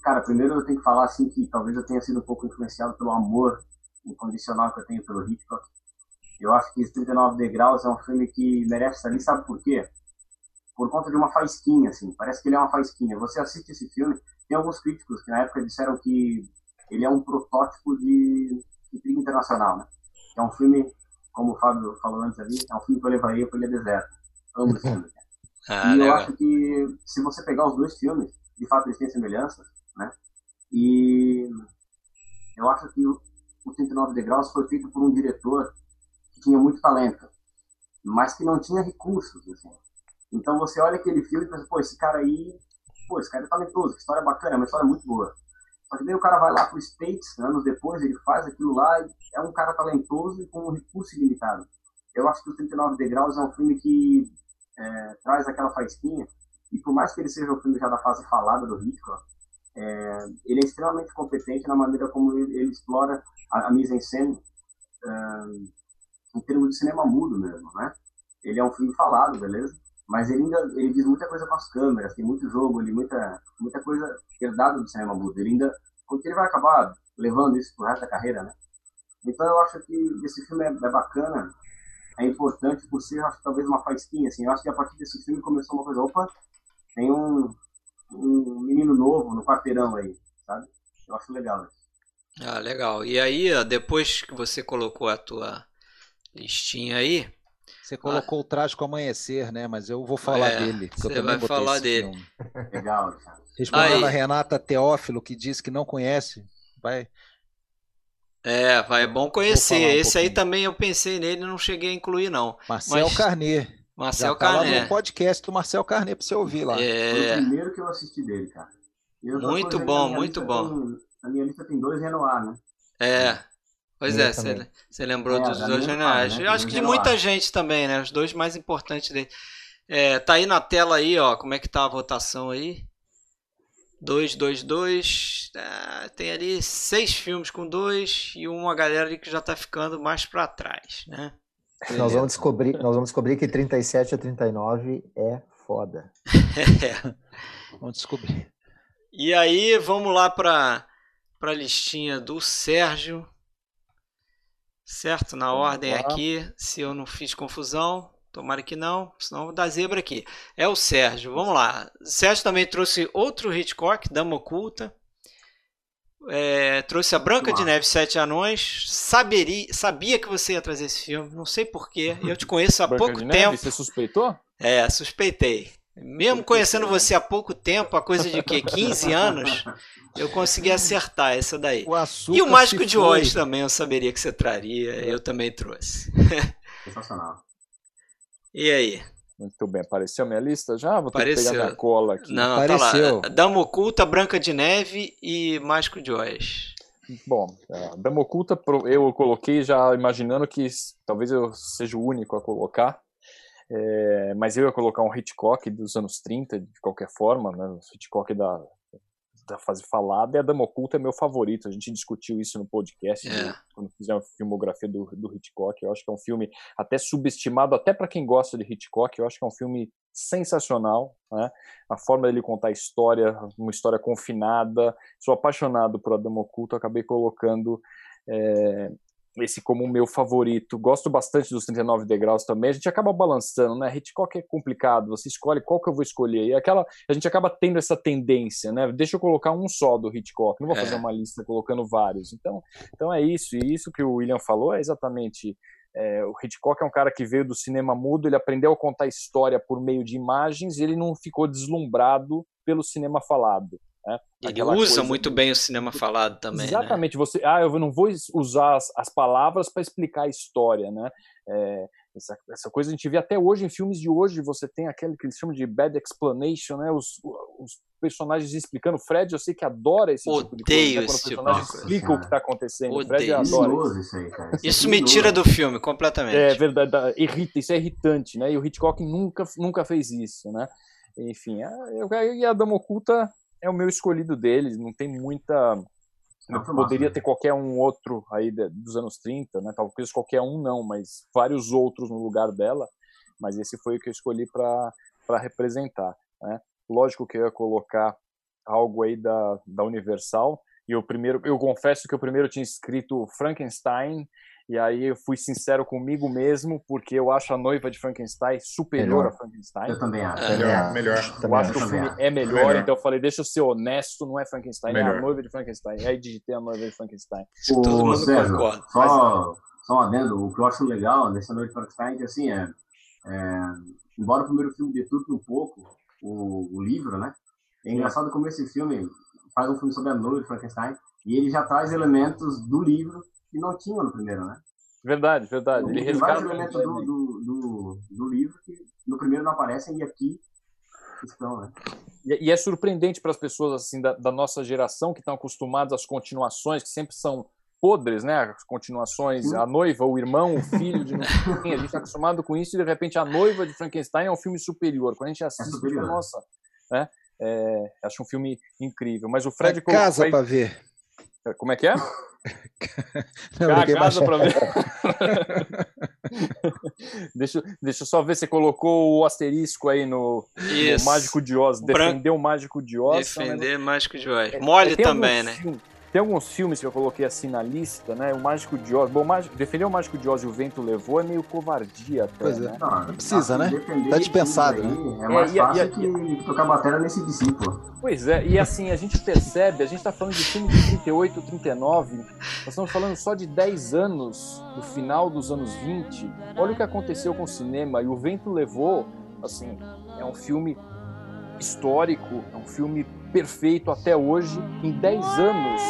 Cara, primeiro eu tenho que falar assim que talvez eu tenha sido um pouco influenciado pelo amor incondicional que eu tenho pelo Hitchcock. Eu acho que 39 Degraus é um filme que merece estar ali, sabe por quê? Por conta de uma faísquinha, assim, parece que ele é uma faísquinha. Você assiste esse filme, tem alguns críticos que na época disseram que ele é um protótipo de intriga internacional, né? É um filme, como o Fábio falou antes ali, é um filme que eu levaria para Ilha Deserta. Amo esse filme. *laughs* Ah, e legal. eu acho que se você pegar os dois filmes, de fato eles têm semelhanças? E eu acho que o, o 39 Degraus foi feito por um diretor que tinha muito talento, mas que não tinha recursos, assim. Então você olha aquele filme e pensa, pô, esse cara aí, pô, esse cara é talentoso, que história bacana, é uma história muito boa. Só que daí o cara vai lá pro States, anos depois, ele faz aquilo lá, é um cara talentoso e com um recurso ilimitado. Eu acho que o 39 Degraus é um filme que é, traz aquela faísquinha, e por mais que ele seja um filme já da fase falada do Hitchcock, é, ele é extremamente competente na maneira como ele, ele explora a, a mise-en-scène em termos de cinema mudo mesmo, né? Ele é um filme falado, beleza? Mas ele ainda ele diz muita coisa com as câmeras, tem muito jogo ali, muita, muita coisa herdada do cinema mudo. Ele ainda, ele vai acabar levando isso pro resto da carreira, né? Então eu acho que esse filme é, é bacana, é importante por ser, acho, talvez uma faísquinha, assim. Eu acho que a partir desse filme começou uma coisa, opa, tem um, um menino novo no quarteirão aí, sabe? Eu acho legal isso. Ah, legal. E aí, depois que você colocou a tua listinha aí. Você colocou ah, o trágico amanhecer, né? Mas eu vou falar é, dele. Você vai falar dele. Filme. Legal, Respondendo a Renata Teófilo, que diz que não conhece, vai. É, vai é bom conhecer. Um Esse pouquinho. aí também eu pensei nele, não cheguei a incluir, não. Marcel Mas... Carnet. Marcel Já tá Carnet. no podcast do Marcel Carnet pra você ouvir lá. É... Foi o primeiro que eu assisti dele, cara. Muito bom, muito bom. Tem, na minha lista tem dois Renoir, né? É. Pois é, você lembrou é, dos dois generais. Né? Eu acho que de muita gente também, né? Os dois mais importantes dele. É, tá aí na tela aí, ó, como é que tá a votação aí. 2, 2, 2. tem ali seis filmes com dois e uma galera que já tá ficando mais para trás, né? Nós vamos, descobrir, nós vamos descobrir que 37 a 39 é foda. é. *laughs* Vamos descobrir. E aí, vamos lá para a listinha do Sérgio. Certo? Na ordem aqui, se eu não fiz confusão. Tomara que não, senão vou dar zebra aqui. É o Sérgio, vamos lá. O Sérgio também trouxe outro Hitchcock, Dama Oculta. É, trouxe a Branca de Neve Sete Anões. Saberia, sabia que você ia trazer esse filme, não sei porquê. Eu te conheço há pouco tempo. Neve, você suspeitou? É, suspeitei. Mesmo conhecendo você há pouco tempo, a coisa de que 15 anos, eu consegui acertar essa daí. O e o Mágico de Oz também eu saberia que você traria, eu também trouxe. *laughs* Sensacional. E aí? Muito bem, apareceu a minha lista já? Vou ter Apareceu. que pegar minha cola aqui. Não, apareceu. Tá lá. Dama Oculta, Branca de Neve e Mágico de Oz. Bom, é, Dama Oculta eu coloquei já imaginando que talvez eu seja o único a colocar. É, mas eu ia colocar um Hitchcock dos anos 30, de qualquer forma, né? O Hitchcock da, da fase falada, e a Dama Oculta é meu favorito. A gente discutiu isso no podcast, é. né, quando fizemos a filmografia do, do Hitchcock. Eu acho que é um filme até subestimado, até para quem gosta de Hitchcock. Eu acho que é um filme sensacional, né? A forma dele contar a história, uma história confinada. Sou apaixonado por A Dama Oculta, acabei colocando é, esse como o meu favorito. Gosto bastante dos 39 degraus também. A gente acaba balançando, né? Hitchcock é complicado, você escolhe qual que eu vou escolher. E aquela, a gente acaba tendo essa tendência, né? Deixa eu colocar um só do Hitchcock, não vou fazer é. uma lista colocando vários. Então, então é isso. E isso que o William falou é exatamente é, o Hitchcock é um cara que veio do cinema mudo, ele aprendeu a contar história por meio de imagens e ele não ficou deslumbrado pelo cinema falado. Né? Ele usa muito bem o cinema falado também. Né? Exatamente. Né? Você, ah, eu não vou usar as, as palavras para explicar a história, né? É, essa, essa, coisa a gente vê até hoje em filmes de hoje. Você tem aquele que eles chamam de bad explanation, né? Os, os personagens explicando. O Fred, eu sei que adora esse Odeio tipo de coisa. Né? Quando o personagem tipo explica o que está acontecendo. Odeio. O Fred adora isso. Isso, aí, isso me tira do filme completamente. É verdade, irrita, isso é irritante, né? E o Hitchcock nunca, nunca fez isso, né? Enfim, e a Dama Oculta é o meu escolhido deles, não tem muita. Não, poderia ter qualquer um outro aí dos anos 30, né? Talvez qualquer um não, mas vários outros no lugar dela. Mas esse foi o que eu escolhi para representar. Né? Lógico que eu ia colocar algo aí da, da Universal, E o primeiro, eu confesso que o primeiro tinha escrito Frankenstein, e aí eu fui sincero comigo mesmo, porque eu acho a noiva de Frankenstein superior melhor. a Frankenstein. Eu também acho. É. Melhor, melhor. Eu acho que o filme é melhor, melhor, então eu falei, deixa eu ser honesto, não é Frankenstein, melhor. é a noiva de Frankenstein. E aí digitei a noiva de Frankenstein. O, Todo mundo Sérgio, concorda. Só, só adendo, o que eu acho legal nessa noite de Frankenstein é que, assim, é, é, embora o primeiro filme deturpe um pouco o, o livro, né? É engraçado como esse filme faz um filme sobre a noiva de Frankenstein e ele já traz elementos do livro que não tinha no primeiro, né? Verdade, verdade. Ele tem vários elementos do, do, do, do, livro que no primeiro não aparecem e aqui estão, né? E, e é surpreendente para as pessoas assim da, da nossa geração que estão acostumadas às continuações, que sempre são podres, né? As continuações, Sim. a noiva, o irmão, o filho de *laughs* a gente está acostumado com isso e de repente a noiva de Frankenstein é um filme superior. Quando a gente assiste, é nossa, né? É, acho um filme incrível. Mas o Fred é casa para ver. Como é que é? *laughs* Não, casa para ver. *laughs* deixa, deixa eu só ver se colocou o asterisco aí no, no Mágico de Oz. Defender o Mágico de Oz. Defender o Mágico de Oz. Mole é, também, né? Filme, tem alguns filmes que eu coloquei assim na lista, né? O Mágico de Oz. Bom, Mágico, defender o Mágico de Oz e o Vento levou é meio covardia até, pois é. né? Não, não precisa, né? Tá dispensado, né? É mais é, fácil e, que, que tocar bateria nesse discípulo. Pois é, e assim, a gente percebe, a gente tá falando de filme de 38, 39, nós estamos falando só de 10 anos, do final dos anos 20. Olha o que aconteceu com o cinema, e o Vento levou, assim, é um filme histórico, é um filme perfeito até hoje, em 10 anos.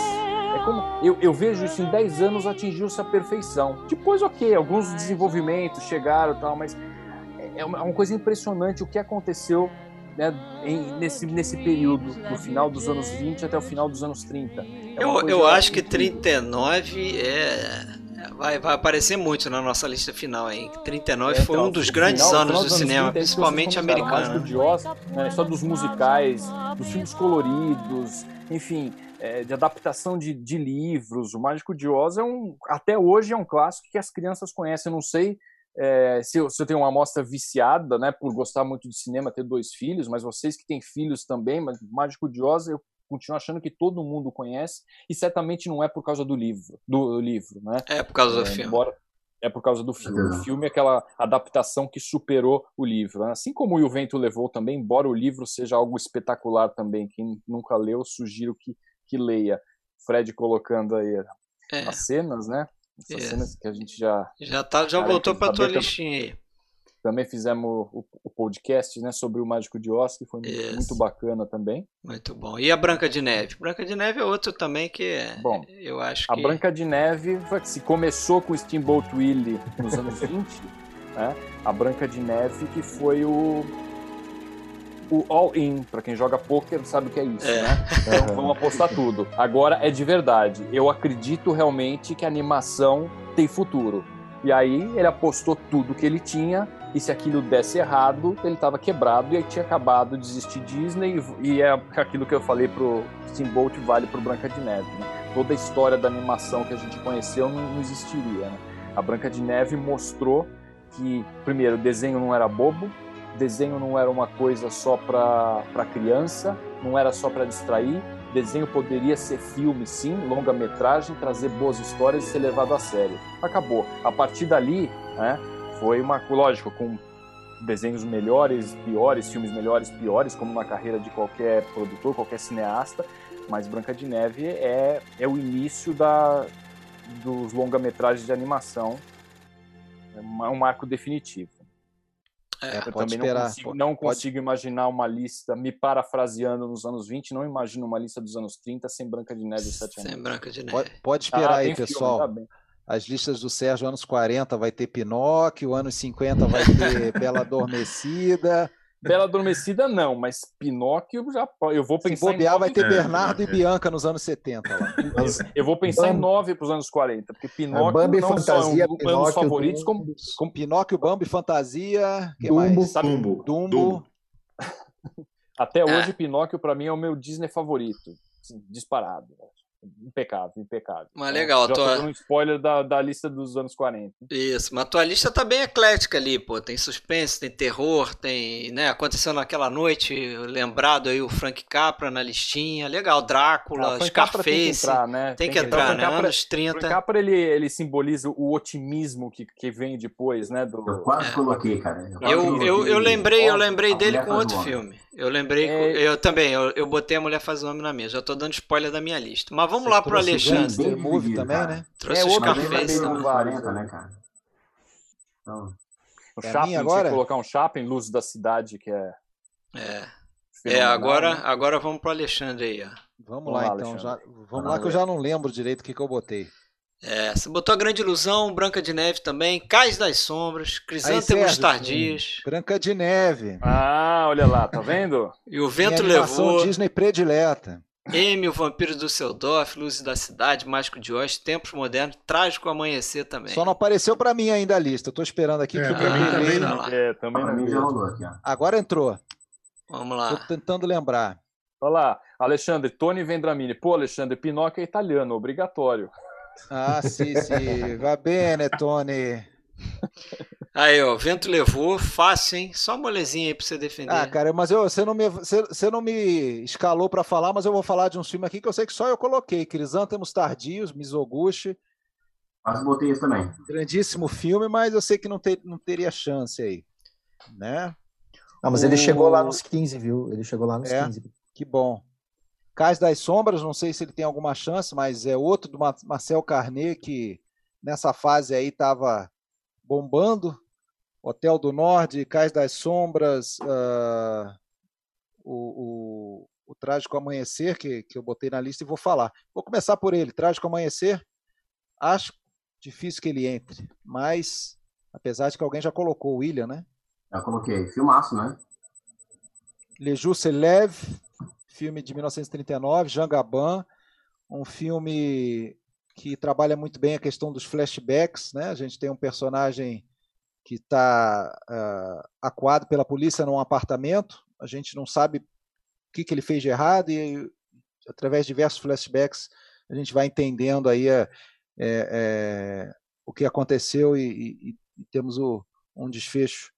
É como eu, eu vejo isso em 10 anos atingiu-se a perfeição. Depois, ok, alguns desenvolvimentos chegaram e tal, mas é, é uma, é uma coisa impressionante o que aconteceu né, em, nesse, nesse período, do final dos anos 20 até o final dos anos 30. É eu eu acho que 39 é vai, vai aparecer muito na nossa lista final aí. 39 é, foi então, um dos grandes final, anos do cinema, 30, principalmente americano. De Oz, né, só dos musicais, dos filmes coloridos, enfim, é, de adaptação de, de, livros. O Mágico de Oz é um, até hoje é um clássico que as crianças conhecem. Eu não sei é, se, eu, se, eu, tenho uma amostra viciada, né, por gostar muito de cinema, ter dois filhos, mas vocês que têm filhos também, mas Mágico de Oz eu continuo achando que todo mundo conhece e certamente não é por causa do livro, do livro, né? É por causa do é, filme. Embora, é por causa do filme. O filme é aquela adaptação que superou o livro. Né? Assim como o Vento Levou também, embora o livro seja algo espetacular também, quem nunca leu, sugiro que, que leia. Fred colocando aí é. as cenas, né? Essas cenas que a gente já. Já, tá, já voltou para tua listinha aí. Também fizemos o, o, podcast né, sobre o Mágico de Oz, que foi Isso. muito bacana também. Muito bom. E a Branca de Neve? Branca de Neve é outro também que bom, eu acho que... A Branca de Neve se começou com Steamboat Willie nos anos *laughs* 20, né? a Branca de Neve que foi o o all-in, para quem joga poker sabe o que é isso, é. né? Então vamos apostar tudo. Agora é de verdade. Eu acredito realmente que a animação tem futuro. E aí ele apostou tudo que ele tinha e se aquilo desse errado, ele estava quebrado e aí tinha acabado de existir Disney e é aquilo que eu falei pro Steamboat vale pro Branca de Neve. Né? Toda a história da animação que a gente conheceu não, não existiria. Né? A Branca de Neve mostrou que, primeiro, o desenho não era bobo, desenho não era uma coisa só para criança, não era só para distrair, desenho poderia ser filme, sim, longa-metragem, trazer boas histórias e ser levado a sério. Acabou. A partir dali, né, foi uma. Lógico, com desenhos melhores, piores, filmes melhores, piores, como na carreira de qualquer produtor, qualquer cineasta, mas Branca de Neve é, é o início da, dos longa-metragens de animação. É um marco definitivo. É, eu também esperar, não consigo, não consigo imaginar uma lista, me parafraseando nos anos 20, não imagino uma lista dos anos 30 sem Branca de Neve e Sete Sem Branca de Neve. Pode, pode esperar ah, aí, pessoal. Filme, tá As listas do Sérgio, anos 40 vai ter Pinóquio, anos 50 vai ter *laughs* Bela Adormecida. Bela Adormecida não, mas Pinóquio já *laughs* eu vou pensar Se bobear, vai ter Bernardo é, e Bianca nos anos 70 lá. eu vou pensar Bambi. em nove para os anos 40, porque Pinóquio Bambi não Fantasia, só é um, Pinóquio, dos favoritos como, como Pinóquio, Bambi, Fantasia, que Dumbo, mais? Sabe? Dumbo. Dumbo. Dumbo. *laughs* Até hoje Pinóquio para mim é o meu Disney favorito, assim, disparado. Impecável, impecável. Mas então, legal, já tô... um spoiler da, da lista dos anos 40. Isso, mas tua lista tá bem eclética ali, pô. Tem suspense, tem terror, tem, né, aconteceu naquela noite, lembrado aí o Frank Capra na listinha, legal, Drácula, ah, Scarface. Tem que entrar, né? Tem, tem que, que entrar, entrar, né? Capra, anos 30. Frank Capra, ele, ele simboliza o otimismo que, que vem depois, né? Do... Eu quase é. coloquei, cara. Eu, eu, eu, eu lembrei, eu lembrei dele com outro filme. Eu lembrei, é... eu também, eu, eu botei a Mulher Faz o Homem na minha, já tô dando spoiler da minha lista. Mas vamos lá pro Alexandre. Movie também, né? Trouxe é, o Scarface. Também. 40, né, cara? Então... O é Chaplin agora? colocar um Chaplin, Luz da Cidade, que é... É, é agora, né? agora vamos pro Alexandre aí, ó. Vamos, vamos lá, lá, então. Já, vamos lá que eu já não lembro direito o que, que eu botei. É, você botou a Grande Ilusão, Branca de Neve também, Cais das Sombras, Crisântemos Tardias. Branca de Neve. Ah, olha lá, tá vendo? e o Vento Minha Levou. Disney predileta. M, o Vampiro do Seudorf, Luzes da Cidade, Mágico de Oz, Tempos Modernos, Trágico Amanhecer também. Só não apareceu para mim ainda a lista. Eu tô esperando aqui é, que eu ah, também não. É, também não. Já rolou aqui, Agora entrou. Vamos lá. Tô tentando lembrar. Olha lá, Alexandre, Tony Vendramini. Pô, Alexandre, Pinóquio é italiano, obrigatório. Ah, sim, sim. Va bene, Tony. *laughs* Aí, ó, vento levou, fácil, hein? Só molezinha aí pra você defender. Ah, cara, mas eu, você, não me, você, você não me escalou para falar, mas eu vou falar de um filme aqui que eu sei que só eu coloquei. Crisântemos Tardios, Mizoguchi. Mas botei isso também. Grandíssimo filme, mas eu sei que não, ter, não teria chance aí, né? Não, mas o... ele chegou lá nos 15, viu? Ele chegou lá nos é, 15. Que bom. Cais das Sombras, não sei se ele tem alguma chance, mas é outro do Marcel Carnet que nessa fase aí estava bombando. Hotel do Norte, Cais das Sombras, uh, o, o, o, Trágico Amanhecer, que, que eu botei na lista e vou falar. Vou começar por ele. Trágico Amanhecer, acho difícil que ele entre, mas apesar de que alguém já colocou o William, né? Já coloquei. Filmaço, né? Le Jus Leve, filme de 1939, Jean Gabin, um filme que trabalha muito bem a questão dos flashbacks, né? A gente tem um personagem que está uh, ah, acuado pela polícia num apartamento, a gente não sabe o que, que ele fez de errado e através de diversos flashbacks a gente vai entendendo aí é, é, o que aconteceu e, e, e temos o, um desfecho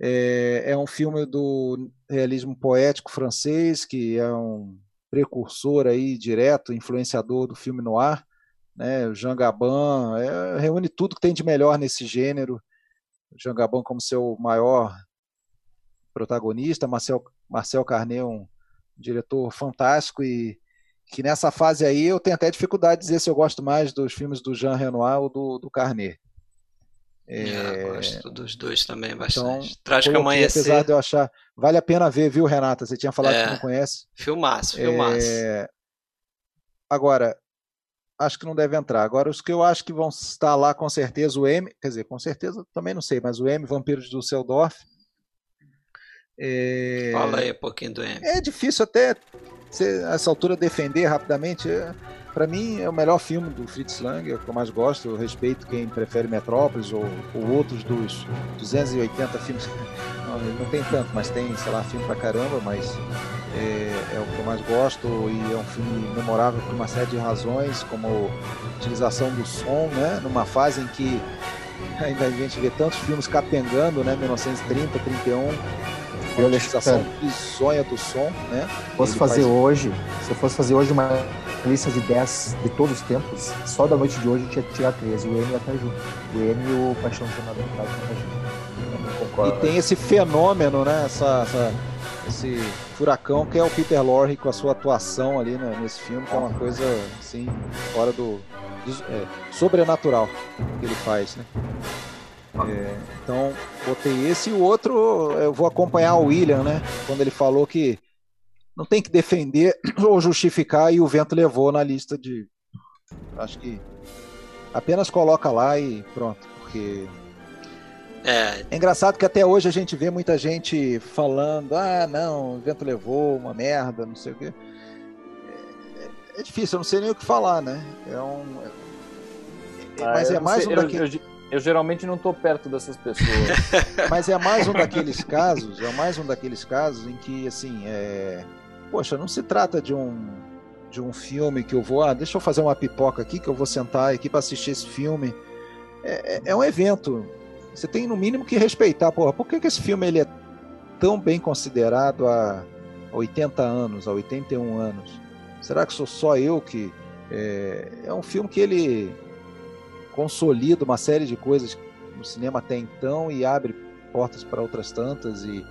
é, é um filme do realismo poético francês, que é um precursor aí direto, influenciador do filme noir, né? O Jean Gabin é, reúne tudo que tem de melhor nesse gênero. Jean Gabin como seu maior protagonista, Marcel Marcel Carnet um diretor fantástico e que nessa fase aí eu tenho até dificuldade de dizer se eu gosto mais dos filmes do Jean Renoir ou do, do Carnet. É, é... gosto dos dois também bastante. Então, Trágico Amanhecer. Apesar de eu achar. Vale a pena ver, viu, Renata? Você tinha falado é, que não conhece. Filmaço, filmaço. É... Agora, acho que não deve entrar. Agora, os que eu acho que vão estar lá com certeza, o M, quer dizer, com certeza também não sei, mas o M, Vampiros de Dusseldorf. É... Fala aí um pouquinho do M. É difícil até, a essa altura, defender rapidamente. É para mim é o melhor filme do Fritz Lang, é o que eu mais gosto. Eu respeito quem prefere Metrópolis ou, ou outros dos 280 filmes. *laughs* Não, não tem tanto, mas tem, sei lá, filme pra caramba, mas é, é, o que eu mais gosto e é um filme memorável por uma série de razões, como a utilização do som, né? Numa fase em que ainda a gente vê tantos filmes capengando, né? 1930, 31 a utilização bizonha do som, né? Se fosse fazer faz... hoje, se eu fosse fazer hoje uma lista de 10 de todos os tempos, só da noite de hoje eu tinha que tirar 13. O M ia estar junto. O M e o Paixão ia estar junto. E tem esse fenômeno, né? Essa, essa, esse furacão que é o Peter Lorre com a sua atuação ali né, nesse filme, que é uma coisa assim, fora do. é, sobrenatural que ele faz, né? É, então, botei esse e o outro eu vou acompanhar o William, né? Quando ele falou que não tem que defender *clears throat* ou justificar e o vento levou na lista de. Acho que apenas coloca lá e pronto, porque. É. é engraçado que até hoje a gente vê muita gente falando: ah, não, o vento levou, uma merda, não sei o quê. É, é difícil, eu não sei nem o que falar, né? É um. É, ah, mas é mais sei, um daqueles. Eu, eu, eu geralmente não estou perto dessas pessoas. *laughs* mas é mais um daqueles casos, é mais um daqueles casos em que, assim, é poxa, não se trata de um de um filme que eu vou, ah, deixa eu fazer uma pipoca aqui que eu vou sentar aqui para assistir esse filme. É, é, é, um evento. Você tem no mínimo que respeitar, porra, por que, que esse filme ele é tão bem considerado há 80 anos, há 81 anos? Será que sou só eu que é, é um filme que ele consolida uma série de coisas no cinema até então e abre portas para outras tantas e,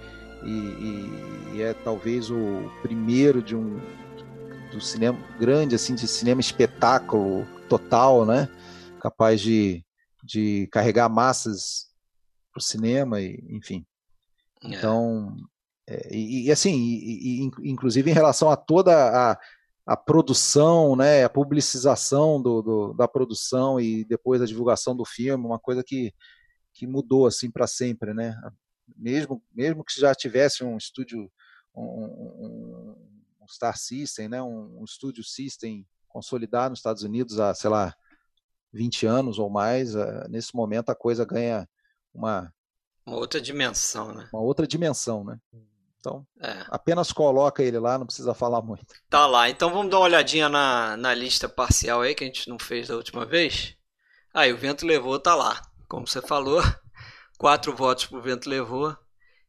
e, e, é talvez o primeiro de um do cinema grande assim de cinema espetáculo total né capaz de, de carregar massas para o cinema e enfim é. então é, e, assim e, inclusive em relação a toda a, a produção, né, a publicização do, do, da produção e depois a divulgação do filme, uma coisa que, que mudou assim para sempre, né? Mesmo mesmo que já tivesse um estúdio, um, um, um Star System, né, um, um estúdio System consolidado nos Estados Unidos há, sei lá, 20 anos ou mais, uh, nesse momento a coisa ganha uma uma outra dimensão, né? Uma outra dimensão, né? Então, é. apenas coloca ele lá, não precisa falar muito. Tá lá. Então vamos dar uma olhadinha na, na lista parcial aí que a gente não fez da última vez. Aí, ah, o Vento Levou tá lá. Como você falou, *laughs* quatro votos pro Vento Levou.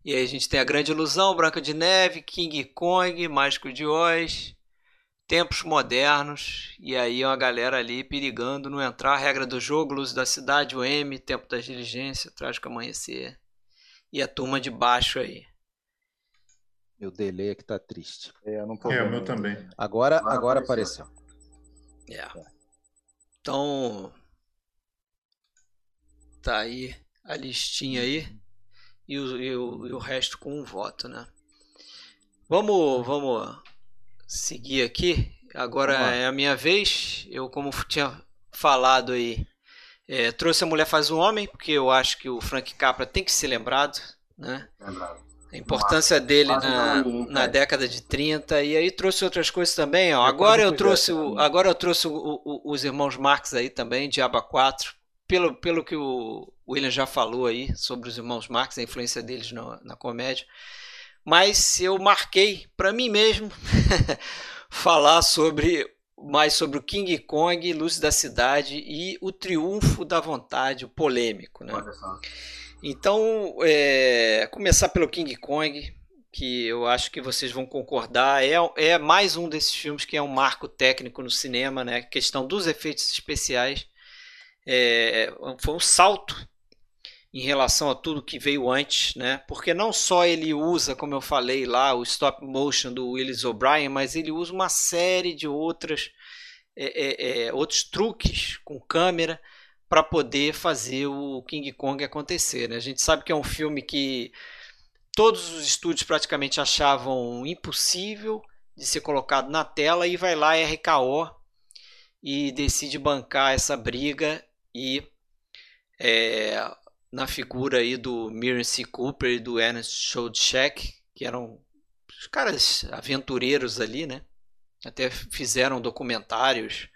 E aí a gente tem a Grande Ilusão, Branca de Neve, King Kong, Mágico de Oz, Tempos Modernos. E aí uma galera ali perigando não entrar. Regra do Jogo, Luz da Cidade, o M, Tempo da Diligência, Trágico Amanhecer. E a turma de baixo aí. Meu delay aqui tá triste. É, não é o meu também. Agora, agora, agora apareceu. É. Então. Tá aí a listinha aí. E o, e o, e o resto com um voto, né? Vamos, vamos seguir aqui. Agora é a minha vez. Eu, como tinha falado aí, é, trouxe a Mulher Faz o Homem, porque eu acho que o Frank Capra tem que ser lembrado, né? Lembrado. A importância dele na, na década de 30 e aí trouxe outras coisas também. Ó. Agora eu trouxe, o, agora eu trouxe o, o, os irmãos Marx aí também, Diaba 4, pelo, pelo que o William já falou aí sobre os irmãos Marx, a influência deles no, na comédia. Mas eu marquei para mim mesmo *laughs* falar sobre mais sobre o King Kong, Luz da Cidade e o Triunfo da Vontade, o polêmico, né? Então, é, começar pelo King Kong, que eu acho que vocês vão concordar, é, é mais um desses filmes que é um marco técnico no cinema, né? A questão dos efeitos especiais é, foi um salto em relação a tudo que veio antes, né? Porque não só ele usa, como eu falei lá, o stop motion do Willis O'Brien, mas ele usa uma série de outras é, é, é outros truques com câmera para poder fazer o King Kong acontecer. Né? A gente sabe que é um filme que todos os estúdios praticamente achavam impossível de ser colocado na tela e vai lá RKO e decide bancar essa briga e é, na figura aí do Miriam C. Cooper e do Ernest Schoedcheck, que eram os caras aventureiros ali, né? Até fizeram documentários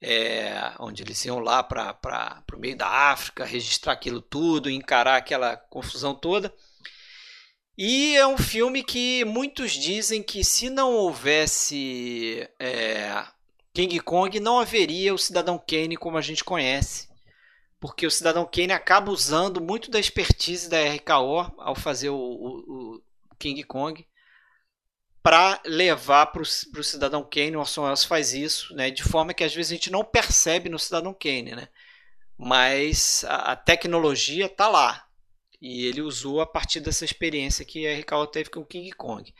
é, onde eles iam lá para o meio da África, registrar aquilo tudo, encarar aquela confusão toda. E é um filme que muitos dizem que se não houvesse é, King Kong, não haveria o Cidadão Kane como a gente conhece. Porque o Cidadão Kane acaba usando muito da expertise da RKO ao fazer o, o, o King Kong para levar para o cidadão Kane. O Orson Welles faz isso, né, de forma que às vezes a gente não percebe no cidadão Kane, né, mas a, a tecnologia está lá e ele usou a partir dessa experiência que a RKO teve com o King Kong.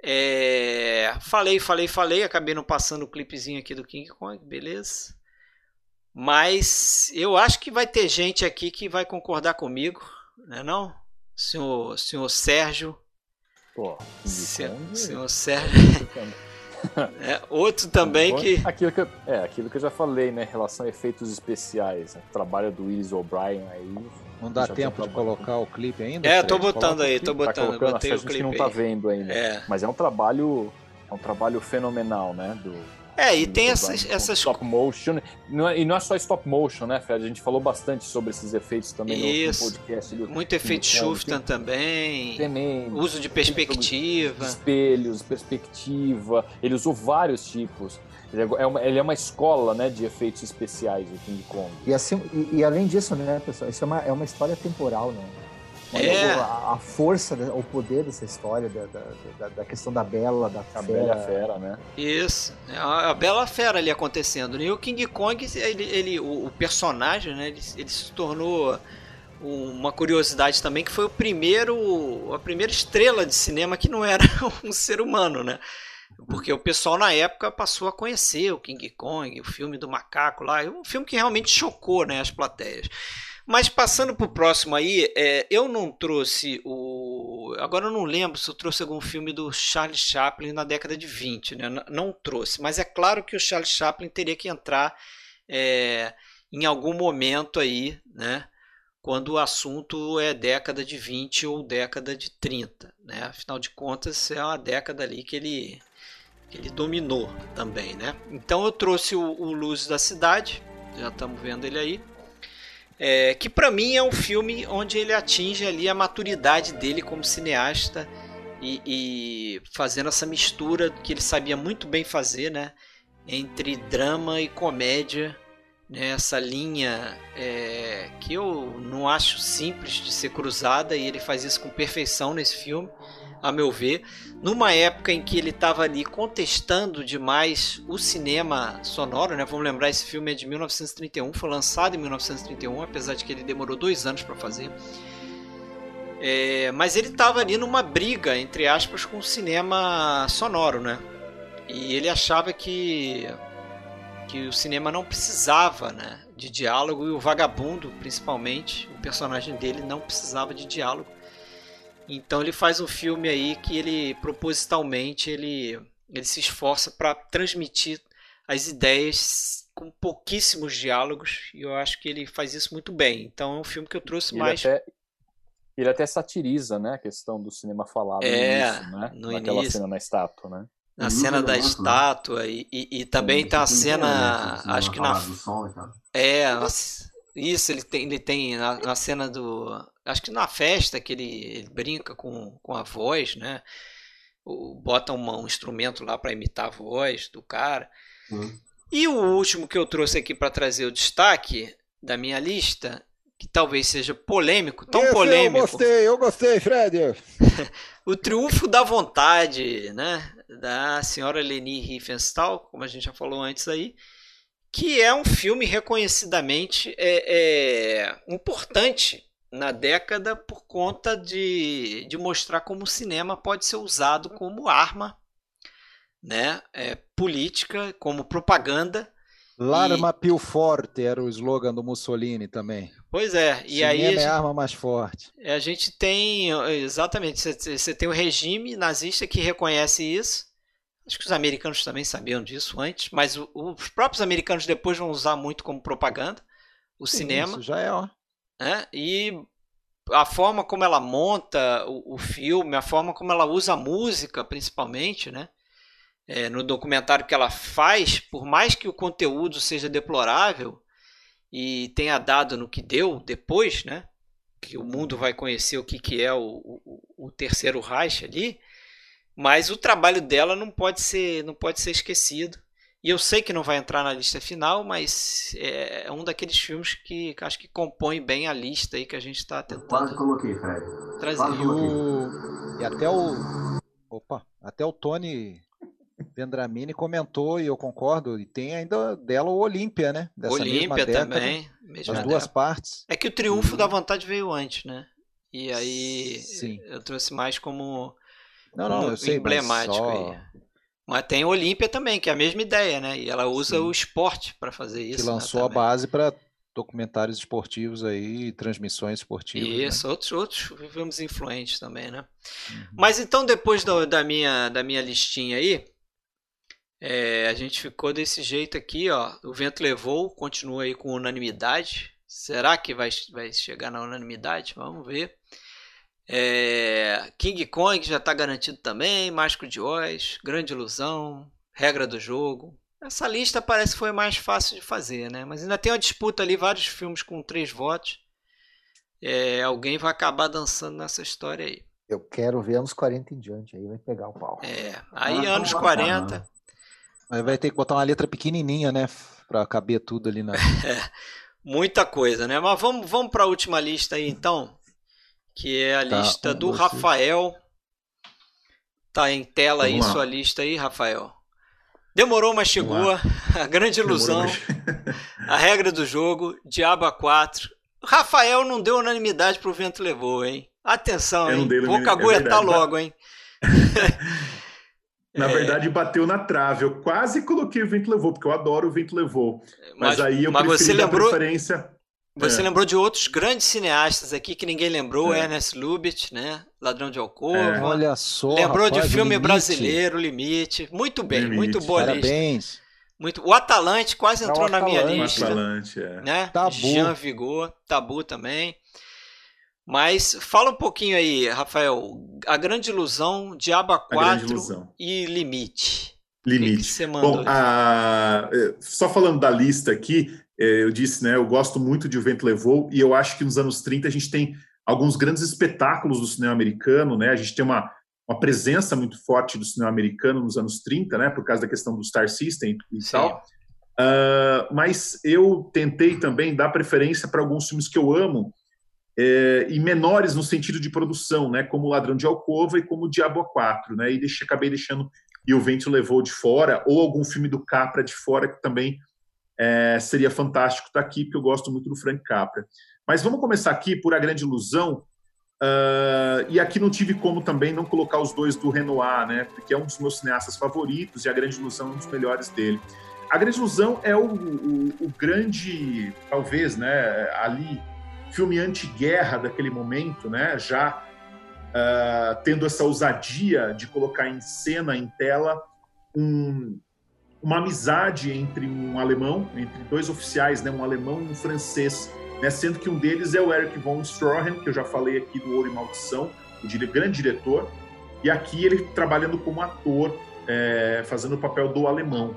É, falei, falei, falei, acabei não passando o clipezinho aqui do King Kong, beleza? Mas eu acho que vai ter gente aqui que vai concordar comigo, né não? Senhor, senhor Sérgio Pô, senhor, senhor Sérgio. *laughs* é, outro também que. Aquilo que, eu, é, aquilo que eu já falei, né? Em relação a efeitos especiais. Né? O trabalho do Willis O'Brien aí. Não dá tempo de colocar o clipe ainda? É, tô botando aí, tô botando. Tá botei o clipe. A gente não tá vendo ainda. É. Mas é um trabalho. É um trabalho fenomenal, né? Do, É, e tem essas, essas. Stop motion. Não é, e não é só stop motion, né, Fred? A gente falou bastante sobre esses efeitos também Isso. no, podcast. Do, Muito efeito Schuftan também. Também. Uso de perspectiva. Espelhos, perspectiva. Ele usou vários tipos. Ele é, uma, ele é uma escola né, de efeitos especiais, o King Kong. E, assim, e, e além disso, né, pessoal, isso é uma, é uma história temporal, né? É. A, a, força, o poder dessa história, da, da, da questão da Bela, da a fera. Bela Fera, né? Isso, é a, a Bela Fera ali acontecendo. E o King Kong, ele, ele o, o, personagem, né, ele, ele se tornou uma curiosidade também que foi o primeiro a primeira estrela de cinema que não era *laughs* um ser humano, né? Porque o pessoal na época passou a conhecer o King Kong, o filme do macaco lá, um filme que realmente chocou né, as plateias. Mas passando para o próximo aí, é, eu não trouxe o. Agora eu não lembro se eu trouxe algum filme do Charles Chaplin na década de 20, né? Não, trouxe. Mas é claro que o Charles Chaplin teria que entrar é, em algum momento aí, né? Quando o assunto é década de 20 ou década de 30, né? Afinal de contas, é uma década ali que ele, que ele dominou também, né? Então eu trouxe o, o Luz da Cidade, já estamos vendo ele aí é, que para mim é um filme onde ele atinge ali a maturidade dele como cineasta e, e, fazendo essa mistura que ele sabia muito bem fazer, né, entre drama e comédia, né, essa linha é, que eu não acho simples de ser cruzada e ele faz isso com perfeição nesse filme a meu ver, numa época em que ele estava ali contestando demais o cinema sonoro, né? Vamos lembrar, esse filme é de 1931, foi lançado em 1931, apesar de que ele demorou dois anos para fazer. É, mas ele estava ali numa briga, entre aspas, com o cinema sonoro, né? E ele achava que, que o cinema não precisava né, de diálogo, e o vagabundo, principalmente, o personagem dele, não precisava de diálogo. Então ele faz um filme aí que ele propositalmente ele, ele se esforça para transmitir as ideias com pouquíssimos diálogos e eu acho que ele faz isso muito bem. Então é um filme que eu trouxe ele mais. Até, ele até satiriza, né, a questão do cinema falado é, no início, né? No Naquela início. cena na estátua, né? Na cena da estátua e, e, e também Sim, tá a cena, acho que na é, isso ele tem, ele tem na, na cena do Acho que na festa que ele, ele brinca com, com a voz, né? Bota uma, um instrumento lá para imitar a voz do cara. Uhum. E o último que eu trouxe aqui para trazer o destaque da minha lista, que talvez seja polêmico, tão Esse polêmico. Eu gostei, eu gostei, Fred. *laughs* o Triunfo da Vontade, né? Da senhora Leni Riefenstahl, como a gente já falou antes aí, que é um filme reconhecidamente é, é, importante na década por conta de, de mostrar como o cinema pode ser usado como arma né, é, política, como propaganda. L'arma e... più forte era o slogan do Mussolini também. Pois é, e cinema aí. é a arma mais forte. A gente tem, exatamente, você tem o regime nazista que reconhece isso. Acho que os americanos também sabiam disso antes, mas os próprios americanos depois vão usar muito como propaganda o Sim, cinema. Isso já é, ó. Né? E a forma como ela monta o, o, filme, a forma como ela usa a música, principalmente, né? É, no documentário que ela faz, por mais que o conteúdo seja deplorável e tenha dado no que deu depois, né? Que o mundo vai conhecer o que, que é o, o, o terceiro Reich ali, mas o trabalho dela não pode ser, não pode ser esquecido. E eu sei que não vai entrar na lista final, mas é, é um daqueles filmes que acho que compõe bem a lista aí que a gente está tentando. Quase coloquei, Fred. Trazer. Quase E, até o. Opa, até o Tony Vendramini comentou, e eu concordo, e tem ainda dela o Olímpia, né? Dessa Olímpia também. As duas década. partes. É que o Triunfo uhum. da Vontade veio antes, né? E aí Sim. eu trouxe mais como, não, não, eu sei, emblemático só... aí. Mas tem a Olímpia também, que é a mesma ideia, né? E ela usa Sim. o esporte para fazer isso. Que lançou né, a base para documentários esportivos aí, transmissões esportivas. Né? Isso, né? outros, outros vivemos influentes também, né? Uhum. Mas então, depois da, da, minha, da minha listinha aí, é, a gente ficou desse jeito aqui, ó. O vento levou, continua aí com unanimidade. Será que vai, vai chegar na unanimidade? Vamos ver. É, King Kong já está garantido também, Mágico de Oz, Grande Ilusão, Regra do Jogo. Essa lista parece que foi mais fácil de fazer, né? Mas ainda tem uma disputa ali, vários filmes com três votos. É, alguém vai acabar dançando nessa história aí. Eu quero ver anos 40 em diante, aí vai pegar o pau. É, aí ah, anos 40. Aí vai ter que botar uma letra pequenininha, né? Pra caber tudo ali na. *laughs* é, muita coisa, né? Mas vamos, vamos para a última lista aí então. Que é a tá, lista do. Rafael. Tá em tela vamos aí lá. sua lista aí, Rafael. Demorou, mas chegou. *laughs* A grande ilusão. *laughs* a regra do jogo. Diaba 4. Rafael não deu unanimidade pro vento levou, hein? Atenção, hein? Vou caguetar é logo, hein? *laughs* Na é... verdade, bateu na trave. Eu quase coloquei o vento levou, porque eu adoro o vento levou. Mas, mas aí eu mas você lembrou... preferência. Você é. lembrou de outros grandes cineastas aqui que ninguém lembrou, é. Ernest Lubitsch, né? Ladrão de Alcova. É. Olha só. Lembrou rapaz, de filme Limite. brasileiro, Limite. Muito bem, Limite. muito boa Parabéns. lista. Muito. O Atalante quase entrou na minha lista. O Atalante, é. Né? Tabu. Jean Vigor, Tabu também. Mas fala um pouquinho aí, Rafael. A Grande Ilusão, Diaba 4 e Limite. Limite. O que, que você mandou? Bom, a... É, só falando da lista aqui, é, eu disse, né, eu gosto muito de O Vento Levou, e eu acho que nos anos 30 a gente tem alguns grandes espetáculos do cinema americano, né? A gente tem uma, uma presença muito forte do cinema americano nos anos 30, né? Por causa da questão do Star System e Sim. tal. Uh, mas eu tentei também dar preferência para alguns filmes que eu amo, é, e menores no sentido de produção, né, como Ladrão de Alcova e como Diabo 4, né, e deixei, acabei deixando E o Vento Levou de fora, ou algum filme do Capra de fora, que também é, seria fantástico estar tá aqui, porque eu gosto muito do Frank Capra. Mas vamos começar aqui por A Grande Ilusão, uh, e aqui não tive como também não colocar os dois do Renoir, né, porque é um dos meus cineastas favoritos, e A Grande Ilusão é um dos melhores dele. A Grande Ilusão é o, o, o grande, talvez, né, ali filme anti-guerra daquele momento, né? Já uh, tendo essa ousadia de colocar em cena, em tela, um, uma amizade entre um alemão, entre dois oficiais, né? Um alemão e um francês, né? Sendo que um deles é o Eric von Stroheim, que eu já falei aqui do Ouro e Maldição, o grande diretor, e aqui ele trabalhando como ator, é, fazendo o papel do alemão.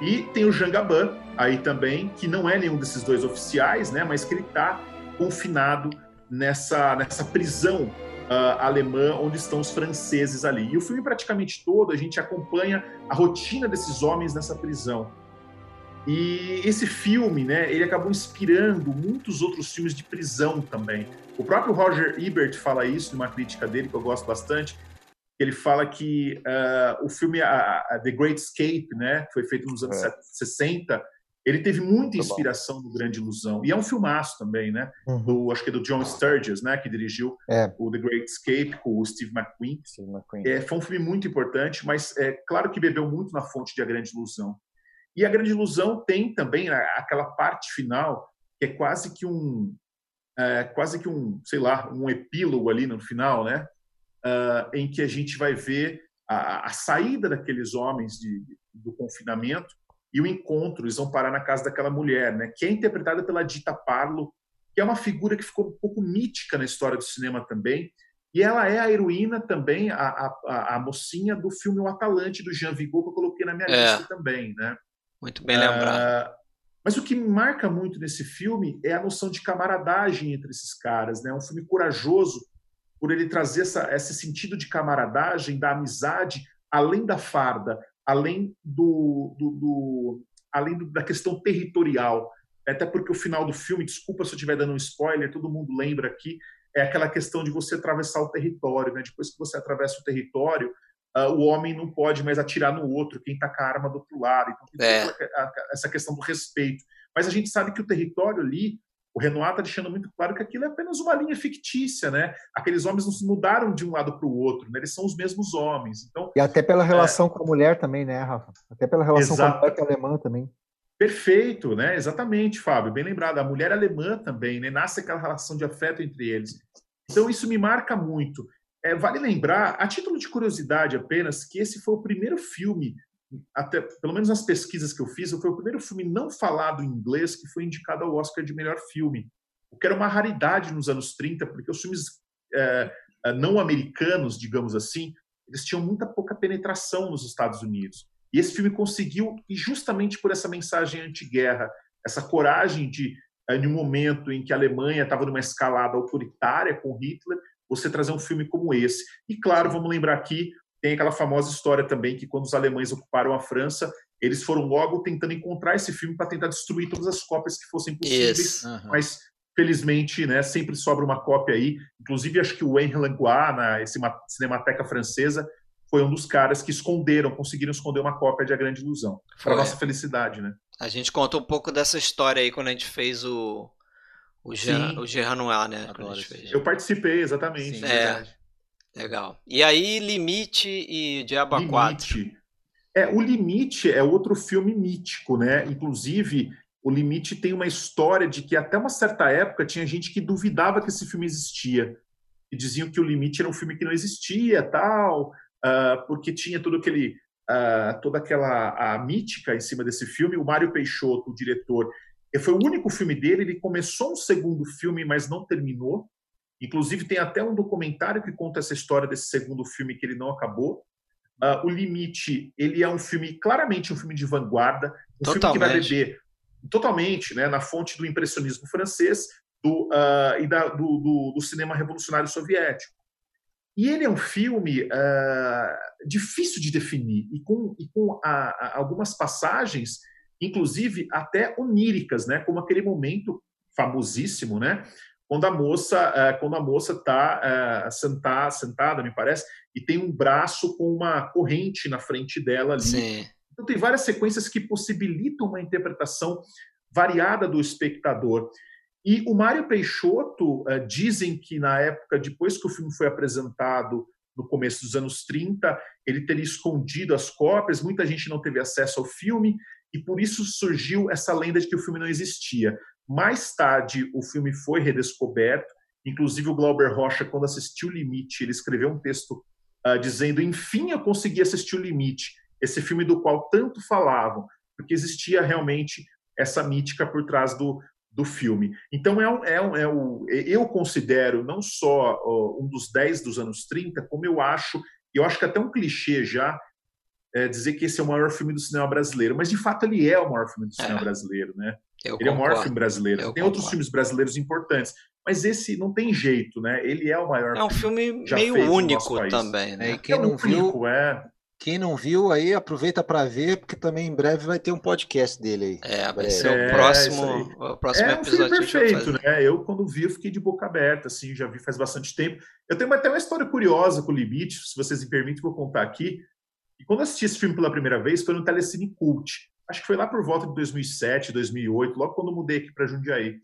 E tem o Jean Gabin aí também, que não é nenhum desses dois oficiais, né? Mas que ele está confinado nessa, nessa prisão uh, alemã onde estão os franceses ali. E o filme praticamente todo a gente acompanha a rotina desses homens nessa prisão. E esse filme, né, ele acabou inspirando muitos outros filmes de prisão também. O próprio Roger Ebert fala isso numa crítica dele que eu gosto bastante. Ele fala que uh, o filme a, a The Great Escape, né, que foi feito nos anos é. 60, ele teve muita inspiração no Grande Ilusão. E é um filmaço também, né? Uhum. Do, acho que é do John Sturges, né? Que dirigiu é. o The Great Escape com o Steve McQueen. Steve McQueen. É, foi um filme muito importante, mas é claro que bebeu muito na fonte de A Grande Ilusão. E A Grande Ilusão tem também aquela parte final que é quase que um... É, quase que um, sei lá, um epílogo ali no final, né? Uh, em que a gente vai ver a, a saída daqueles homens de, do confinamento e o encontro, eles vão parar na casa daquela mulher, né, que é interpretada pela Dita Parlo, que é uma figura que ficou um pouco mítica na história do cinema também, e ela é a heroína também, a, a, a mocinha do filme O Atalante, do Jean Vigo, que eu coloquei na minha é. lista também, né. Muito bem lembrado. Uh, mas o que me marca muito nesse filme é a noção de camaradagem entre esses caras, né, é um filme corajoso por ele trazer essa, esse sentido de camaradagem, da amizade, além da farda, além do, do, do além do, da questão territorial. Até porque o final do filme, desculpa se eu estiver dando um spoiler, todo mundo lembra aqui, é aquela questão de você atravessar o território. Né? Depois que você atravessa o território, uh, o homem não pode mais atirar no outro, quem está com a arma do outro lado. Então, é. essa questão do respeito. Mas a gente sabe que o território ali o Renoir está deixando muito claro que aquilo é apenas uma linha fictícia, né? Aqueles homens não se mudaram de um lado para o outro, né? Eles são os mesmos homens. Então, e até pela relação é... com a mulher também, né, Rafa? Até pela relação Exato. com a mulher que é alemã também. Perfeito, né? Exatamente, Fábio. Bem lembrado. A mulher alemã também, né? Nasce aquela relação de afeto entre eles. Então isso me marca muito. É, vale lembrar, a título de curiosidade apenas, que esse foi o primeiro filme até pelo menos nas pesquisas que eu fiz, foi o primeiro filme não falado em inglês que foi indicado ao Oscar de melhor filme, o que era uma raridade nos anos 30, porque os filmes é, é, não americanos, digamos assim, eles tinham muita pouca penetração nos Estados Unidos. E esse filme conseguiu, e justamente por essa mensagem anti-guerra, essa coragem de, em um momento em que a Alemanha estava numa escalada autoritária com Hitler, você trazer um filme como esse. E claro, vamos lembrar aqui, tem aquela famosa história também que quando os alemães ocuparam a França, eles foram logo tentando encontrar esse filme para tentar destruir todas as cópias que fossem possíveis, uhum. mas felizmente, né, sempre sobra uma cópia aí. Inclusive, acho que o Henri Langlois, na Cinemateca Francesa, foi um dos caras que esconderam, conseguiram esconder uma cópia de A Grande Ilusão. Para nossa felicidade, né? A gente conta um pouco dessa história aí quando a gente fez o o Jean, o Jean Noir, né? Eu participei, exatamente. Sim, é, legal. E aí, Limite e Diabo Limite. 4. É, o Limite é outro filme mítico, né? Inclusive, o Limite tem uma história de que até uma certa época tinha gente que duvidava que esse filme existia. E diziam que o Limite era um filme que não existia, tal, uh, porque tinha todo aquele, uh, toda aquela a mítica em cima desse filme. O Mário Peixoto, o diretor, foi o único filme dele. Ele começou um segundo filme, mas não terminou. Inclusive, tem até um documentário que conta essa história desse segundo filme que ele não acabou. Uh, o Limite, ele é um filme, claramente um filme de vanguarda, um Totalmente. filme que vai beber totalmente né, na fonte do impressionismo francês do, uh, e da, do, do, do, cinema revolucionário soviético. E ele é um filme uh, difícil de definir e com, e com a, a, algumas passagens, inclusive até oníricas, né, como aquele momento famosíssimo, né, quando a moça uh, quando a moça está uh, sentada, sentada, me parece, e tem um braço com uma corrente na frente dela ali. Sim. Então, tem várias sequências que possibilitam uma interpretação variada do espectador. E o Mário Peixoto, uh, dizem que na época, depois que o filme foi apresentado, no começo dos anos 30, ele teria escondido as cópias, muita gente não teve acesso ao filme, e por isso surgiu essa lenda de que o filme não existia. Mais tarde, o filme foi redescoberto, inclusive o Glauber Rocha, quando assistiu o Limite, ele escreveu um texto uh, dizendo: Enfim, eu consegui assistir o Limite esse filme do qual tanto falavam, porque existia realmente essa mítica por trás do, do filme. Então, é um, é um, é um, eu considero não só um dos 10 dos anos 30, como eu acho, eu acho que até um clichê já, é dizer que esse é o maior filme do cinema brasileiro, mas de fato ele é o maior filme do cinema é. brasileiro, né? Eu ele concordo. é o maior filme brasileiro. Eu tem concordo. outros filmes brasileiros importantes, mas esse não tem jeito, né? Ele é o maior. É um filme meio único também, né? É, quem é não único, viu, é. Quem não viu aí, aproveita para ver, porque também em breve vai ter um podcast dele aí. É, vai ser é, o próximo, o próximo é, episódio. É perfeito, né? Eu, quando vi, eu fiquei de boca aberta, assim, já vi faz bastante tempo. Eu tenho até uma história curiosa com o Limite, se vocês me permitem, vou contar aqui. E quando eu assisti esse filme pela primeira vez, foi no Telecine Cult. Acho que foi lá por volta de 2007, 2008, logo quando eu mudei aqui para Jundiaí.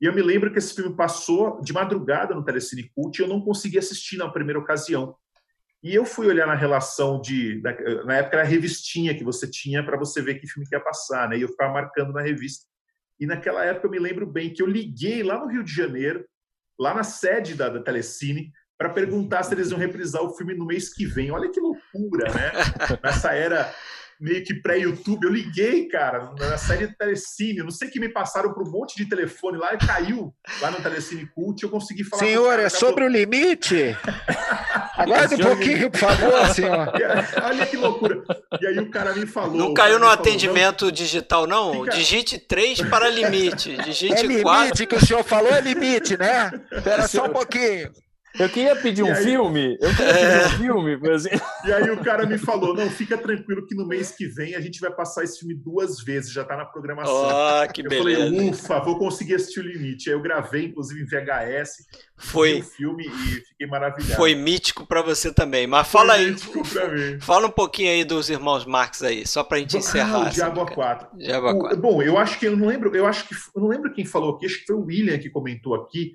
E eu me lembro que esse filme passou de madrugada no Telecine Cult e eu não consegui assistir na primeira ocasião. E eu fui olhar na relação de. Na época era a revistinha que você tinha para você ver que filme que ia passar, né? E eu ficava marcando na revista. E naquela época eu me lembro bem que eu liguei lá no Rio de Janeiro, lá na sede da, da Telecine, para perguntar se eles iam reprisar o filme no mês que vem. Olha que loucura, né? *laughs* Nessa era meio que pré-YouTube. Eu liguei, cara, na série de Telecine. Não sei que me passaram por um monte de telefone lá e caiu lá no Telecine Cult. Eu consegui falar. Senhor, é sobre o limite? *laughs* Aguarde um pouquinho, por favor, senhor. *laughs* Olha que loucura. E aí o cara me falou. Não caiu no atendimento falou, digital, não? Fica... Digite 3 para limite. Digite é limite 4. que o senhor falou, é limite, né? Espera só um pouquinho. Eu queria pedir um aí... filme. Eu queria pedir um é. filme. Assim. *laughs* E aí o cara me falou: não, fica tranquilo que no mês que vem a gente vai passar esse filme duas vezes, já tá na programação. Oh, que eu beleza. falei, ufa, vou conseguir assistir o limite. Aí eu gravei, inclusive, em VHS. Foi. o filme e fiquei maravilhado. Foi mítico para você também. Mas fala Foi aí. Mítico pra mim. Fala um pouquinho aí dos irmãos Marx aí, só pra gente encerrar. Ah, o Diabo A4. Diabo A4. Bom, eu acho que eu não lembro, eu acho que eu não lembro quem falou aqui, acho que foi o William que comentou aqui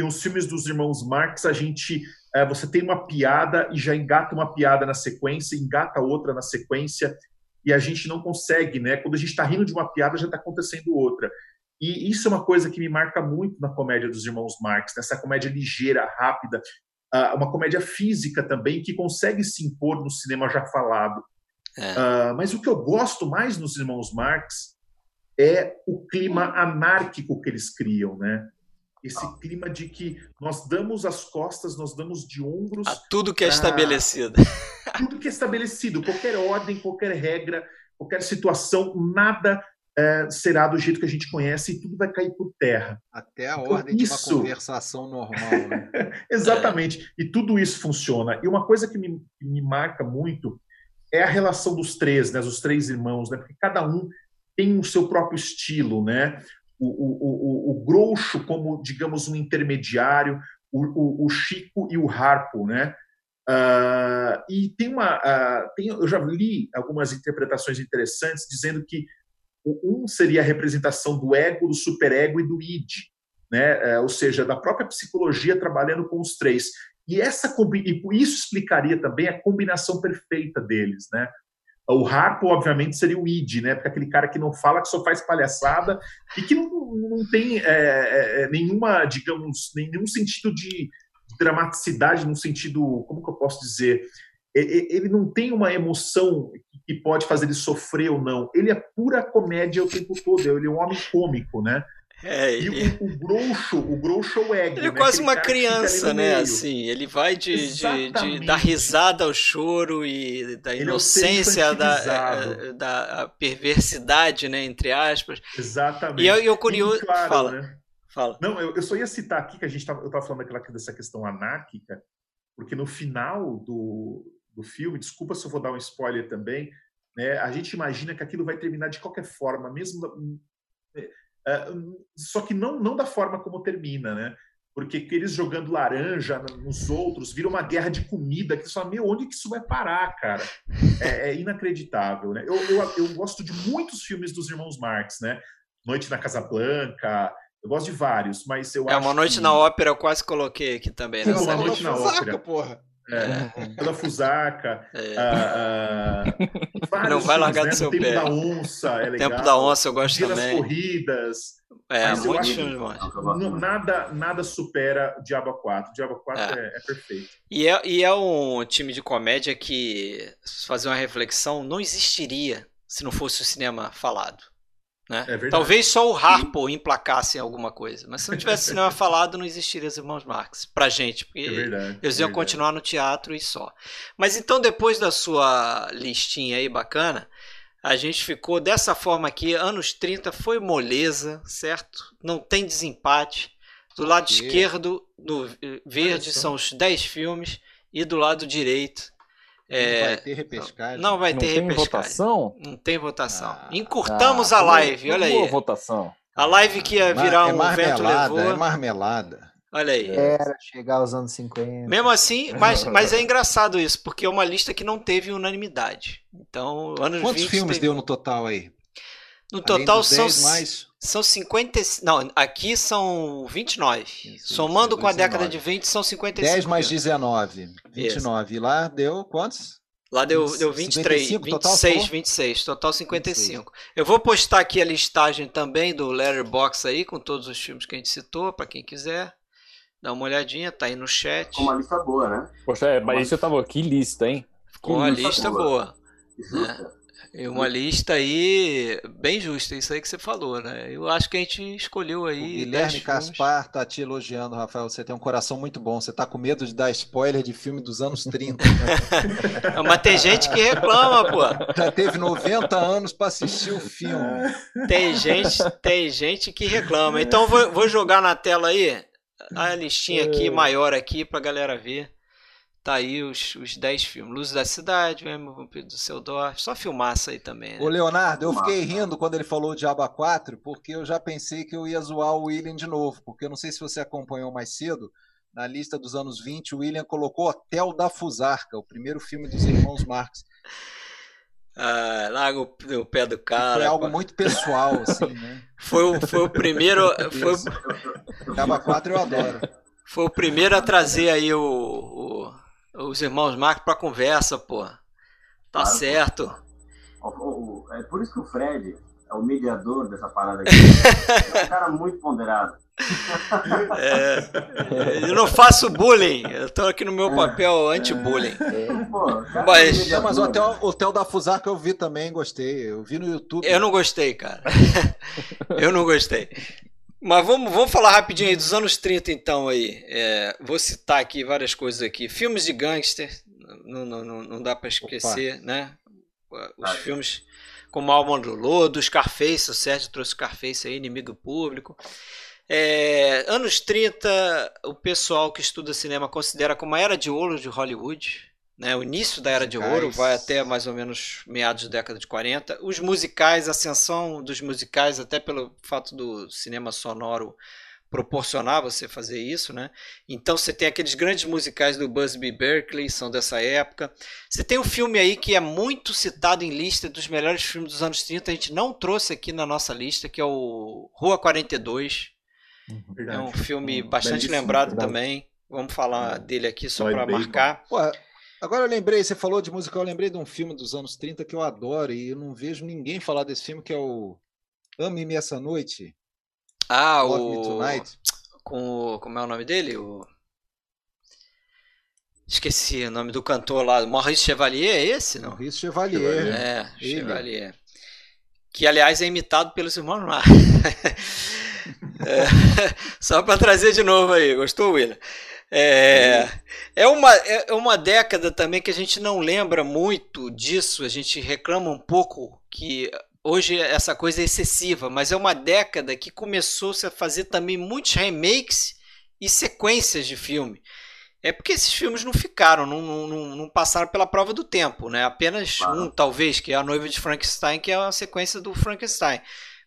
e os filmes dos irmãos Marx, a gente. É, você tem uma piada e já engata uma piada na sequência, engata outra na sequência, e a gente não consegue, né? Quando a gente está rindo de uma piada, já está acontecendo outra. E isso é uma coisa que me marca muito na comédia dos irmãos Marx, nessa comédia ligeira, rápida, uh, uma comédia física também, que consegue se impor no cinema já falado. É. Uh, mas o que eu gosto mais nos irmãos Marx é o clima anárquico que eles criam, né? Esse clima de que nós damos as costas, nós damos de ombros. A tudo que é estabelecido. *laughs* Tudo que é estabelecido, qualquer ordem, qualquer regra, qualquer situação, nada é, será do jeito que a gente conhece e tudo vai cair por terra. Até a então, ordem isso... de uma conversação normal. Né? *laughs* Exatamente. E tudo isso funciona. E uma coisa que me, me marca muito é a relação dos três, né, os três irmãos, né, porque cada um tem o seu próprio estilo, né? O, o, o, o Groucho como, digamos, um intermediário, o, o, o Chico e o Harpo, né? Uh, e tem uma, uh, tem, eu já li algumas interpretações interessantes dizendo que um seria a representação do ego, do superego e do id, né? Uh, ou seja, da própria psicologia trabalhando com os três. E essa e isso explicaria também a combinação perfeita deles, né? O Harpo, obviamente, seria o id, né? Porque aquele cara que não fala, que só faz palhaçada e que não, não tem é, é, é nenhuma, digamos, nenhum sentido de dramaticidade, num sentido, como que eu posso dizer? Ele não tem uma emoção que pode fazer ele sofrer ou não. Ele é pura comédia o tempo todo. Ele é um homem cômico, né? É, e o, o groucho, o groucho é. Ele é né? quase uma criança, né? Assim, ele vai de, de, de, da risada ao choro e da ele inocência, é da, eh, da perversidade, né? Entre aspas. Exatamente. E eu, eu curioso. Claro, fala. Né? Fala. Não, eu, eu só ia citar aqui que a gente tava, eu estava falando daquela, dessa questão anárquica, porque no final do, do filme, desculpa se eu vou dar um spoiler também, né? A gente imagina que aquilo vai terminar de qualquer forma, mesmo é, só que não, não da forma como termina, né? Porque eles jogando laranja nos outros, vira uma guerra de comida, que você fala, meu, onde que isso vai parar, cara? É, é inacreditável, né? Eu, eu, eu, gosto de muitos filmes dos irmãos Marx, né? Noite na Casa Blanca, eu gosto de vários, mas eu é, acho Uma Noite que... na Ópera eu quase coloquei aqui também. Né? Uma Noite na Ópera. Porra. É, pela Fusarca. É. Ah, ah, não vai largar né? do seu Tempo pé. da Onça é legal. Tempo da Onça eu gosto Dia também. das Corridas. É, muito filme, nada, nada supera o Diabo 4. O Diabo 4 é, é, é perfeito. E é, e é um time de comédia que, fazer uma reflexão, não existiria se não fosse o cinema falado. Né? É Talvez só o Harpo emplacasse em alguma coisa. Mas se não tivesse cinema *laughs* falado, não existiria os irmãos Marx. Pra gente. Porque é verdade, eles iam continuar no teatro e só. Mas então, depois da sua listinha aí bacana, a gente ficou dessa forma aqui. Anos 30 foi moleza, certo? Não tem desempate. Do lado esquerdo, no verde, são os 10 filmes. E do lado direito, é, não vai ter repescagem. Não vai ter não tem repescagem. votação? Não tem votação. Ah, Encurtamos ah, a live, olha aí. Boa votação. A live que ia virar é um vento levou. É marmelada. Olha aí. Era chegar aos anos 50. Mesmo assim, mas, mas é engraçado isso, porque é uma lista que não teve unanimidade. Então, anos Quantos 20 filmes teve... deu no total aí? No total são, mais... são 50. Não, aqui são 29. Isso, Somando isso, com a década de 20, são 55. 10 mais 19. 29. Isso. E lá deu quantos? Lá deu, deu 23, 55, 26, total, 26, total 55. 26. Eu vou postar aqui a listagem também do Letterbox aí, com todos os filmes que a gente citou, para quem quiser. Dá uma olhadinha, tá aí no chat. Ficou uma lista boa, né? Poxa, é, mas isso eu tava. Que lista, hein? Ficou uma lista boa. boa. Né? E uma lista aí bem justa, isso aí que você falou, né? Eu acho que a gente escolheu aí. O Guilherme Caspar tá te elogiando, Rafael. Você tem um coração muito bom. Você tá com medo de dar spoiler de filme dos anos 30. *laughs* Mas tem gente que reclama, pô. Já teve 90 anos para assistir o filme. Tem gente, tem gente que reclama. Então vou, vou jogar na tela aí a listinha aqui, é. maior aqui, pra galera ver. Tá aí os, os 10 filmes. Luz da Cidade, mesmo, Vampiro do Seudorf. Só filmaça aí também. Né? Ô, Leonardo, eu fiquei rindo quando ele falou de Aba 4, porque eu já pensei que eu ia zoar o William de novo. Porque eu não sei se você acompanhou mais cedo. Na lista dos anos 20, o William colocou Hotel da Fusarca, o primeiro filme dos irmãos Marx. Ah, larga o, o, pé do cara. Foi algo pô. muito pessoal, assim, né? Foi, o, foi o primeiro. Foi... Aba 4 eu adoro. Foi o primeiro a trazer aí o, o os irmãos Marcos para conversa, pô. Tá claro, certo. Pô. É por isso que o Fred é o mediador dessa parada aqui. *laughs* é um cara muito ponderado. É, eu não faço bullying, eu tô aqui no meu papel anti-bullying. É, mas, mas o hotel, o hotel da Fusar que eu vi também, gostei. Eu vi no YouTube. Eu não gostei, cara. *laughs* eu não gostei. Mas vamos, vamos falar rapidinho aí dos anos 30, então, aí. É, vou citar aqui várias coisas aqui. Filmes de gangster, não, não, não, não dá para esquecer, Opa. né? Os ah, filmes como Alma do Lodo, Scarface, o Sérgio trouxe Scarface aí, Inimigo Público. É, anos 30, o pessoal que estuda cinema considera como a era de ouro de Hollywood. Né? O início da era de ouro vai até mais ou menos meados da década de 40. Os musicais, a ascensão dos musicais, até pelo fato do cinema sonoro proporcionar você fazer isso, né? Então você tem aqueles grandes musicais do Busby Berkeley, são dessa época. Você tem um filme aí que é muito citado em lista dos melhores filmes dos anos 30, a gente não trouxe aqui na nossa lista, que é o Rua 42. Uhum. É um filme bastante lembrado verdade. também. Vamos falar dele aqui só para marcar. Pô, agora eu lembrei, você falou de musical, eu lembrei de um filme dos anos 30 que eu adoro e eu não vejo ninguém falar desse filme, que é o Ame-me Essa Noite. Ah, o. Com o. Como é o nome dele? O. Esqueci o nome do cantor lá. Maurice Chevalier, é esse? Não? Maurice Chevalier. É, Ele. Chevalier. Que, aliás, é imitado pelos irmãos Mar. *laughs* é, *laughs* só para trazer de novo aí. Gostou, William? É, é, uma, é uma década também que a gente não lembra muito disso. A gente reclama um pouco que hoje essa coisa é excessiva, mas é uma década que começou -se a fazer também muitos remakes e sequências de filme. É porque esses filmes não ficaram, não, não, não passaram pela prova do tempo, né? Apenas claro. um, talvez, que é a noiva de Frankenstein, que é a sequência do Frankenstein.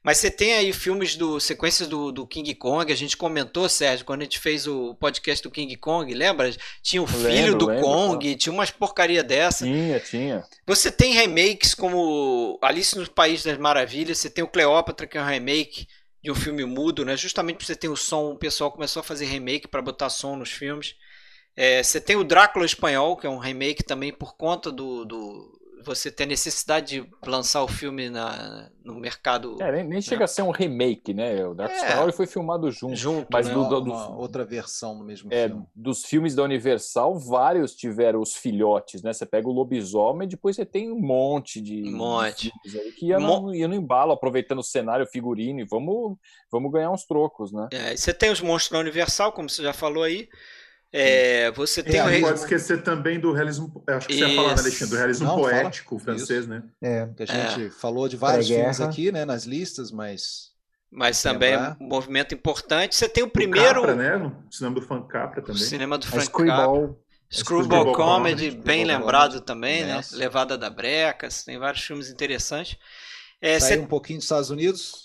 Mas você tem aí filmes do. sequências do, do King Kong, a gente comentou, Sérgio, quando a gente fez o podcast do King Kong, lembra? Tinha o filho lembro, do lembro, Kong, tinha umas porcaria dessa. Tinha, tinha. Você tem remakes como Alice no País das Maravilhas, você tem o Cleópatra, que é um remake de um filme mudo, né? Justamente porque você tem o som, o pessoal começou a fazer remake para botar som nos filmes. É, você tem o Drácula espanhol, que é um remake também por conta do, do você ter necessidade de lançar o filme na, no mercado. É, nem, nem né? chega a ser um remake, né? O Dark é, foi filmado junto. junto mas né? do, do, uma outra versão no mesmo é, filme. Dos filmes da Universal, vários tiveram os filhotes, né? Você pega o lobisomem, depois você tem um monte de, um monte. Que ia, Mo... no, ia no embalo, aproveitando o cenário, figurino, e vamos, vamos ganhar uns trocos, né? É, você tem os monstros da Universal, como você já falou aí. É, você tem é, o... pode esquecer também do realismo, acho que Isso. você ia falar, né, Alexandre, do realismo Não, poético fala. francês, Isso. né? É, que a gente é. falou de vários filmes aqui, né, nas listas, mas mas também é um movimento importante. Você tem o primeiro. Capra, né? O cinema do Frank Capra também. O cinema do Frank Capra. Screwball Comedy, bem lembrado também, né? Levada da Brecas, tem vários filmes interessantes. É, cê... um pouquinho dos Estados Unidos,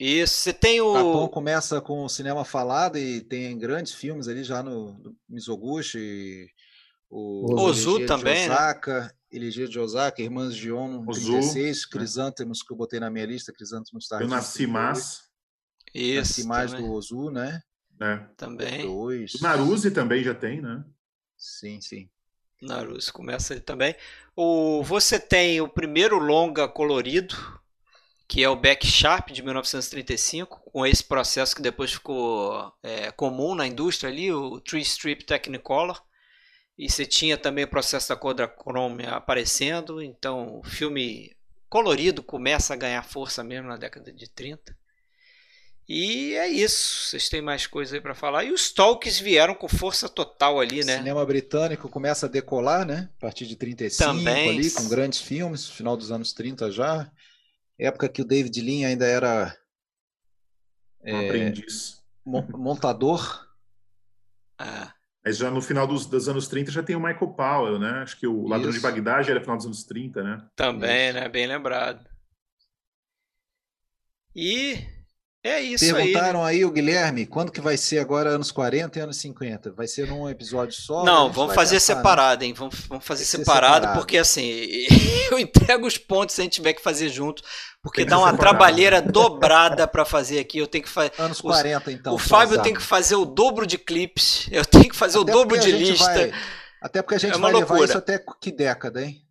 isso, você tem o. O Japão começa com o cinema falado e tem grandes filmes ali já no, no Mizoguchi, o Ozu também, de Osaka, né? Elegia de Osaka, Irmãs de Ono, 36, Crisântemos, que eu botei na minha lista, Crisântemos Tarde. Eu nasci mais. Isso. Nasci mais do Ozu, né? É. Também. Dois. O Naruse também já tem, né? Sim, sim. Naruse começa ali também. O, você tem o primeiro longa colorido, que é o Beck Sharp de 1935, com esse processo que depois ficou é, comum na indústria ali, o Tree Strip Technicolor. E você tinha também o processo da Kodachrome aparecendo, então o filme colorido começa a ganhar força mesmo na década de 30. E é isso. Vocês têm mais coisa aí para falar. E os Talks vieram com força total ali, né? O cinema britânico começa a decolar, né? A partir de 35 Também. ali, com grandes filmes, final dos anos 30 já época que o David Lean ainda era um é, aprendiz. montador. Ah. *laughs* Mas já no final dos, dos, anos 30 já tem o Michael Powell, né? Acho que o Ladrão de Bagdá já era final dos anos 30, né? Também, Isso. né? Bem lembrado. E é isso Perguntaram aí, né? aí o Guilherme, quando que vai ser agora anos 40 e anos 50? Vai ser num episódio só? Não, vamos fazer gastar, né? separado, né? hein? Vamos, vamos fazer separado, separado, porque assim, *laughs* eu entrego os pontos se a gente tiver que fazer junto, porque dá uma trabalheira dobrada para fazer aqui. Eu tenho que fazer. Anos 40, então. O Fábio tem que fazer o dobro de clipes, eu tenho que fazer até o dobro de lista. Vai, até porque a gente é vai loucura. levar isso até que década, hein?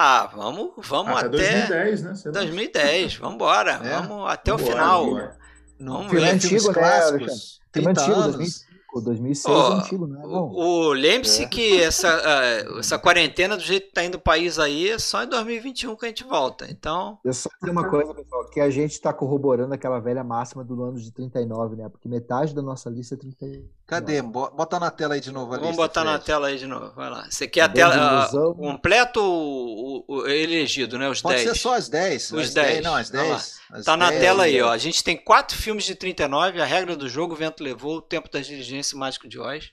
Ah, vamos, vamos ah, até 2010, né? 2010, vamos embora, é? vamos até vamos o final. Vamos filme ver. antigo, né, clássicos, 30 antigo, anos. 2006 oh, é antigo, né? O, o Lembre-se é. que essa, uh, essa quarentena, do jeito que tá indo o país aí, é só em 2021 que a gente volta. Então. Eu só dizer uma coisa, pessoal, que a gente está corroborando aquela velha máxima do ano de 39, né? Porque metade da nossa lista é 39. Cadê? Bota na tela aí de novo a Vamos lista, botar Fred. na tela aí de novo. Vai lá. Você quer a tela uh, completo ou o, o, elegido, né? Os Pode 10? Pode ser só as 10. Os 10. 10. Não, as 10. As tá 10, na tela aí, ó. A gente tem quatro filmes de 39, A Regra do Jogo, O Vento Levou, O Tempo das Diligências e Mágico de Oz.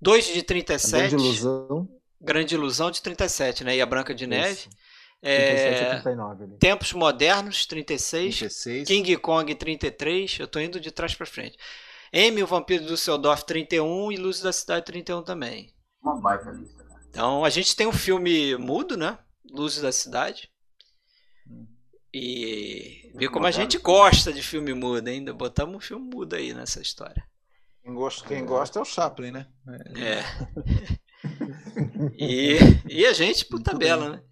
Dois de 37. Grande Ilusão. Grande Ilusão de 37, né? E A Branca de Neve. Isso. É, 39, Tempos Modernos, 36. 36. King Kong, 33. Eu tô indo de trás para frente. M, o Vampiro do Seudorf, 31. E Luz da Cidade, 31 também. Uma baita lista, cara. Então, a gente tem um filme mudo, né? Luzes da Cidade. E ver como a gente gosta de filme mudo ainda. Botamos um filme mudo aí nessa história. Quem gosta, quem gosta é o Chaplin, né? É. *laughs* e, e a gente por muito tabela, bem. né?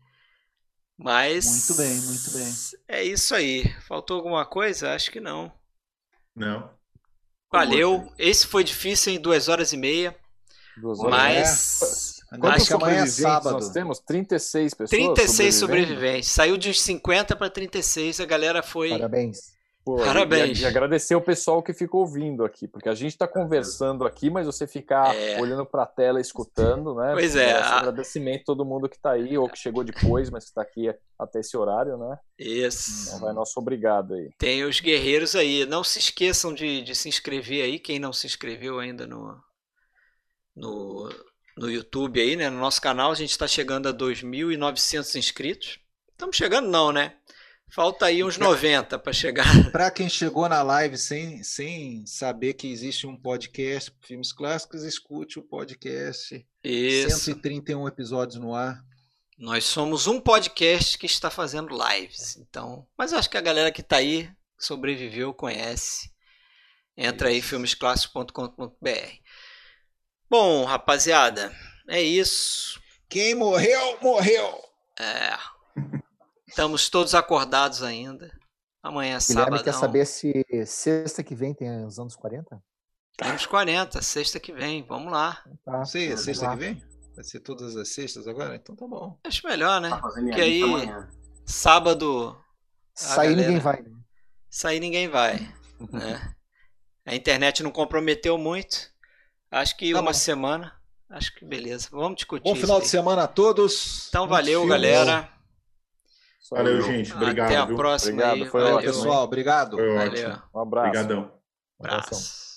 Mas. Muito bem, muito bem. É isso aí. Faltou alguma coisa? Acho que não. Não. Valeu. Esse foi difícil em duas horas e meia. Duas horas mas. É. Quantos amanhã é sábado? Nós temos 36 pessoas. 36 sobreviventes. Saiu de 50 para 36. A galera foi. Parabéns. Pô, Parabéns. E, e, agradecer o pessoal que ficou ouvindo aqui, porque a gente está conversando aqui, mas você ficar é. olhando para a tela, escutando, né? Pois é. A... Agradecimento a todo mundo que está aí, ou que chegou depois, mas que está aqui até esse horário, né? Isso. Então vai nosso obrigado aí. Tem os guerreiros aí. Não se esqueçam de, de se inscrever aí, quem não se inscreveu ainda no, no, no YouTube aí, né? No nosso canal, a gente está chegando a 2.900 inscritos. Estamos chegando não, né? Falta aí uns 90 para chegar. Para quem chegou na live sem, sem saber que existe um podcast Filmes Clássicos, escute o podcast. Isso. 131 episódios no ar. Nós somos um podcast que está fazendo lives. Então, mas acho que a galera que está aí sobreviveu, conhece. Entra isso. aí filmesclassicos.com.br. Bom, rapaziada, é isso. Quem morreu, morreu. É. Estamos todos acordados ainda. Amanhã é sábado. quer saber se sexta que vem tem os anos 40? Temos 40, sexta que vem. Vamos lá. Tá, Sei, sexta lá. que vem? Vai ser todas as sextas agora? Então tá bom. Acho melhor, né? Tá Porque aí, amanhã. sábado. Sair galera... ninguém vai. Né? Sair ninguém vai. *laughs* né? A internet não comprometeu muito. Acho que tá uma bom. semana. Acho que beleza. Vamos discutir. Bom final de semana a todos. Então valeu, galera. Valeu, gente. Obrigado. Até a próxima. Obrigado. Aí. Foi Valeu, pessoal. Obrigado. Foi ótimo. Um abraço. Obrigadão. Um abraço.